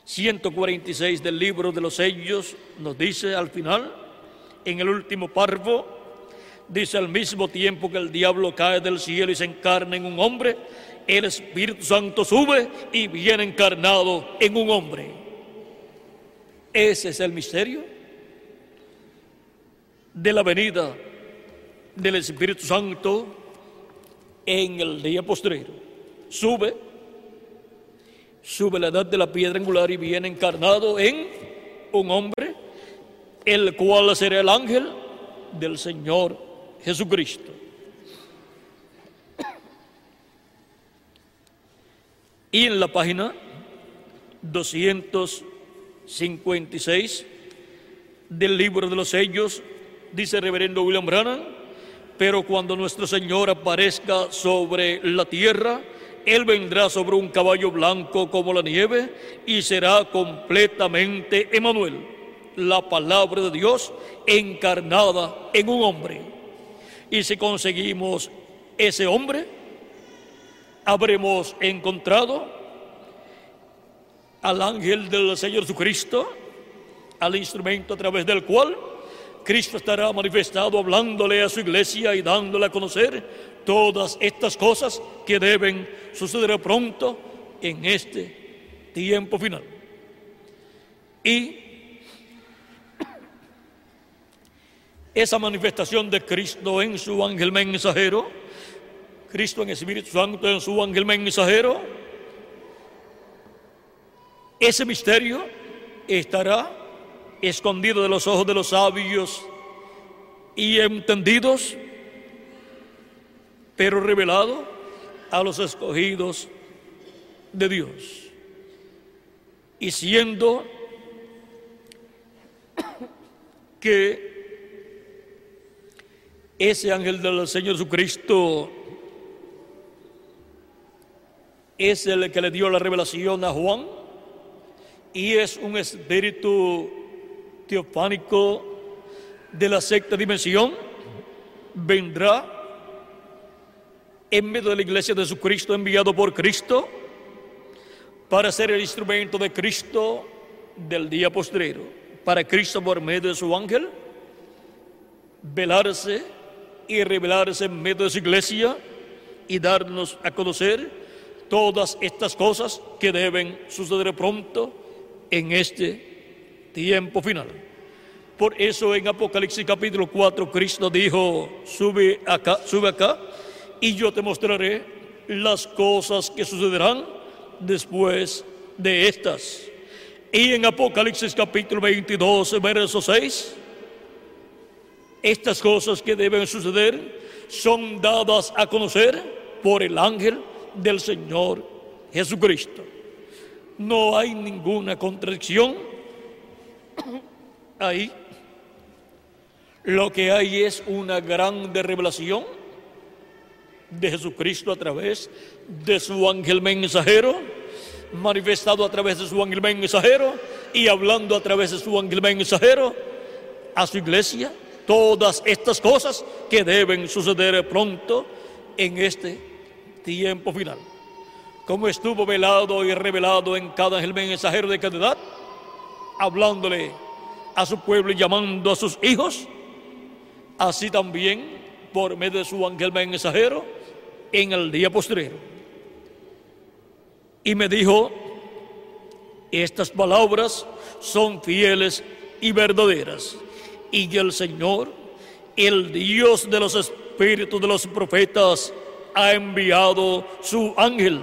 146 del libro de los sellos nos dice al final, en el último párrafo, dice al mismo tiempo que el diablo cae del cielo y se encarna en un hombre, el Espíritu Santo sube y viene encarnado en un hombre. Ese es el misterio de la venida del Espíritu Santo en el día postrero. Sube sube la edad de la piedra angular y viene encarnado en un hombre, el cual será el ángel del Señor Jesucristo. Y en la página 256 del libro de los sellos, dice reverendo William Branham, pero cuando nuestro Señor aparezca sobre la tierra, él vendrá sobre un caballo blanco como la nieve y será completamente Emanuel, la palabra de Dios encarnada en un hombre. Y si conseguimos ese hombre, habremos encontrado al ángel del Señor Jesucristo, al instrumento a través del cual Cristo estará manifestado hablándole a su iglesia y dándole a conocer todas estas cosas que deben suceder pronto en este tiempo final. Y esa manifestación de Cristo en su ángel mensajero, Cristo en el Espíritu Santo en su ángel mensajero, ese misterio estará escondido de los ojos de los sabios y entendidos, pero revelado a los escogidos de Dios. Y siendo que ese ángel del Señor Jesucristo es el que le dio la revelación a Juan y es un espíritu teofánico de la sexta dimensión vendrá en medio de la iglesia de Jesucristo enviado por Cristo para ser el instrumento de Cristo del día postrero, para Cristo por medio de su ángel velarse y revelarse en medio de su iglesia y darnos a conocer todas estas cosas que deben suceder pronto en este tiempo final. Por eso en Apocalipsis capítulo 4 Cristo dijo, sube acá, sube acá, y yo te mostraré las cosas que sucederán después de estas. Y en Apocalipsis capítulo 22, verso 6, estas cosas que deben suceder son dadas a conocer por el ángel del Señor Jesucristo. No hay ninguna contradicción ahí. Lo que hay es una grande revelación de Jesucristo a través de su ángel mensajero, manifestado a través de su ángel mensajero y hablando a través de su ángel mensajero a su iglesia. Todas estas cosas que deben suceder pronto en este tiempo final. Como estuvo velado y revelado en cada ángel mensajero de cada edad, hablándole a su pueblo y llamando a sus hijos, así también por medio de su ángel mensajero en el día postrero. Y me dijo, estas palabras son fieles y verdaderas. Y el Señor, el Dios de los espíritus de los profetas, ha enviado su ángel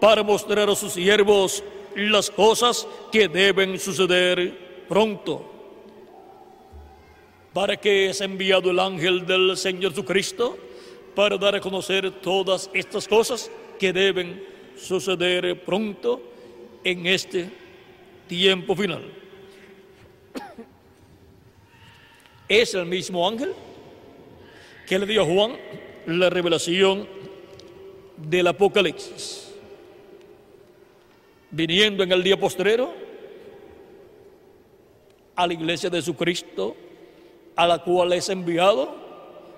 para mostrar a sus siervos las cosas que deben suceder pronto. ¿Para que es enviado el ángel del Señor Jesucristo? Para dar a conocer todas estas cosas que deben suceder pronto en este tiempo final. Es el mismo ángel que le dio a Juan la revelación del Apocalipsis. Viniendo en el día postrero a la iglesia de Jesucristo, a la cual es enviado,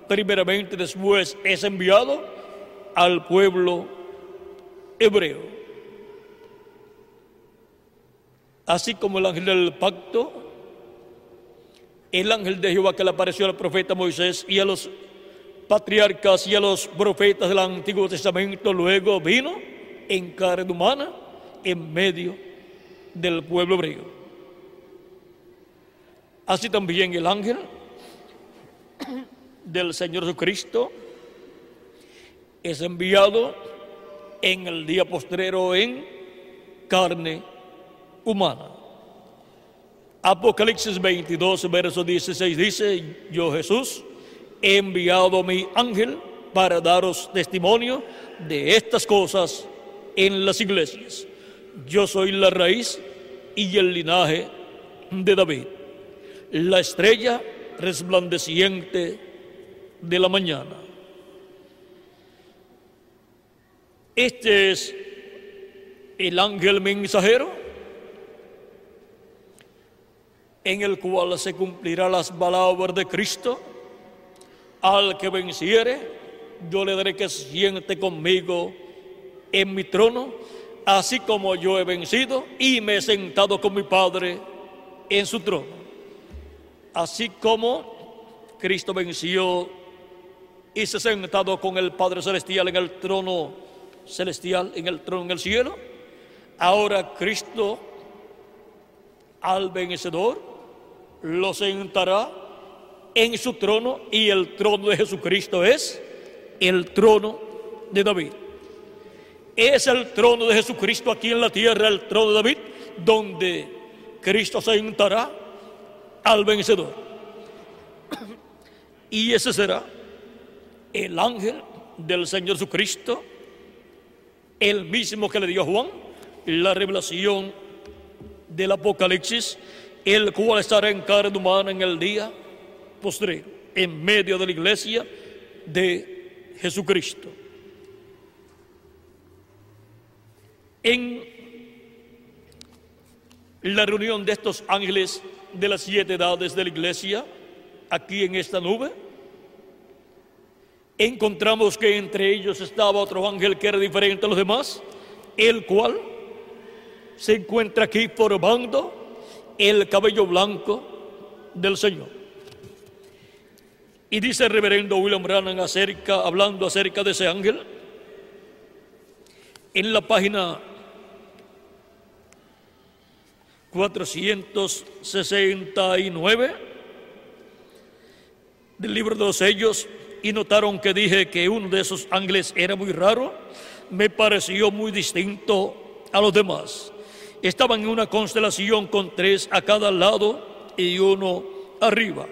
primeramente después es enviado al pueblo hebreo. Así como el ángel del pacto, el ángel de Jehová que le apareció al profeta Moisés y a los patriarcas y a los profetas del Antiguo Testamento, luego vino en carne humana en medio del pueblo hebreo. Así también el ángel del Señor Jesucristo es enviado en el día postrero en carne humana. Apocalipsis 22, verso 16 dice, yo Jesús he enviado mi ángel para daros testimonio de estas cosas en las iglesias. Yo soy la raíz y el linaje de David, la estrella resplandeciente de la mañana. Este es el ángel mensajero en el cual se cumplirá las palabras de Cristo. Al que venciere, yo le daré que siente conmigo en mi trono, así como yo he vencido y me he sentado con mi Padre en su trono. Así como Cristo venció y se ha sentado con el Padre Celestial en el trono celestial, en el trono en el cielo. Ahora Cristo al vencedor lo sentará en su trono y el trono de Jesucristo es el trono de David. Es el trono de Jesucristo aquí en la tierra, el trono de David, donde Cristo sentará al vencedor. Y ese será el ángel del Señor Jesucristo, el mismo que le dio a Juan la revelación del Apocalipsis, el cual estará en carne humana en el día postrero, en medio de la iglesia de Jesucristo. En la reunión de estos ángeles de las siete edades de la iglesia, aquí en esta nube, encontramos que entre ellos estaba otro ángel que era diferente a los demás, el cual se encuentra aquí formando el cabello blanco del Señor. Y dice el reverendo William Brannan acerca, hablando acerca de ese ángel, en la página 469 del libro de los sellos, y notaron que dije que uno de esos ángeles era muy raro, me pareció muy distinto a los demás. estaban en una constelación con tres a cada lado y uno arriba.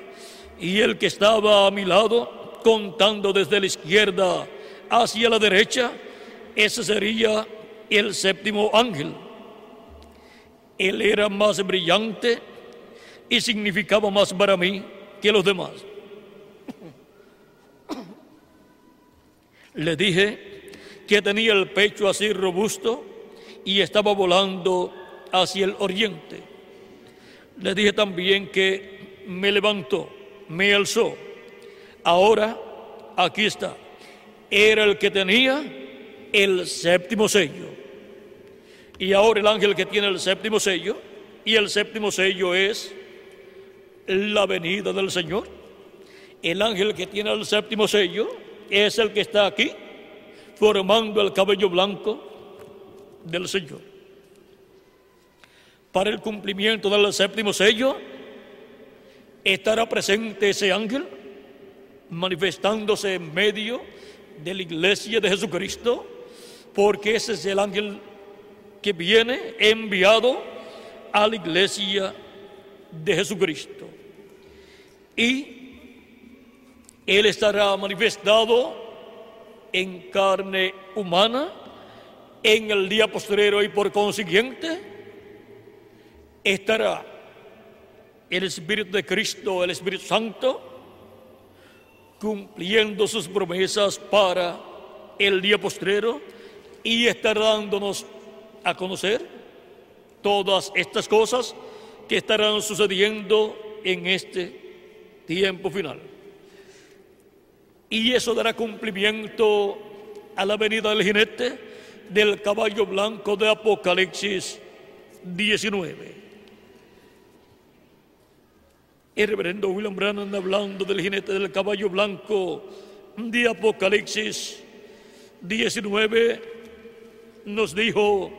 Y el que estaba a mi lado, contando desde la izquierda hacia la derecha, ese sería el séptimo ángel. Él era más brillante y significaba más para mí que los demás. Le dije que tenía el pecho así robusto y estaba volando hacia el oriente. Le dije también que me levantó, me alzó. Ahora, aquí está. Era el que tenía el séptimo sello. Y ahora el ángel que tiene el séptimo sello, y el séptimo sello es la venida del Señor. El ángel que tiene el séptimo sello es el que está aquí, formando el cabello blanco del Señor. Para el cumplimiento del séptimo sello, estará presente ese ángel manifestándose en medio de la iglesia de Jesucristo, porque ese es el ángel que viene enviado a la iglesia de Jesucristo. Y Él estará manifestado en carne humana en el día postrero y por consiguiente estará el Espíritu de Cristo, el Espíritu Santo, cumpliendo sus promesas para el día postrero y estará dándonos a conocer todas estas cosas que estarán sucediendo en este tiempo final. Y eso dará cumplimiento a la venida del jinete del caballo blanco de Apocalipsis 19. El reverendo William Brannan hablando del jinete del caballo blanco. De Apocalipsis 19 nos dijo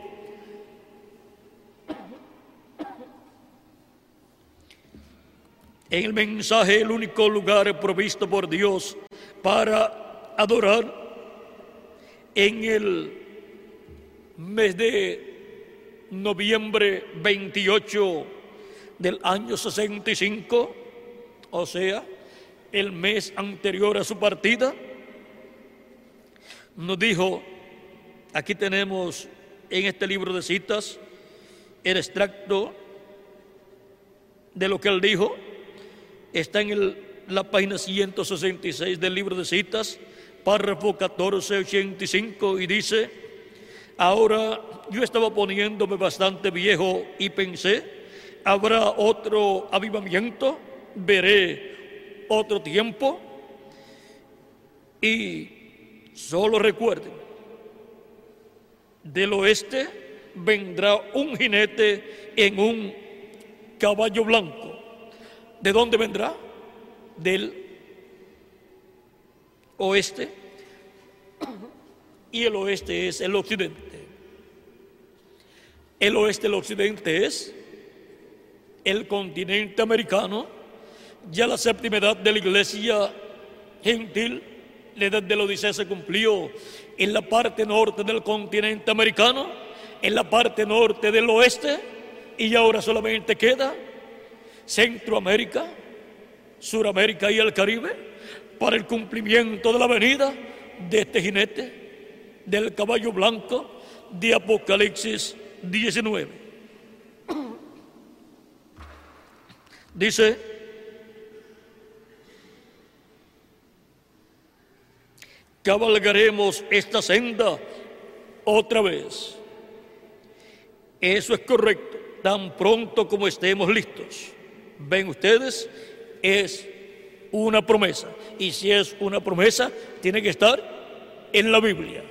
en el mensaje el único lugar provisto por Dios para adorar en el mes de noviembre 28 del año 65, o sea, el mes anterior a su partida, nos dijo, aquí tenemos en este libro de citas el extracto de lo que él dijo, está en la página 166 del libro de citas, párrafo 1485, y dice, ahora yo estaba poniéndome bastante viejo y pensé, habrá otro avivamiento, veré otro tiempo, y solo recuerden, del oeste vendrá un jinete en un caballo blanco ¿De dónde vendrá? Del oeste. Y el oeste es el occidente. El oeste, el occidente es el continente americano. Ya la séptima edad de la iglesia gentil, la edad de la Odisea se cumplió en la parte norte del continente americano, en la parte norte del oeste, y ahora solamente queda Centroamérica, Suramérica y el Caribe para el cumplimiento de la venida de este jinete del caballo blanco de Apocalipsis 19. Dice, cabalgaremos esta senda otra vez. Eso es correcto, tan pronto como estemos listos ven ustedes, es una promesa. Y si es una promesa, tiene que estar en la Biblia.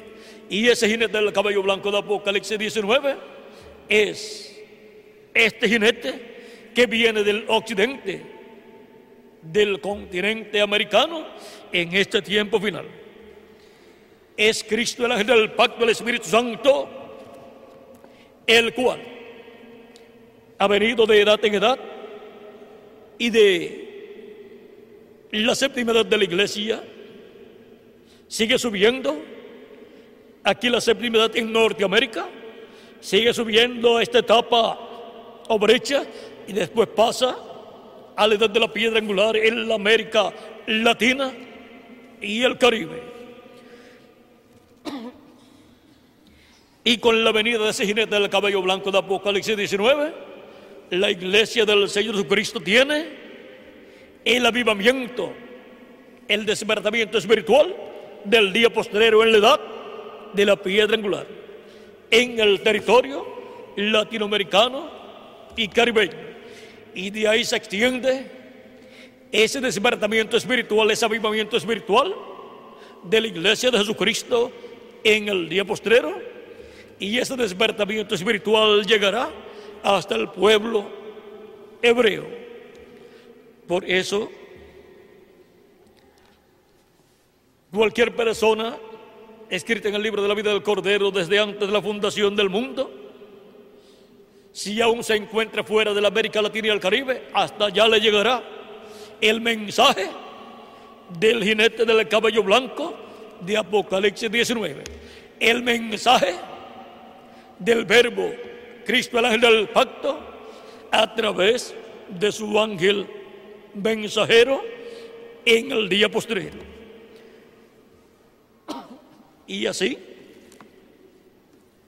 Y ese jinete del caballo blanco de Apocalipsis 19 es este jinete que viene del occidente, del continente americano, en este tiempo final. Es Cristo el ángel del pacto del Espíritu Santo, el cual ha venido de edad en edad y de la séptima edad de la iglesia sigue subiendo. Aquí la séptima edad en Norteamérica sigue subiendo esta etapa o brecha y después pasa a la edad de la piedra angular en la América Latina y el Caribe. Y con la venida de ese jinete del cabello blanco de Apocalipsis 19, la iglesia del Señor Jesucristo tiene el avivamiento, el despertamiento espiritual del día posterior en la edad de la piedra angular, en el territorio latinoamericano y caribeño. Y de ahí se extiende ese despertamiento espiritual, ese avivamiento espiritual de la iglesia de Jesucristo en el día postrero y ese despertamiento espiritual llegará hasta el pueblo hebreo. Por eso, cualquier persona escrita en el libro de la vida del Cordero desde antes de la fundación del mundo, si aún se encuentra fuera de la América Latina y el Caribe, hasta allá le llegará el mensaje del jinete del cabello blanco de Apocalipsis 19. El mensaje del verbo Cristo el ángel del pacto a través de su ángel mensajero en el día posterior. Y así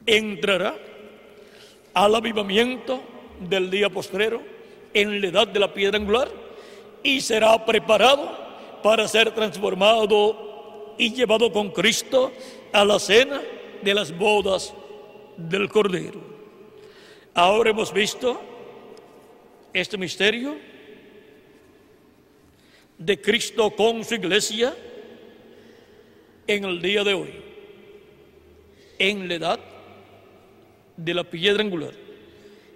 entrará al avivamiento del día postrero en la edad de la piedra angular y será preparado para ser transformado y llevado con Cristo a la cena de las bodas del Cordero. Ahora hemos visto este misterio de Cristo con su iglesia en el día de hoy, en la edad de la piedra angular.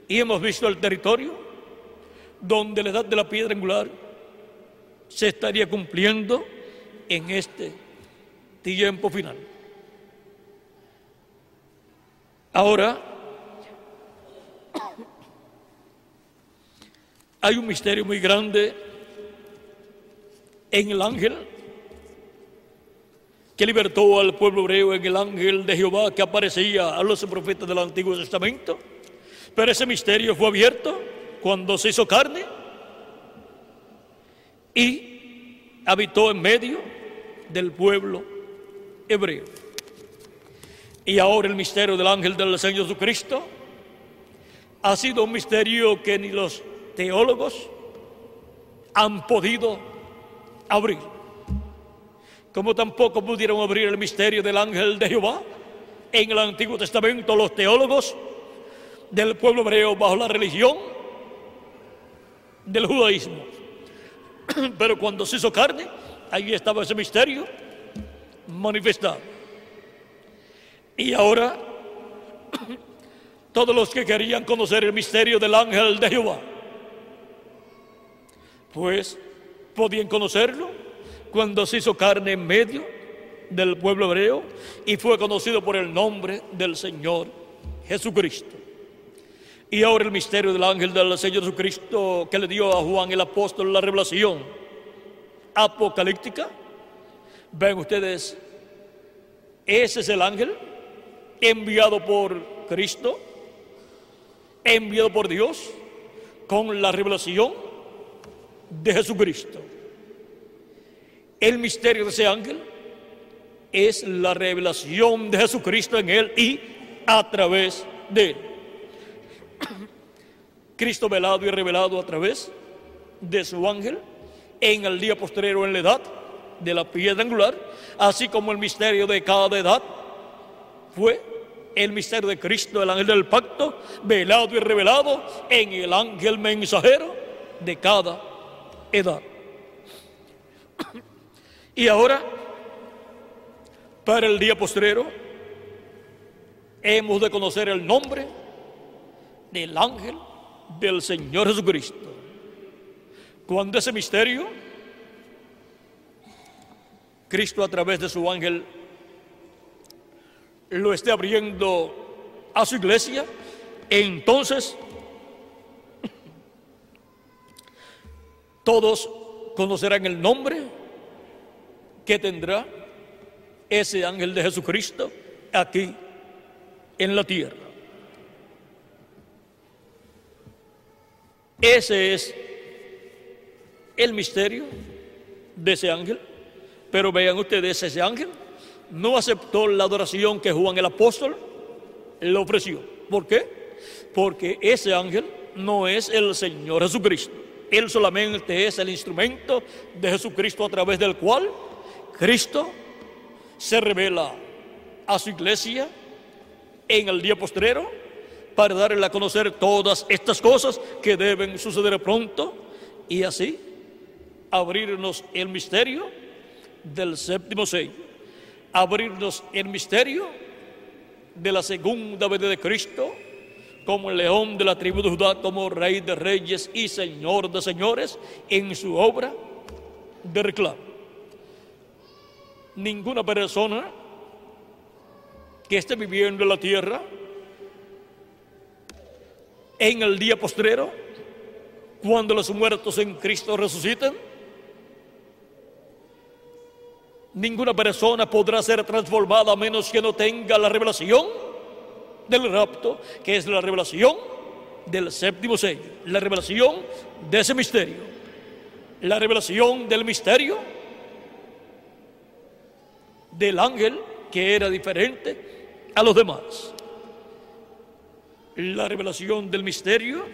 Y hemos visto el territorio donde la edad de la piedra angular se estaría cumpliendo en este tiempo final. Ahora, hay un misterio muy grande en el ángel que libertó al pueblo hebreo en el ángel de Jehová que aparecía a los profetas del Antiguo Testamento. Pero ese misterio fue abierto cuando se hizo carne y habitó en medio del pueblo hebreo. Y ahora el misterio del ángel del Señor Jesucristo ha sido un misterio que ni los teólogos han podido abrir. Como tampoco pudieron abrir el misterio del ángel de Jehová en el Antiguo Testamento los teólogos del pueblo hebreo bajo la religión del judaísmo. Pero cuando se hizo carne, ahí estaba ese misterio manifestado. Y ahora, todos los que querían conocer el misterio del ángel de Jehová, pues podían conocerlo cuando se hizo carne en medio del pueblo hebreo y fue conocido por el nombre del Señor Jesucristo. Y ahora el misterio del ángel del Señor Jesucristo que le dio a Juan el apóstol la revelación apocalíptica. Ven ustedes, ese es el ángel enviado por Cristo, enviado por Dios con la revelación de Jesucristo. El misterio de ese ángel es la revelación de Jesucristo en él y a través de él. Cristo velado y revelado a través de su ángel en el día posterior en la edad de la piedra angular, así como el misterio de cada edad fue el misterio de Cristo, el ángel del pacto, velado y revelado en el ángel mensajero de cada edad. Y ahora, para el día postrero, hemos de conocer el nombre del ángel del Señor Jesucristo. Cuando ese misterio, Cristo a través de su ángel lo esté abriendo a su iglesia, entonces todos conocerán el nombre Qué tendrá ese ángel de Jesucristo aquí en la tierra. Ese es el misterio de ese ángel. Pero vean ustedes, ese ángel no aceptó la adoración que Juan el apóstol le ofreció. ¿Por qué? Porque ese ángel no es el Señor Jesucristo. Él solamente es el instrumento de Jesucristo a través del cual Cristo se revela a su iglesia en el día postrero para darle a conocer todas estas cosas que deben suceder pronto y así abrirnos el misterio del séptimo sello, abrirnos el misterio de la segunda venida de Cristo como el león de la tribu de Judá, como rey de reyes y señor de señores en su obra de reclamo. Ninguna persona que esté viviendo en la tierra en el día postrero, cuando los muertos en Cristo resuciten, ninguna persona podrá ser transformada a menos que no tenga la revelación del rapto, que es la revelación del séptimo sello, la revelación de ese misterio, la revelación del misterio del ángel que era diferente a los demás la revelación del misterio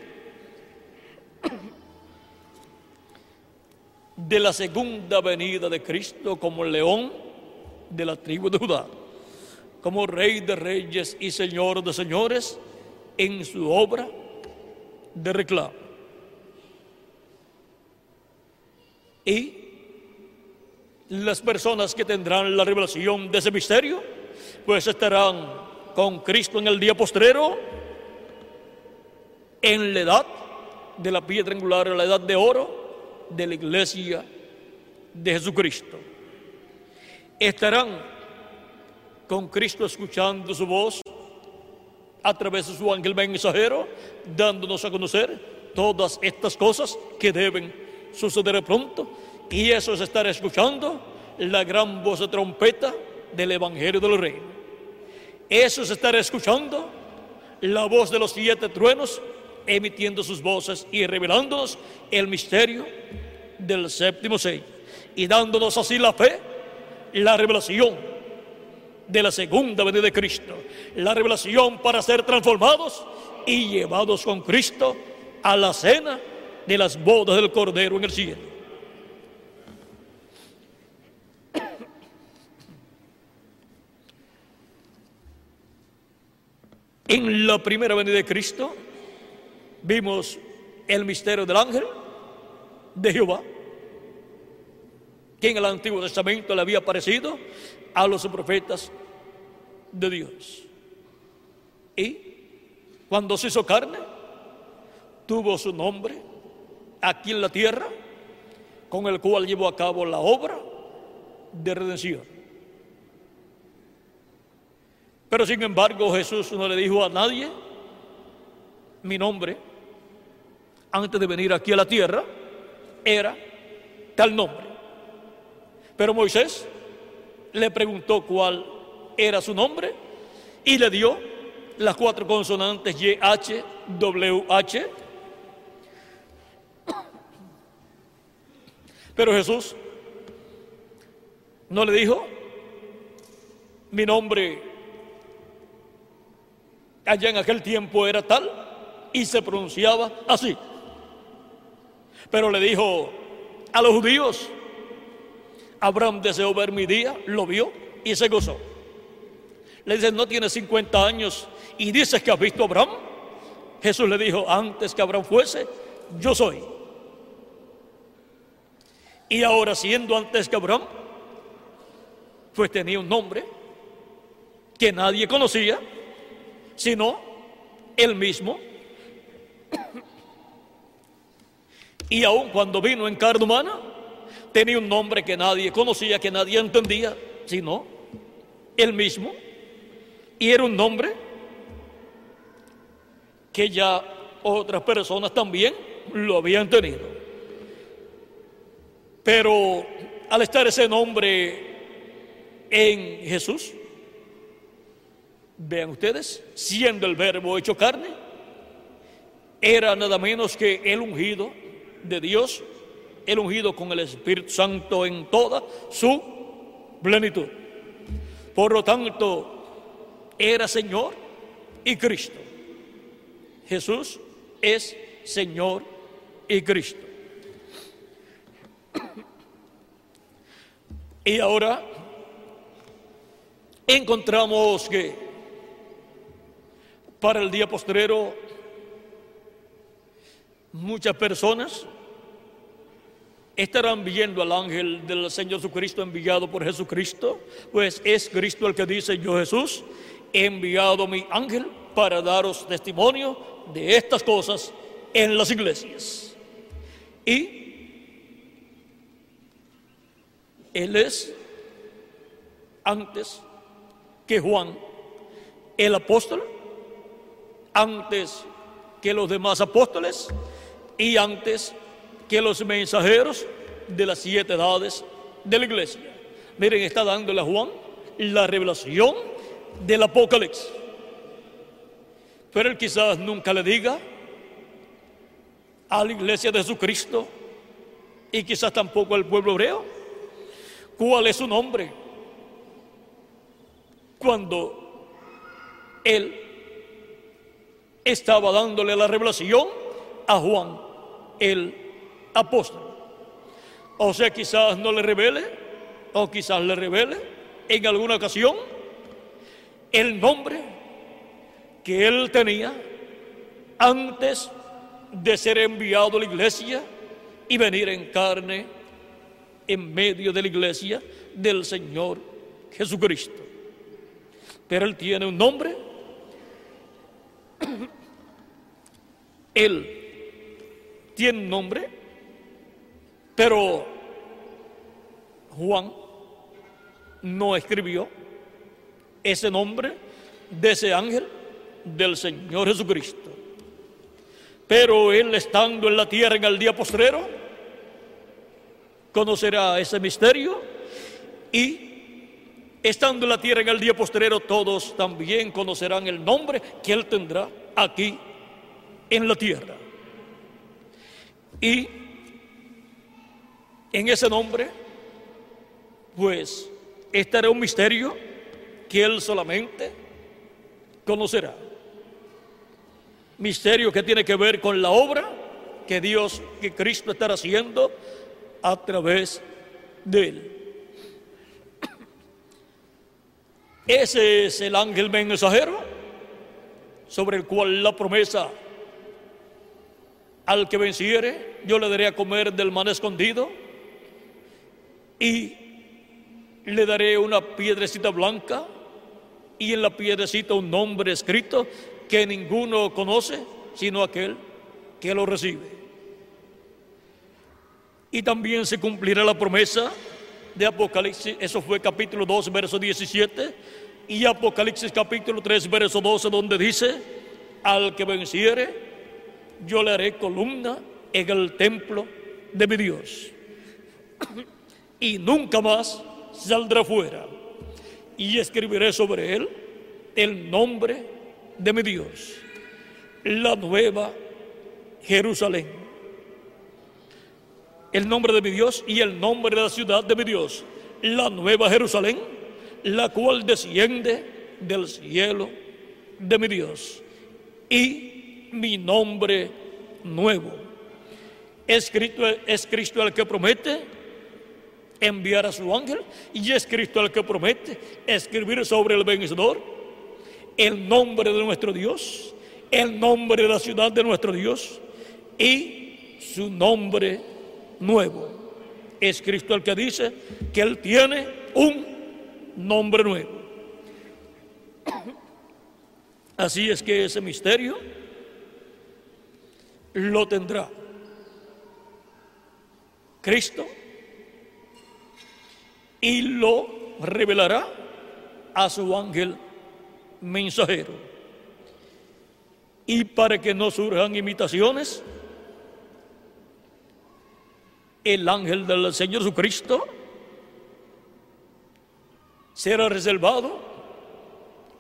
de la segunda venida de Cristo como león de la tribu de Judá, como rey de reyes y señor de señores en su obra de reclamo. Y las personas que tendrán la revelación de ese misterio, pues estarán con Cristo en el día postrero en la edad de la piedra angular, en la edad de oro de la iglesia de Jesucristo. Estarán con Cristo escuchando su voz a través de su ángel mensajero, dándonos a conocer todas estas cosas que deben suceder pronto. Y eso es estar escuchando la gran voz de trompeta del Evangelio del Reino. Eso es estar escuchando la voz de los siete truenos emitiendo sus voces y revelándonos el misterio del séptimo sello y dándonos así la fe, la revelación de la segunda venida de Cristo, la revelación para ser transformados y llevados con Cristo a la cena de las bodas del Cordero en el cielo. En la primera venida de Cristo, vimos el misterio del ángel de Jehová, que en el Antiguo Testamento le había aparecido a los profetas de Dios. Y cuando se hizo carne, tuvo su nombre aquí en la tierra, con el cual llevó a cabo la obra de redención. Pero sin embargo Jesús no le dijo a nadie mi nombre, antes de venir aquí a la tierra era tal nombre. Pero Moisés le preguntó cuál era su nombre y le dio las cuatro consonantes Y, H, W, H. Pero Jesús no le dijo, mi nombre allá en aquel tiempo era tal y se pronunciaba así. Pero le dijo a los judíos, Abraham deseó ver mi día, lo vio y se gozó. Le dice, no tiene 50 años y dices que has visto a Abraham. Jesús le dijo, antes que Abraham fuese, yo soy. Y ahora siendo antes que Abraham, pues tenía un nombre que nadie conocía, sino él mismo. Y aun cuando vino en carne humana, tenía un nombre que nadie conocía, que nadie entendía, sino él mismo. Y era un nombre que ya otras personas también lo habían tenido. Pero al estar ese nombre en Jesús, vean ustedes, siendo el verbo hecho carne, era nada menos que el ungido de Dios, el ungido con el Espíritu Santo en toda su plenitud. Por lo tanto, era Señor y Cristo. Jesús es Señor y Cristo. Y ahora encontramos que para el día postrero muchas personas estarán viendo al ángel del Señor Jesucristo enviado por Jesucristo, pues es Cristo el que dice, yo Jesús he enviado mi ángel para daros testimonio de estas cosas en las iglesias. Y Él es antes que Juan, el apóstol, antes que los demás apóstoles y antes que los mensajeros de las siete edades de la iglesia. Miren, está dándole a Juan la revelación del Apocalipsis. Pero él quizás nunca le diga a la iglesia de Jesucristo y quizás tampoco al pueblo hebreo cuál es su nombre. Cuando él estaba dándole la revelación a Juan, el apóstol. O sea, quizás no le revele, o quizás le revele en alguna ocasión el nombre que él tenía antes de ser enviado a la iglesia y venir en carne en medio de la iglesia del Señor Jesucristo. Pero él tiene un nombre. Él tiene nombre pero Juan no escribió ese nombre de ese ángel del Señor Jesucristo. Pero él estando en la tierra en el día postrero, conocerá ese misterio y estando en la tierra en el día postrero, todos también conocerán el nombre que él tendrá aquí en la tierra. Y en ese nombre, pues este un misterio que él solamente conocerá. Misterio que tiene que ver con la obra que Dios, que Cristo estará haciendo a través de él. Ese es el ángel mensajero sobre el cual la promesa al que venciere, yo le daré a comer del man escondido y le daré una piedrecita blanca y en la piedrecita un nombre escrito que ninguno conoce sino aquel que lo recibe. Y también se cumplirá la promesa de Apocalipsis, eso fue capítulo 2, verso 17, y Apocalipsis capítulo 3, verso 12, donde dice, al que venciere, yo le haré columna en el templo de mi Dios y nunca más saldrá fuera. Y escribiré sobre él el nombre de mi Dios, la nueva Jerusalén. El nombre de mi Dios y el nombre de la ciudad de mi Dios, la nueva Jerusalén, la cual desciende del cielo de mi Dios. Y mi nombre nuevo. Es Cristo, es Cristo el que promete enviar a su ángel y es Cristo el que promete escribir sobre el vencedor el nombre de nuestro Dios, el nombre de la ciudad de nuestro Dios y su nombre nuevo. Es Cristo el que dice que Él tiene un nombre nuevo. Así es que ese misterio lo tendrá Cristo y lo revelará a su ángel mensajero. Y para que no surjan imitaciones, el ángel del Señor Jesucristo será reservado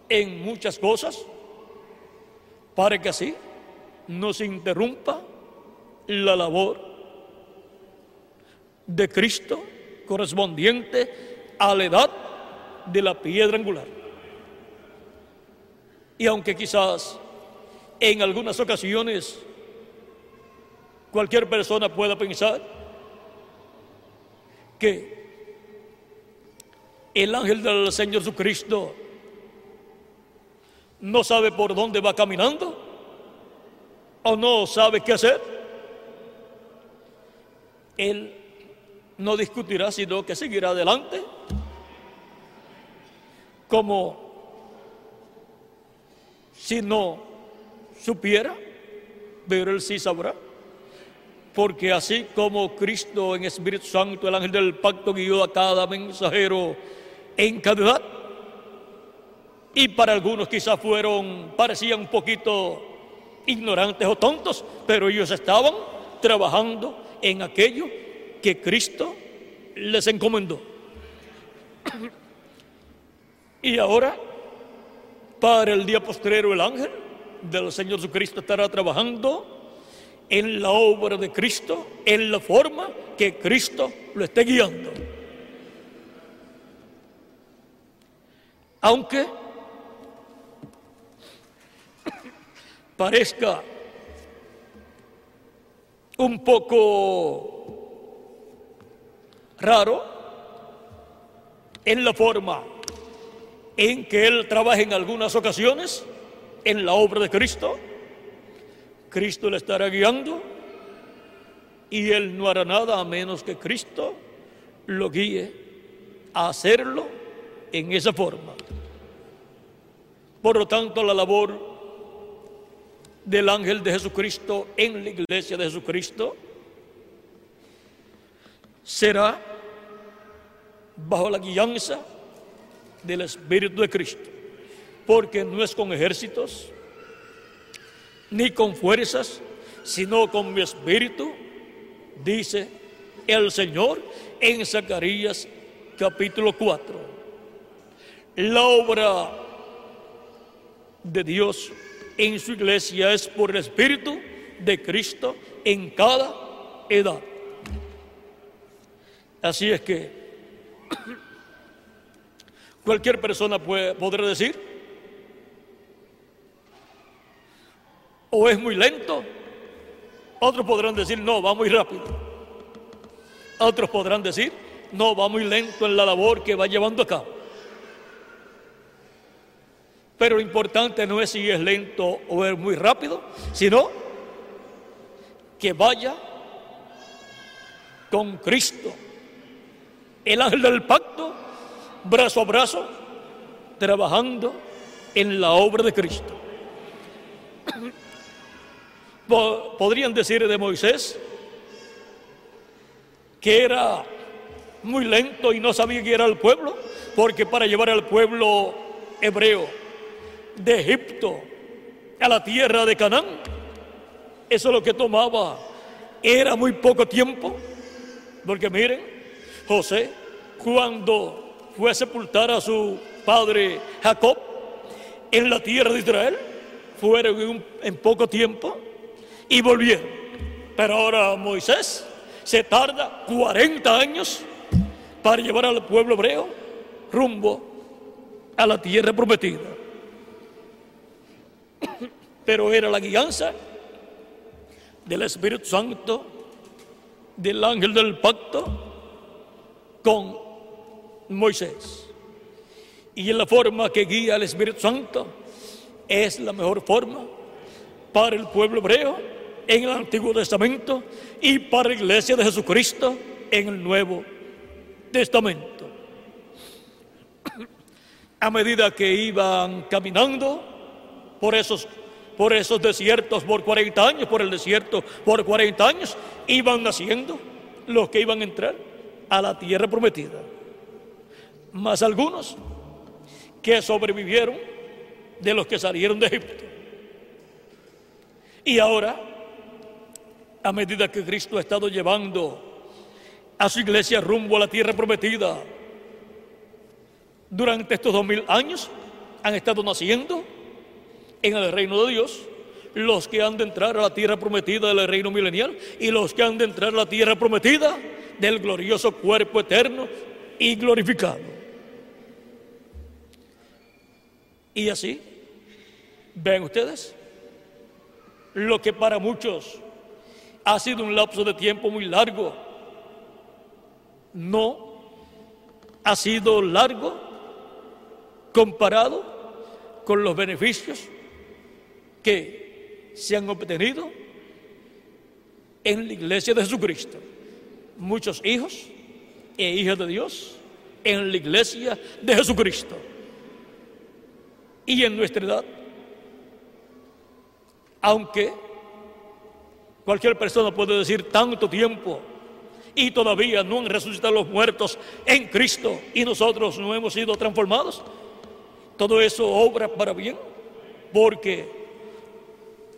en muchas cosas para que así no se interrumpa la labor de Cristo correspondiente a la edad de la piedra angular. Y aunque quizás en algunas ocasiones cualquier persona pueda pensar que el ángel del Señor Jesucristo no sabe por dónde va caminando o no sabe qué hacer, él no discutirá, sino que seguirá adelante como si no supiera, pero él sí sabrá. Porque así como Cristo en Espíritu Santo, el ángel del pacto guió a cada mensajero en cada edad, y para algunos quizás fueron, parecían un poquito ignorantes o tontos, pero ellos estaban trabajando en aquello que Cristo les encomendó. Y ahora, para el día postrero, el ángel del Señor Jesucristo estará trabajando en la obra de Cristo, en la forma que Cristo lo esté guiando. Aunque parezca un poco raro en la forma en que Él trabaja en algunas ocasiones en la obra de Cristo. Cristo le estará guiando y Él no hará nada a menos que Cristo lo guíe a hacerlo en esa forma. Por lo tanto, la labor del ángel de Jesucristo en la iglesia de Jesucristo será bajo la guianza del Espíritu de Cristo, porque no es con ejércitos ni con fuerzas, sino con mi espíritu, dice el Señor en Zacarías capítulo 4. La obra de Dios en su iglesia es por el Espíritu de Cristo en cada edad. Así es que cualquier persona puede, podrá decir, o es muy lento, otros podrán decir, no, va muy rápido. Otros podrán decir, no, va muy lento en la labor que va llevando a cabo. Pero lo importante no es si es lento o es muy rápido, sino que vaya con Cristo, el ángel del pacto, brazo a brazo, trabajando en la obra de Cristo. Podrían decir de Moisés que era muy lento y no sabía guiar al pueblo, porque para llevar al pueblo hebreo de Egipto a la tierra de Canaán. Eso es lo que tomaba. Era muy poco tiempo. Porque miren, José, cuando fue a sepultar a su padre Jacob en la tierra de Israel, fueron en poco tiempo y volvieron. Pero ahora Moisés se tarda 40 años para llevar al pueblo hebreo rumbo a la tierra prometida pero era la guianza del Espíritu Santo, del ángel del pacto con Moisés. Y en la forma que guía el Espíritu Santo es la mejor forma para el pueblo hebreo en el Antiguo Testamento y para la iglesia de Jesucristo en el Nuevo Testamento. A medida que iban caminando por esos por esos desiertos por 40 años, por el desierto por 40 años, iban naciendo los que iban a entrar a la tierra prometida. Más algunos que sobrevivieron de los que salieron de Egipto. Y ahora, a medida que Cristo ha estado llevando a su iglesia rumbo a la tierra prometida, durante estos dos mil años han estado naciendo en el reino de Dios los que han de entrar a la tierra prometida del reino milenial y los que han de entrar a la tierra prometida del glorioso cuerpo eterno y glorificado. Y así, ven ustedes, lo que para muchos ha sido un lapso de tiempo muy largo, no ha sido largo comparado con los beneficios que se han obtenido en la iglesia de Jesucristo. Muchos hijos e hijas de Dios en la iglesia de Jesucristo. Y en nuestra edad, aunque cualquier persona puede decir tanto tiempo y todavía no han resucitado los muertos en Cristo y nosotros no hemos sido transformados, todo eso obra para bien, porque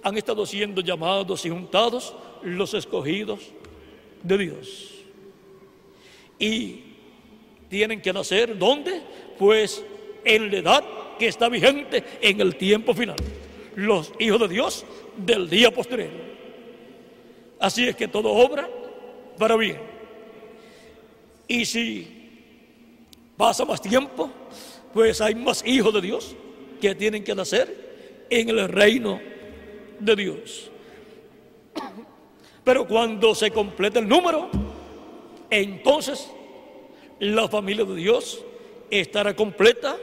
han estado siendo llamados y juntados los escogidos de Dios. Y tienen que nacer, ¿dónde? Pues en la edad que está vigente en el tiempo final. Los hijos de Dios del día posterior. Así es que todo obra para bien. Y si pasa más tiempo, pues hay más hijos de Dios que tienen que nacer en el reino de Dios. Pero cuando se completa el número, entonces la familia de Dios estará completa,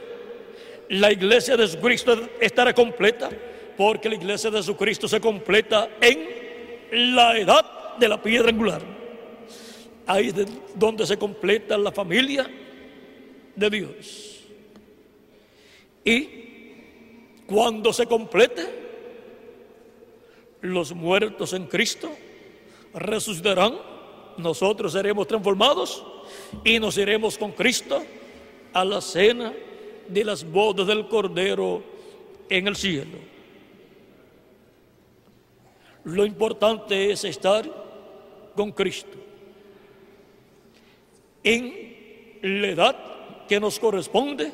la iglesia de Jesucristo estará completa, porque la iglesia de Jesucristo se completa en la edad de la piedra angular. Ahí es donde se completa la familia de Dios. Y cuando se complete, los muertos en Cristo resucitarán, nosotros seremos transformados y nos iremos con Cristo a la cena de las bodas del Cordero en el cielo. Lo importante es estar con Cristo en la edad que nos corresponde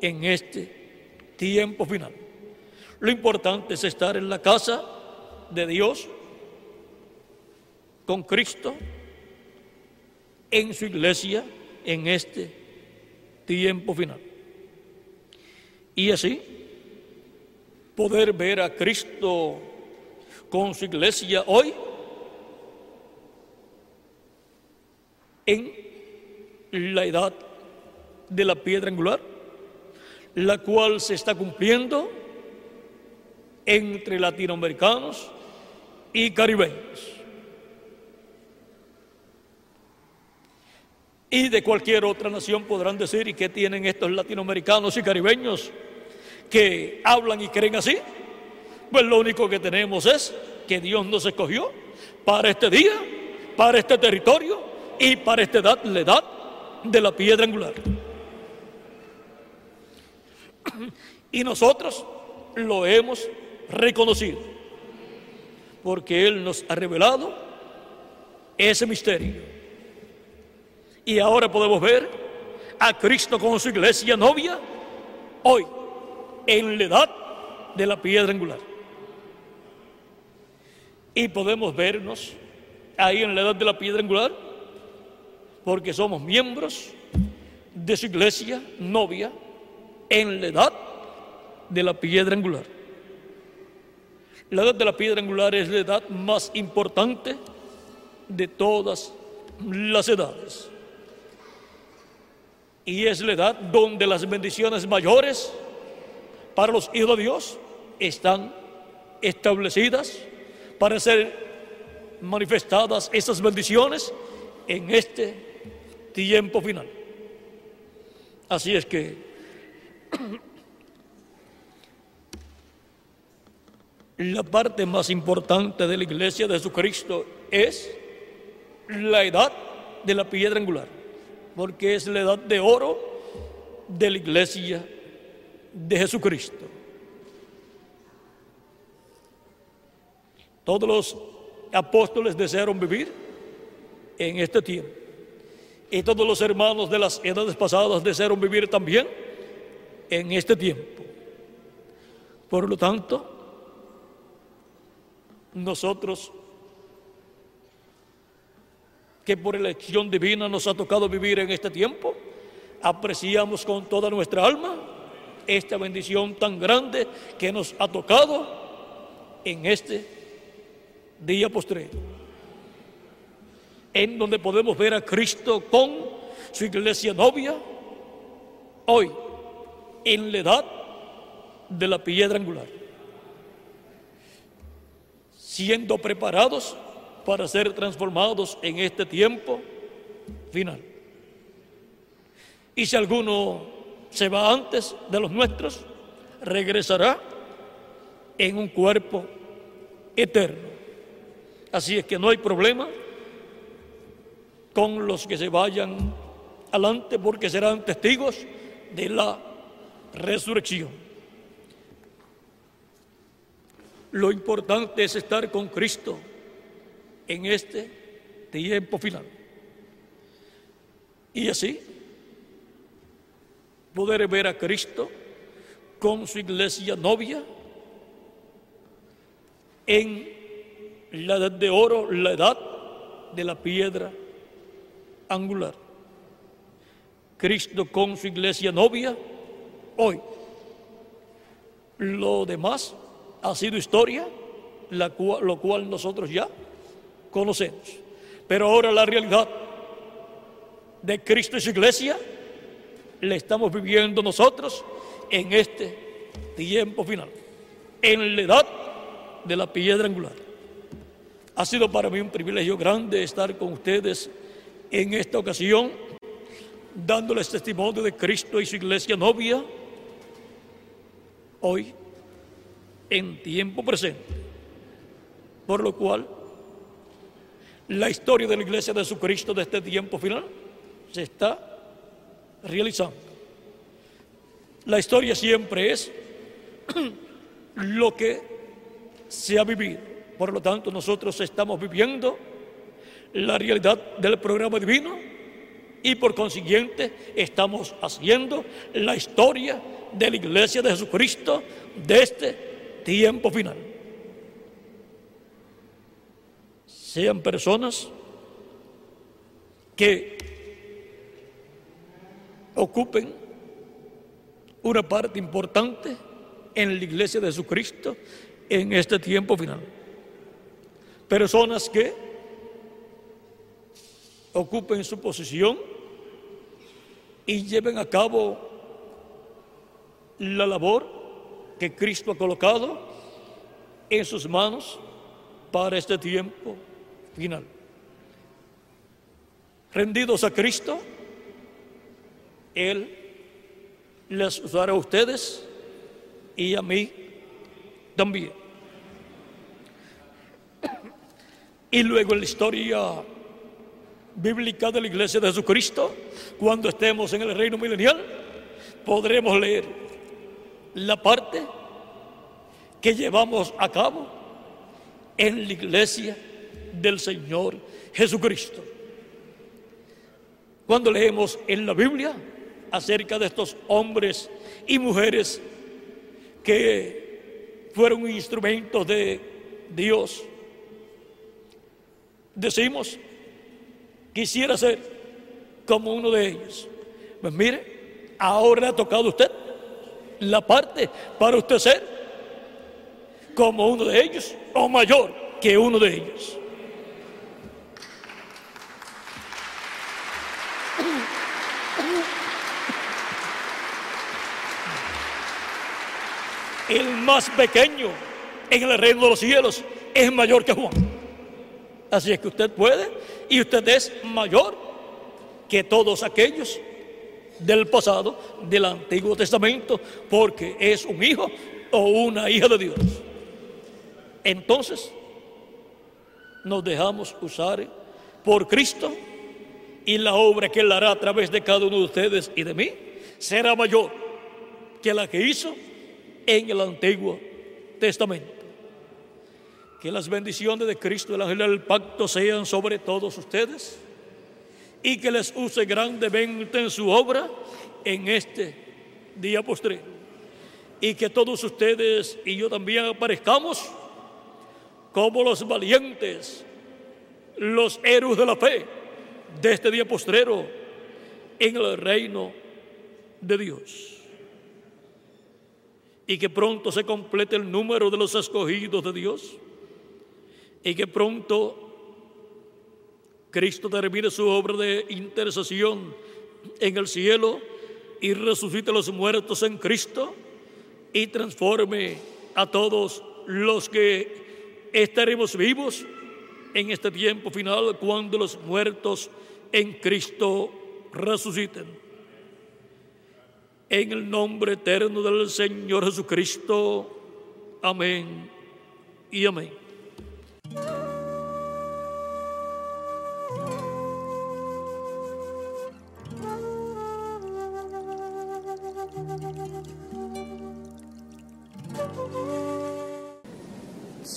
en este tiempo final. Lo importante es estar en la casa de Dios con Cristo en su iglesia en este tiempo final. Y así poder ver a Cristo con su iglesia hoy en la edad de la piedra angular la cual se está cumpliendo entre latinoamericanos y caribeños. Y de cualquier otra nación podrán decir, ¿y qué tienen estos latinoamericanos y caribeños que hablan y creen así? Pues lo único que tenemos es que Dios nos escogió para este día, para este territorio y para esta edad, la edad de la piedra angular. Y nosotros lo hemos reconocido, porque Él nos ha revelado ese misterio. Y ahora podemos ver a Cristo con su iglesia novia hoy, en la edad de la piedra angular. Y podemos vernos ahí en la edad de la piedra angular, porque somos miembros de su iglesia novia en la edad de la piedra angular. La edad de la piedra angular es la edad más importante de todas las edades. Y es la edad donde las bendiciones mayores para los hijos de Dios están establecidas para ser manifestadas esas bendiciones en este tiempo final. Así es que la parte más importante de la iglesia de Jesucristo es la edad de la piedra angular, porque es la edad de oro de la iglesia de Jesucristo. Todos los apóstoles desearon vivir en este tiempo. Y todos los hermanos de las edades pasadas desearon vivir también en este tiempo. Por lo tanto, nosotros que por elección divina nos ha tocado vivir en este tiempo, apreciamos con toda nuestra alma esta bendición tan grande que nos ha tocado en este día postrero, en donde podemos ver a Cristo con su iglesia novia, hoy en la edad de la piedra angular, siendo preparados para ser transformados en este tiempo final. Y si alguno se va antes de los nuestros, regresará en un cuerpo eterno. Así es que no hay problema con los que se vayan adelante porque serán testigos de la resurrección. Lo importante es estar con Cristo en este tiempo final. Y así poder ver a Cristo con su iglesia novia en la edad de oro, la edad de la piedra angular. Cristo con su iglesia novia hoy. Lo demás ha sido historia, la lo cual nosotros ya conocemos. Pero ahora la realidad de Cristo y su iglesia la estamos viviendo nosotros en este tiempo final, en la edad de la piedra angular. Ha sido para mí un privilegio grande estar con ustedes en esta ocasión, dándoles testimonio de Cristo y su iglesia novia, hoy, en tiempo presente. Por lo cual, la historia de la iglesia de Jesucristo de este tiempo final se está realizando. La historia siempre es lo que se ha vivido. Por lo tanto, nosotros estamos viviendo la realidad del programa divino y por consiguiente estamos haciendo la historia de la iglesia de Jesucristo de este tiempo final. Sean personas que ocupen una parte importante en la iglesia de Jesucristo en este tiempo final. Personas que ocupen su posición y lleven a cabo la labor que Cristo ha colocado en sus manos para este tiempo final. Rendidos a Cristo, él les usará a ustedes y a mí también. Y luego en la historia bíblica de la iglesia de Jesucristo, cuando estemos en el reino milenial, podremos leer la parte que llevamos a cabo en la iglesia del Señor Jesucristo. Cuando leemos en la Biblia, acerca de estos hombres y mujeres que fueron instrumentos de Dios. Decimos, quisiera ser como uno de ellos. Pues mire, ahora ha tocado usted la parte para usted ser como uno de ellos o mayor que uno de ellos. el más pequeño en el reino de los cielos es mayor que Juan. Así es que usted puede y usted es mayor que todos aquellos del pasado, del Antiguo Testamento, porque es un hijo o una hija de Dios. Entonces, nos dejamos usar por Cristo y la obra que Él hará a través de cada uno de ustedes y de mí será mayor que la que hizo en el Antiguo Testamento. Que las bendiciones de Cristo, el ángel del pacto, sean sobre todos ustedes y que les use grandemente en su obra en este día postrero. Y que todos ustedes y yo también aparezcamos como los valientes, los héroes de la fe de este día postrero en el reino de Dios. Y que pronto se complete el número de los escogidos de Dios. Y que pronto Cristo termine su obra de intercesión en el cielo y resucite a los muertos en Cristo y transforme a todos los que estaremos vivos en este tiempo final cuando los muertos en Cristo resuciten. En el nombre eterno del Señor Jesucristo. Amén y amén.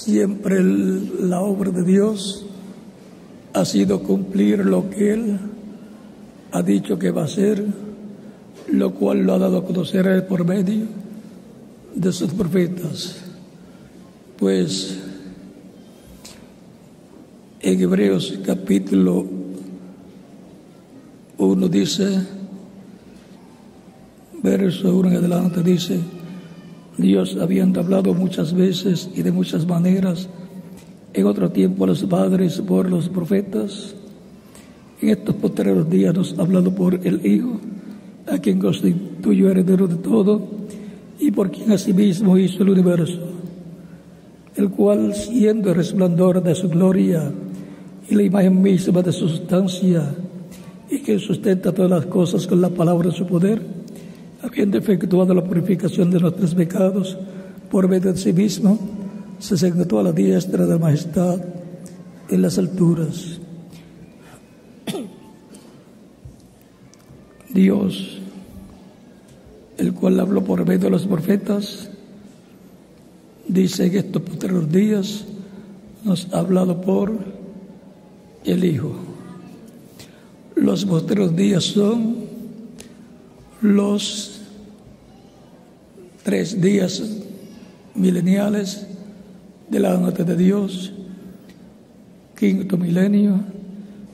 Siempre la obra de Dios ha sido cumplir lo que Él ha dicho que va a hacer, lo cual lo ha dado a conocer por medio de sus profetas. Pues en Hebreos capítulo 1 dice, verso 1 en adelante dice, Dios habiendo hablado muchas veces y de muchas maneras en otro tiempo a los padres por los profetas, en estos posteriores días nos ha hablado por el Hijo, a quien constituyó heredero de todo y por quien asimismo hizo el universo, el cual siendo el resplandor de su gloria y la imagen misma de su sustancia, y que sustenta todas las cosas con la palabra de su poder, habiendo efectuado la purificación de nuestros pecados por medio de sí mismo, se sentó a la diestra de la majestad en las alturas. Dios, el cual habló por medio de los profetas, dice en estos posteriores días, nos ha hablado por el Hijo. Los posteriores días son los tres días mileniales de la noche de Dios, quinto milenio,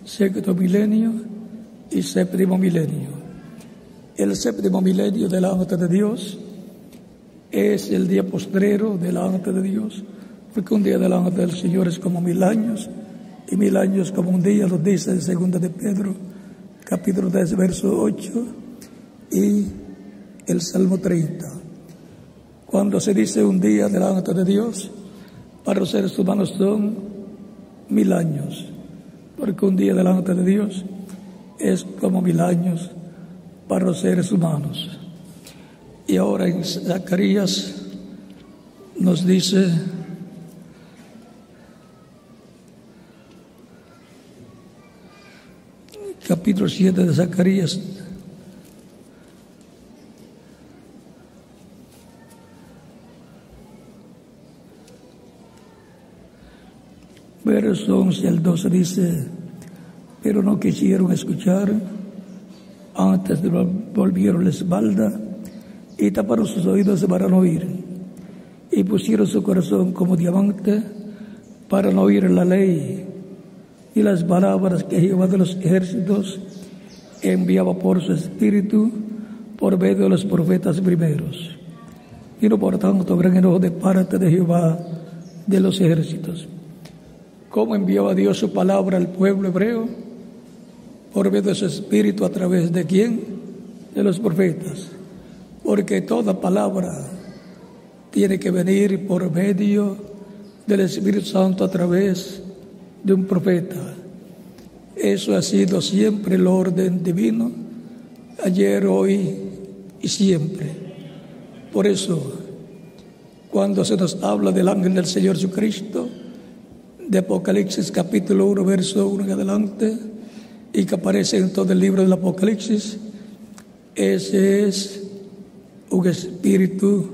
sexto milenio y séptimo milenio. El séptimo milenio de la noche de Dios es el día postrero de la noche de Dios, porque un día de la noche del Señor es como mil años y mil años como un día, lo dice en segunda de Pedro, capítulo 10, verso 8 y el Salmo 30. Cuando se dice un día delante de Dios, para los seres humanos son mil años, porque un día delante de Dios es como mil años para los seres humanos. Y ahora en Zacarías nos dice, capítulo 7 de Zacarías, Verso 11 al 12 dice, pero no quisieron escuchar, antes volvieron la espalda y taparon sus oídos para no oír, y pusieron su corazón como diamante para no oír la ley y las palabras que Jehová de los ejércitos enviaba por su espíritu por medio de los profetas primeros. Y no por tanto gran enojo de parte de Jehová de los ejércitos cómo enviaba Dios su palabra al pueblo hebreo por medio de su espíritu a través de quién? De los profetas. Porque toda palabra tiene que venir por medio del Espíritu Santo a través de un profeta. Eso ha sido siempre el orden divino, ayer, hoy y siempre. Por eso, cuando se nos habla del ángel del Señor Jesucristo, de Apocalipsis capítulo 1, verso 1 en adelante, y que aparece en todo el libro del Apocalipsis, ese es un espíritu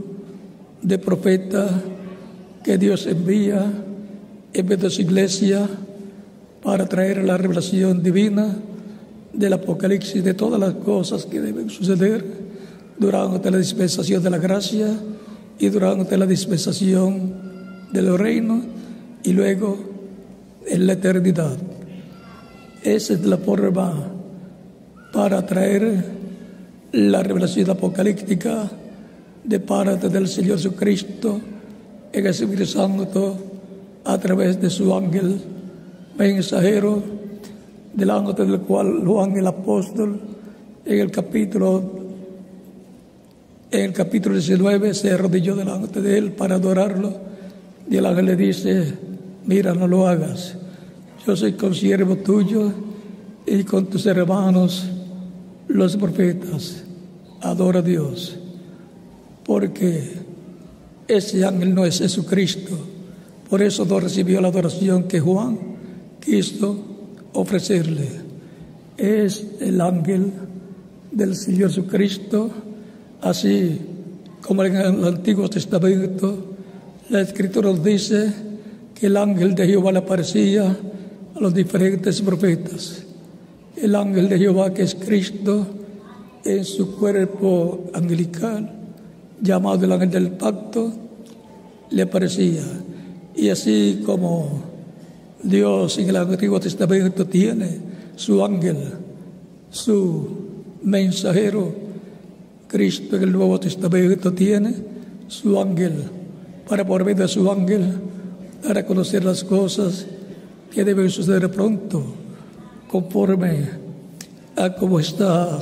de profeta que Dios envía en vez de su iglesia para traer la revelación divina del Apocalipsis de todas las cosas que deben suceder durante la dispensación de la gracia y durante la dispensación del reino y luego en la eternidad. Esa es la forma para traer la revelación apocalíptica de parte del Señor Jesucristo en el Espíritu Santo a través de su ángel mensajero, delante del cual Juan el apóstol en el capítulo en el capítulo 19 se arrodilló delante de él para adorarlo y el ángel le dice, mira, no lo hagas, yo soy consiervo tuyo y con tus hermanos los profetas, adora a Dios, porque ese ángel no es Jesucristo, por eso no recibió la adoración que Juan quiso ofrecerle. Es el ángel del Señor Jesucristo, así como en el Antiguo Testamento la Escritura nos dice que el ángel de Jehová le aparecía a los diferentes profetas. El ángel de Jehová, que es Cristo, en su cuerpo angelical, llamado el ángel del pacto, le aparecía. Y así como Dios en el Antiguo Testamento tiene su ángel, su mensajero, Cristo en el Nuevo Testamento tiene su ángel, para por medio de su ángel, para conocer las cosas que deben suceder pronto, conforme a como está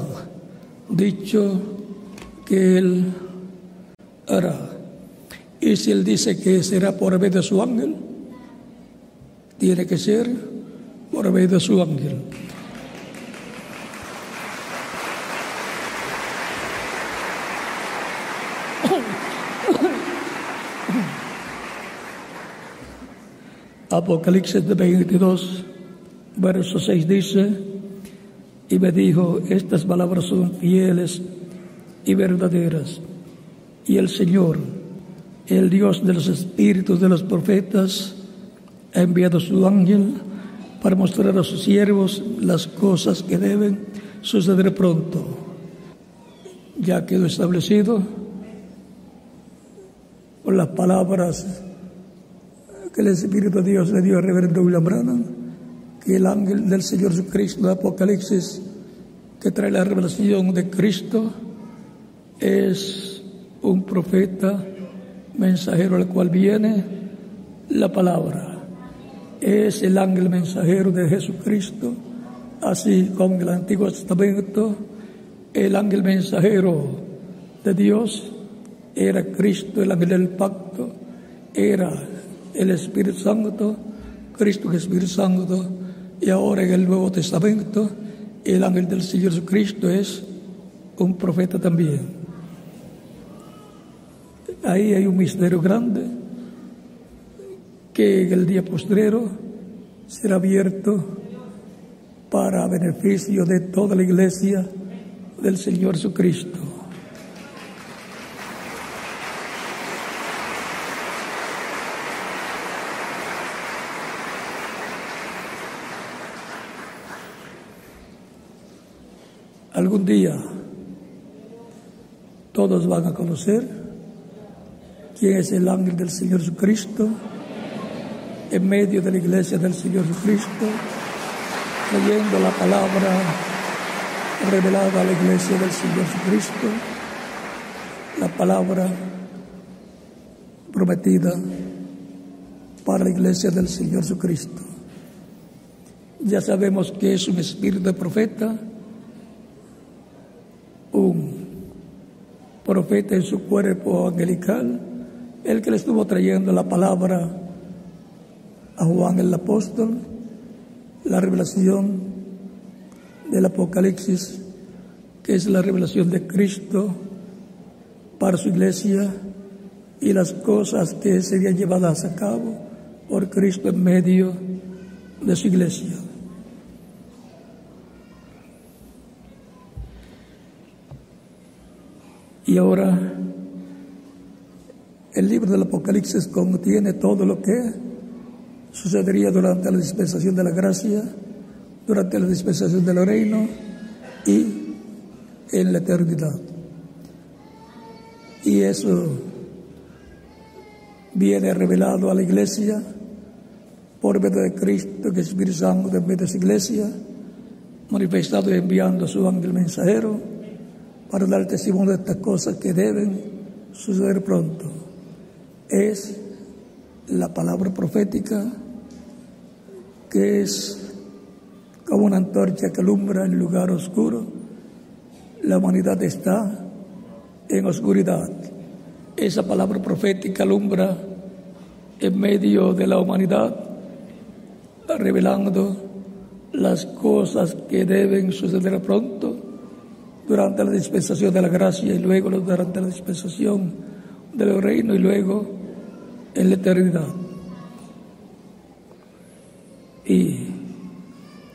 dicho que Él hará. Y si Él dice que será por medio de su ángel, tiene que ser por medio de su ángel. Apocalipsis 22, verso 6 dice, y me dijo, estas palabras son fieles y verdaderas. Y el Señor, el Dios de los espíritus de los profetas, ha enviado su ángel para mostrar a sus siervos las cosas que deben suceder pronto. Ya quedó establecido por las palabras que el Espíritu de Dios le dio a Reverendo William Branham, que el ángel del Señor Jesucristo de Apocalipsis, que trae la revelación de Cristo, es un profeta mensajero al cual viene la palabra. Es el ángel mensajero de Jesucristo, así como en el Antiguo Testamento, el ángel mensajero de Dios era Cristo, el ángel del pacto, era el Espíritu Santo, Cristo es Espíritu Santo, y ahora en el Nuevo Testamento, el ángel del Señor Jesucristo es un profeta también. Ahí hay un misterio grande que en el día postrero será abierto para beneficio de toda la iglesia del Señor Jesucristo. Algún día todos van a conocer quién es el ángel del Señor Jesucristo en medio de la iglesia del Señor Jesucristo, leyendo la palabra revelada a la iglesia del Señor Jesucristo, la palabra prometida para la iglesia del Señor Jesucristo. Ya sabemos que es un espíritu de profeta, un profeta en su cuerpo angelical, el que le estuvo trayendo la palabra a Juan el apóstol, la revelación del Apocalipsis, que es la revelación de Cristo para su iglesia y las cosas que serían llevadas a cabo por Cristo en medio de su iglesia. Y ahora el libro del Apocalipsis contiene todo lo que sucedería durante la dispensación de la gracia, durante la dispensación del reino y en la eternidad. Y eso viene revelado a la iglesia por medio de Cristo, que es Espíritu Santo de su iglesia, manifestado y enviando a su ángel mensajero para dar testimonio de estas cosas que deben suceder pronto. Es la palabra profética que es como una antorcha que alumbra en lugar oscuro. La humanidad está en oscuridad. Esa palabra profética alumbra en medio de la humanidad, revelando las cosas que deben suceder pronto durante la dispensación de la gracia y luego durante la dispensación del reino y luego en la eternidad. Y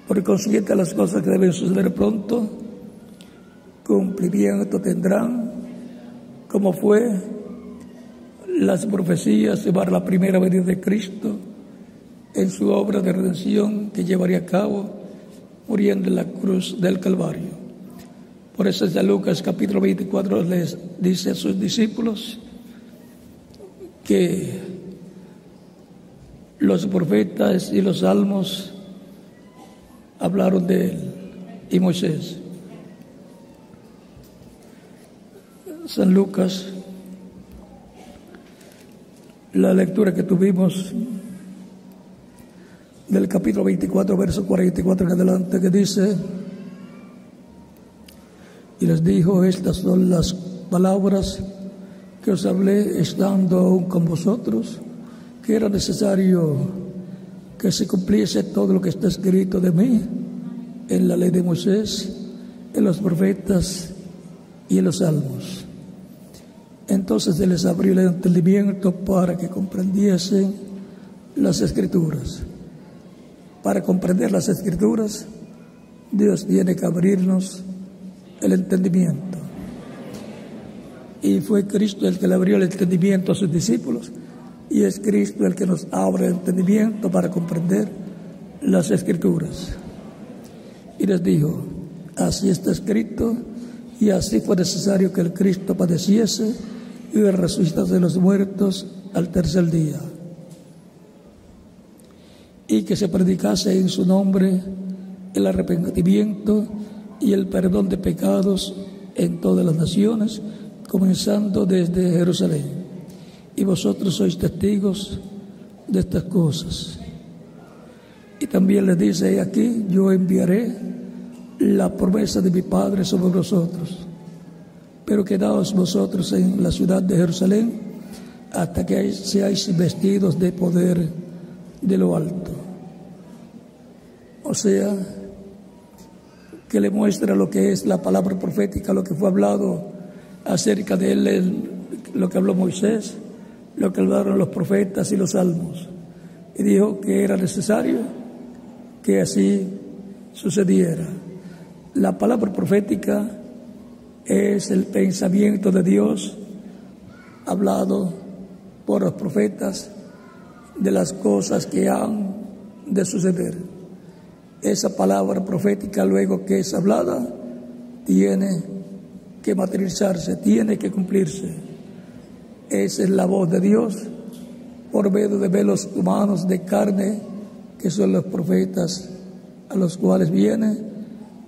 por consiguiente las cosas que deben suceder pronto, cumplimiento tendrán, como fue las profecías para la primera venida de Cristo en su obra de redención que llevaría a cabo muriendo en la cruz del Calvario. Por eso desde Lucas capítulo 24 les dice a sus discípulos que los profetas y los salmos hablaron de él y Moisés. San Lucas, la lectura que tuvimos del capítulo 24, verso 44 en adelante, que dice, y les dijo, estas son las palabras que os hablé estando aún con vosotros, que era necesario que se cumpliese todo lo que está escrito de mí en la ley de Moisés, en los profetas y en los salmos. Entonces se les abrió el entendimiento para que comprendiesen las escrituras. Para comprender las escrituras, Dios tiene que abrirnos el entendimiento. Y fue Cristo el que le abrió el entendimiento a sus discípulos. Y es Cristo el que nos abre el entendimiento para comprender las escrituras. Y les dijo, así está escrito, y así fue necesario que el Cristo padeciese y resucitase de los muertos al tercer día. Y que se predicase en su nombre el arrepentimiento y el perdón de pecados en todas las naciones, comenzando desde Jerusalén. Y vosotros sois testigos de estas cosas. Y también le dice aquí, yo enviaré la promesa de mi Padre sobre vosotros. Pero quedaos vosotros en la ciudad de Jerusalén hasta que seáis vestidos de poder de lo alto. O sea, que le muestra lo que es la palabra profética, lo que fue hablado acerca de él, lo que habló Moisés, lo que hablaron los profetas y los salmos. Y dijo que era necesario que así sucediera. La palabra profética es el pensamiento de Dios hablado por los profetas de las cosas que han de suceder esa palabra profética luego que es hablada tiene que materializarse, tiene que cumplirse. Esa es la voz de Dios por medio de velos humanos de carne que son los profetas a los cuales viene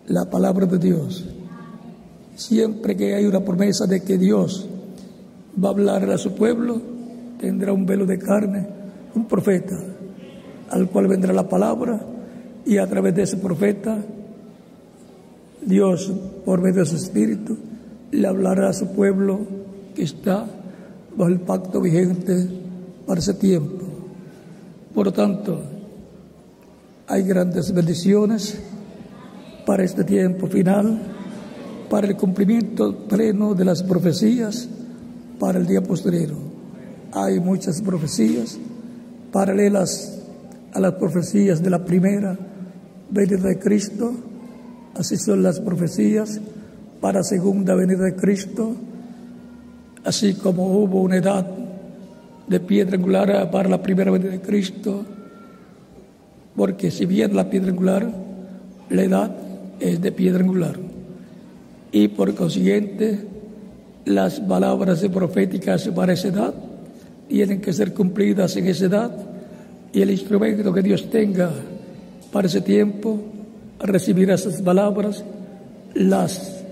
la palabra de Dios. Siempre que hay una promesa de que Dios va a hablar a su pueblo, tendrá un velo de carne, un profeta, al cual vendrá la palabra y a través de ese profeta, Dios, por medio de su espíritu, le hablará a su pueblo que está bajo el pacto vigente para ese tiempo. Por lo tanto, hay grandes bendiciones para este tiempo final, para el cumplimiento pleno de las profecías para el día posterior. Hay muchas profecías paralelas a las profecías de la primera venida de Cristo, así son las profecías para segunda venida de Cristo, así como hubo una edad de piedra angular para la primera venida de Cristo, porque si bien la piedra angular, la edad es de piedra angular. Y por consiguiente, las palabras proféticas para esa edad tienen que ser cumplidas en esa edad Y el instrumento que Dios tenga para ese tiempo recibirá esas palabras, las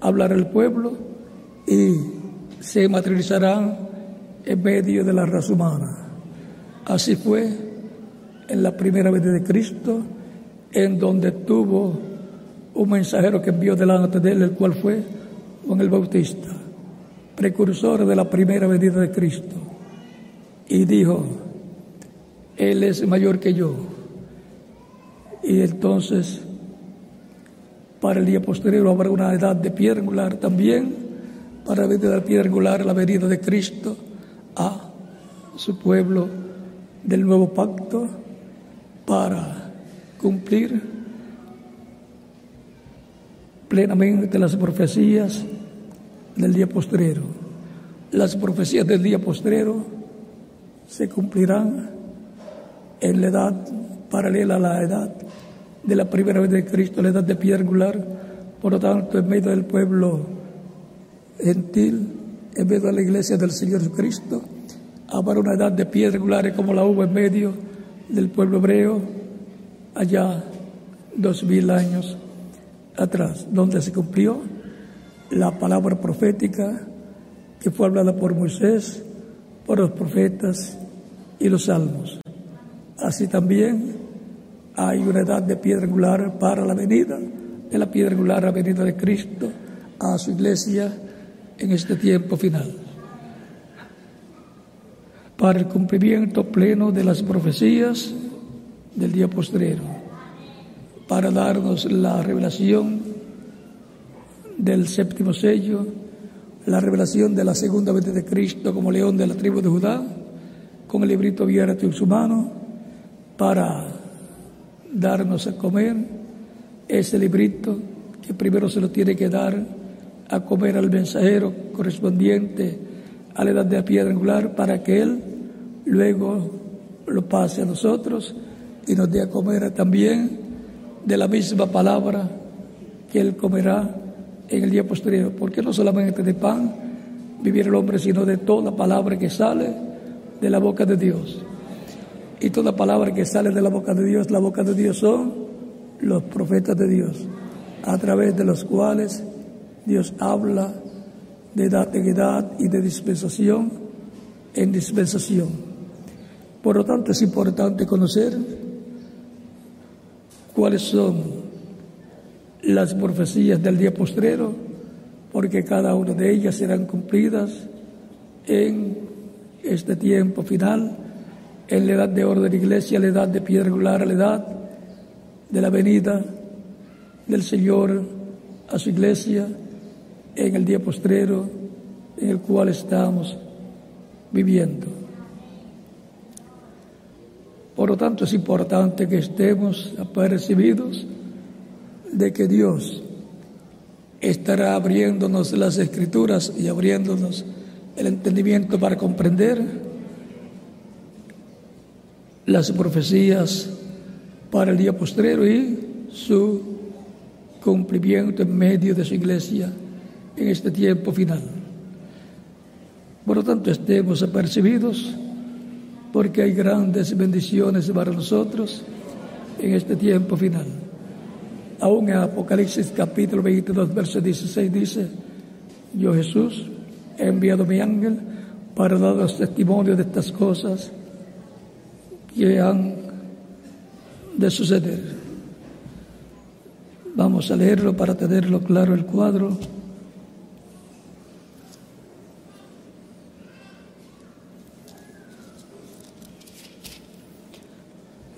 hablará el pueblo y se materializarán en medio de la raza humana. Así fue en la primera vez de Cristo, en donde tuvo un mensajero que envió delante de él, el cual fue Juan el Bautista, precursor de la primera venida de Cristo, y dijo, Él es mayor que yo. Y entonces, para el día posterior habrá una edad de piedra angular también, para la venida de piedra angular, la venida de Cristo a su pueblo del nuevo pacto, para cumplir plenamente las profecías del día postrero. Las profecías del día postrero se cumplirán en la edad paralela a la edad de la primera vez de Cristo, la edad de piedra angular. Por lo tanto, en medio del pueblo gentil, en medio de la iglesia del Señor Jesucristo, habrá una edad de piedra angular como la hubo en medio del pueblo hebreo allá dos mil años atrás, donde se cumplió la palabra profética que fue hablada por Moisés, por los profetas y los salmos. Así también hay una edad de piedra angular para la venida de la piedra angular, la venida de Cristo a su iglesia en este tiempo final. Para el cumplimiento pleno de las profecías del día postrero para darnos la revelación del séptimo sello, la revelación de la segunda vez de Cristo como león de la tribu de Judá, con el librito abierto en su mano, para darnos a comer ese librito que primero se lo tiene que dar a comer al mensajero correspondiente a la edad de la piedra angular para que él luego lo pase a nosotros y nos dé a comer también de la misma palabra que él comerá en el día posterior, porque no solamente de pan vivir el hombre, sino de toda palabra que sale de la boca de Dios. Y toda palabra que sale de la boca de Dios, la boca de Dios son los profetas de Dios, a través de los cuales Dios habla de edad en edad y de dispensación en dispensación. Por lo tanto, es importante conocer cuáles son las profecías del día postrero, porque cada una de ellas serán cumplidas en este tiempo final, en la edad de oro de la iglesia, la edad de piedra angular, la edad de la venida del Señor a su iglesia, en el día postrero en el cual estamos viviendo. Por lo tanto, es importante que estemos apercibidos de que Dios estará abriéndonos las escrituras y abriéndonos el entendimiento para comprender las profecías para el día postrero y su cumplimiento en medio de su iglesia en este tiempo final. Por lo tanto, estemos apercibidos porque hay grandes bendiciones para nosotros en este tiempo final. Aún en Apocalipsis capítulo 22, verso 16 dice, yo Jesús he enviado mi ángel para dar testimonio de estas cosas que han de suceder. Vamos a leerlo para tenerlo claro el cuadro.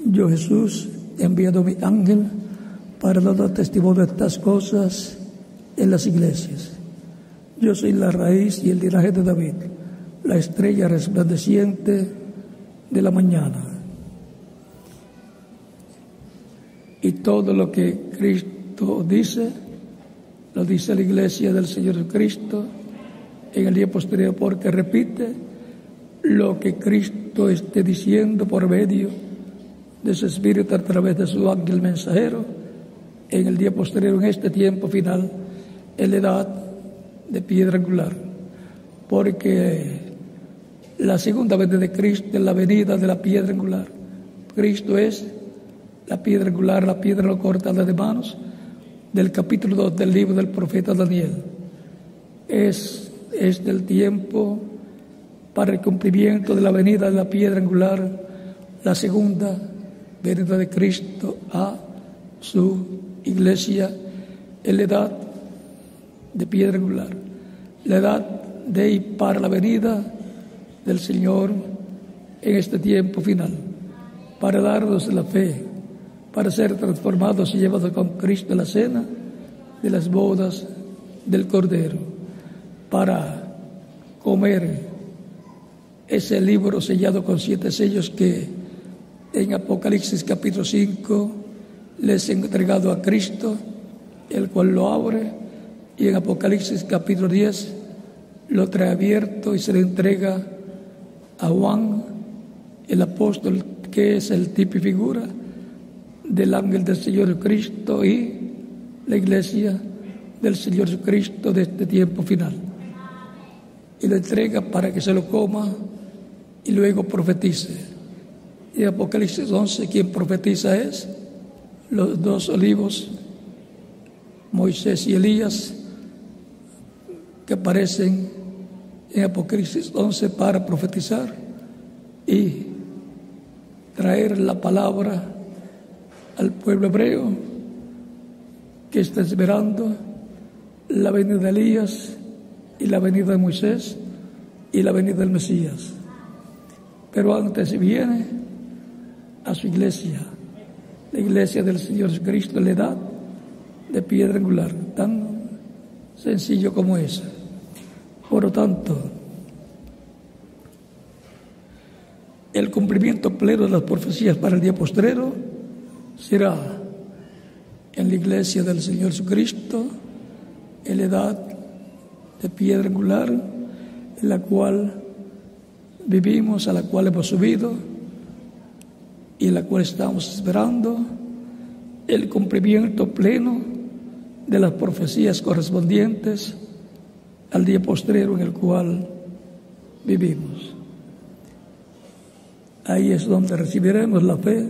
Yo Jesús he enviado mi ángel para dar testimonio de estas cosas en las iglesias. Yo soy la raíz y el linaje de David, la estrella resplandeciente de la mañana. Y todo lo que Cristo dice, lo dice la iglesia del Señor Cristo en el día posterior, porque repite lo que Cristo esté diciendo por medio de su Espíritu a través de su ángel mensajero en el día posterior, en este tiempo final, en la edad de piedra angular. Porque La segunda venida de Cristo es la venida de la piedra angular. Cristo es la piedra angular, la piedra no cortada de manos, del capítulo 2 del libro del profeta Daniel. Es, es del tiempo para el cumplimiento de la venida de la piedra angular, la segunda venida de Cristo a su iglesia en la edad de piedra angular, la edad de y para la venida del Señor en este tiempo final, para darnos la fe, para ser transformados y llevados con Cristo a la cena de las bodas del Cordero, para comer ese libro sellado con siete sellos que en Apocalipsis capítulo 5 les he entregado a Cristo, el cual lo abre, y en Apocalipsis capítulo 10 lo trae abierto y se le entrega a Juan, el apóstol, que es el tipo y figura del ángel del Señor Jesucristo y la iglesia del Señor Jesucristo de este tiempo final. Y lo entrega para que se lo coma y luego profetice. Y Apocalipsis 11, quien profetiza es los dos olivos, Moisés y Elías, que aparecen en Apocalipsis 11 para profetizar y traer la palabra al pueblo hebreo que está esperando la venida de Elías y la venida de Moisés y la venida del Mesías. Pero antes viene a su iglesia, la iglesia del Señor Jesucristo, la edad de piedra angular, tan sencillo como esa. Por lo tanto, el cumplimiento pleno de las profecías para el día postrero será en la iglesia del Señor Jesucristo, en la edad de piedra angular, en la cual vivimos, a la cual hemos subido y en la cual estamos esperando el cumplimiento pleno de las profecías correspondientes al día postrero en el cual vivimos. Ahí es donde recibiremos la fe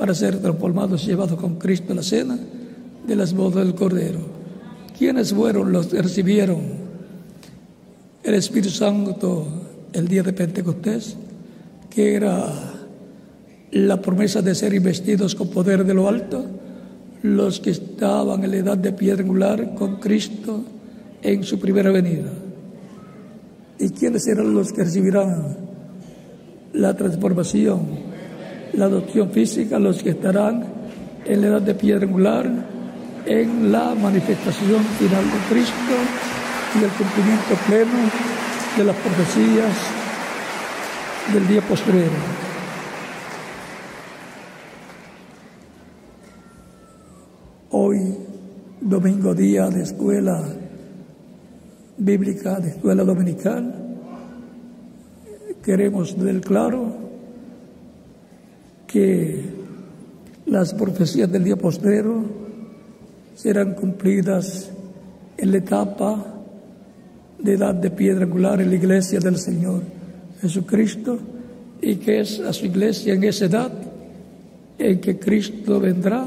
para ser transformados y llevados con Cristo a la cena de las bodas del Cordero. ¿Quiénes fueron los que recibieron el Espíritu Santo el día de Pentecostés? Que era la promesa de ser investidos con poder de lo alto, los que estaban en la edad de piedra angular con Cristo en su primera venida. ¿Y quiénes serán los que recibirán la transformación, la adopción física, los que estarán en la edad de piedra angular, en la manifestación final de Cristo y el cumplimiento pleno de las profecías del día postrero? Hoy, domingo día de escuela bíblica de escuela dominical, queremos tener claro que las profecías del día postrero serán cumplidas en la etapa de edad de piedra angular en la iglesia del Señor Jesucristo y que es a su iglesia en esa edad en que Cristo vendrá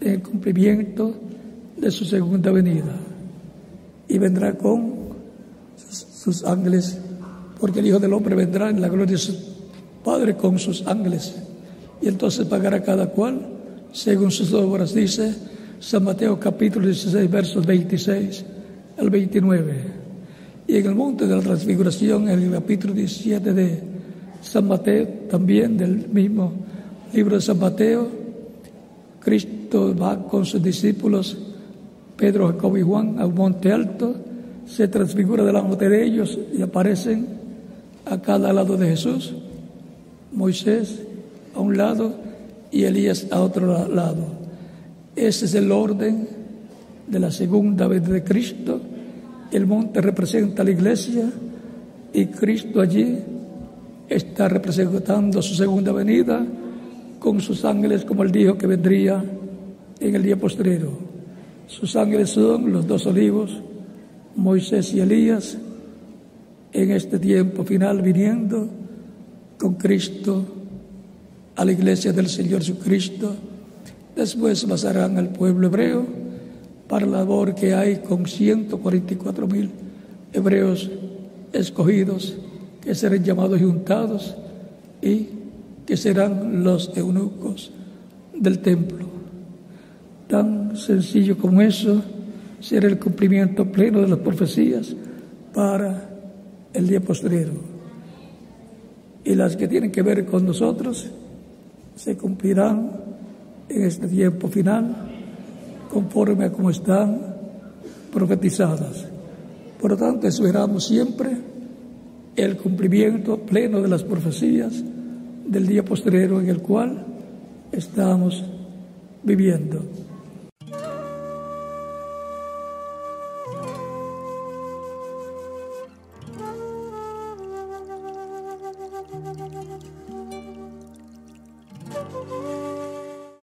en cumplimiento de su segunda venida y vendrá con sus, ángeles, porque el Hijo del Hombre vendrá en la gloria de su Padre con sus ángeles, y entonces pagará cada cual según sus obras, dice San Mateo capítulo 16, versos 26 al 29. Y en el monte de la transfiguración, en el capítulo 17 de San Mateo, también del mismo libro de San Mateo, Cristo va con sus discípulos Pedro, Jacob y Juan a un monte alto, se transfigura delante de ellos y aparecen a cada lado de Jesús, Moisés a un lado y Elías a otro lado. Ese es el orden de la segunda vez de Cristo. El monte representa la iglesia y Cristo allí está representando su segunda venida con sus ángeles, como él dijo que vendría en el día postrero. Sus ángeles son los dos olivos, Moisés y Elías, en este tiempo final viniendo con Cristo a la iglesia del Señor Jesucristo. Después pasarán al pueblo hebreo para la labor que hay con 144 mil hebreos escogidos que serán llamados y juntados y que serán los eunucos del templo. Tan sencillo como eso será el cumplimiento pleno de las profecías para el día posterior. Y las que tienen que ver con nosotros se cumplirán en este tiempo final conforme a como están profetizadas. Por lo tanto, esperamos siempre el cumplimiento pleno de las profecías del día posterior en el cual estamos viviendo.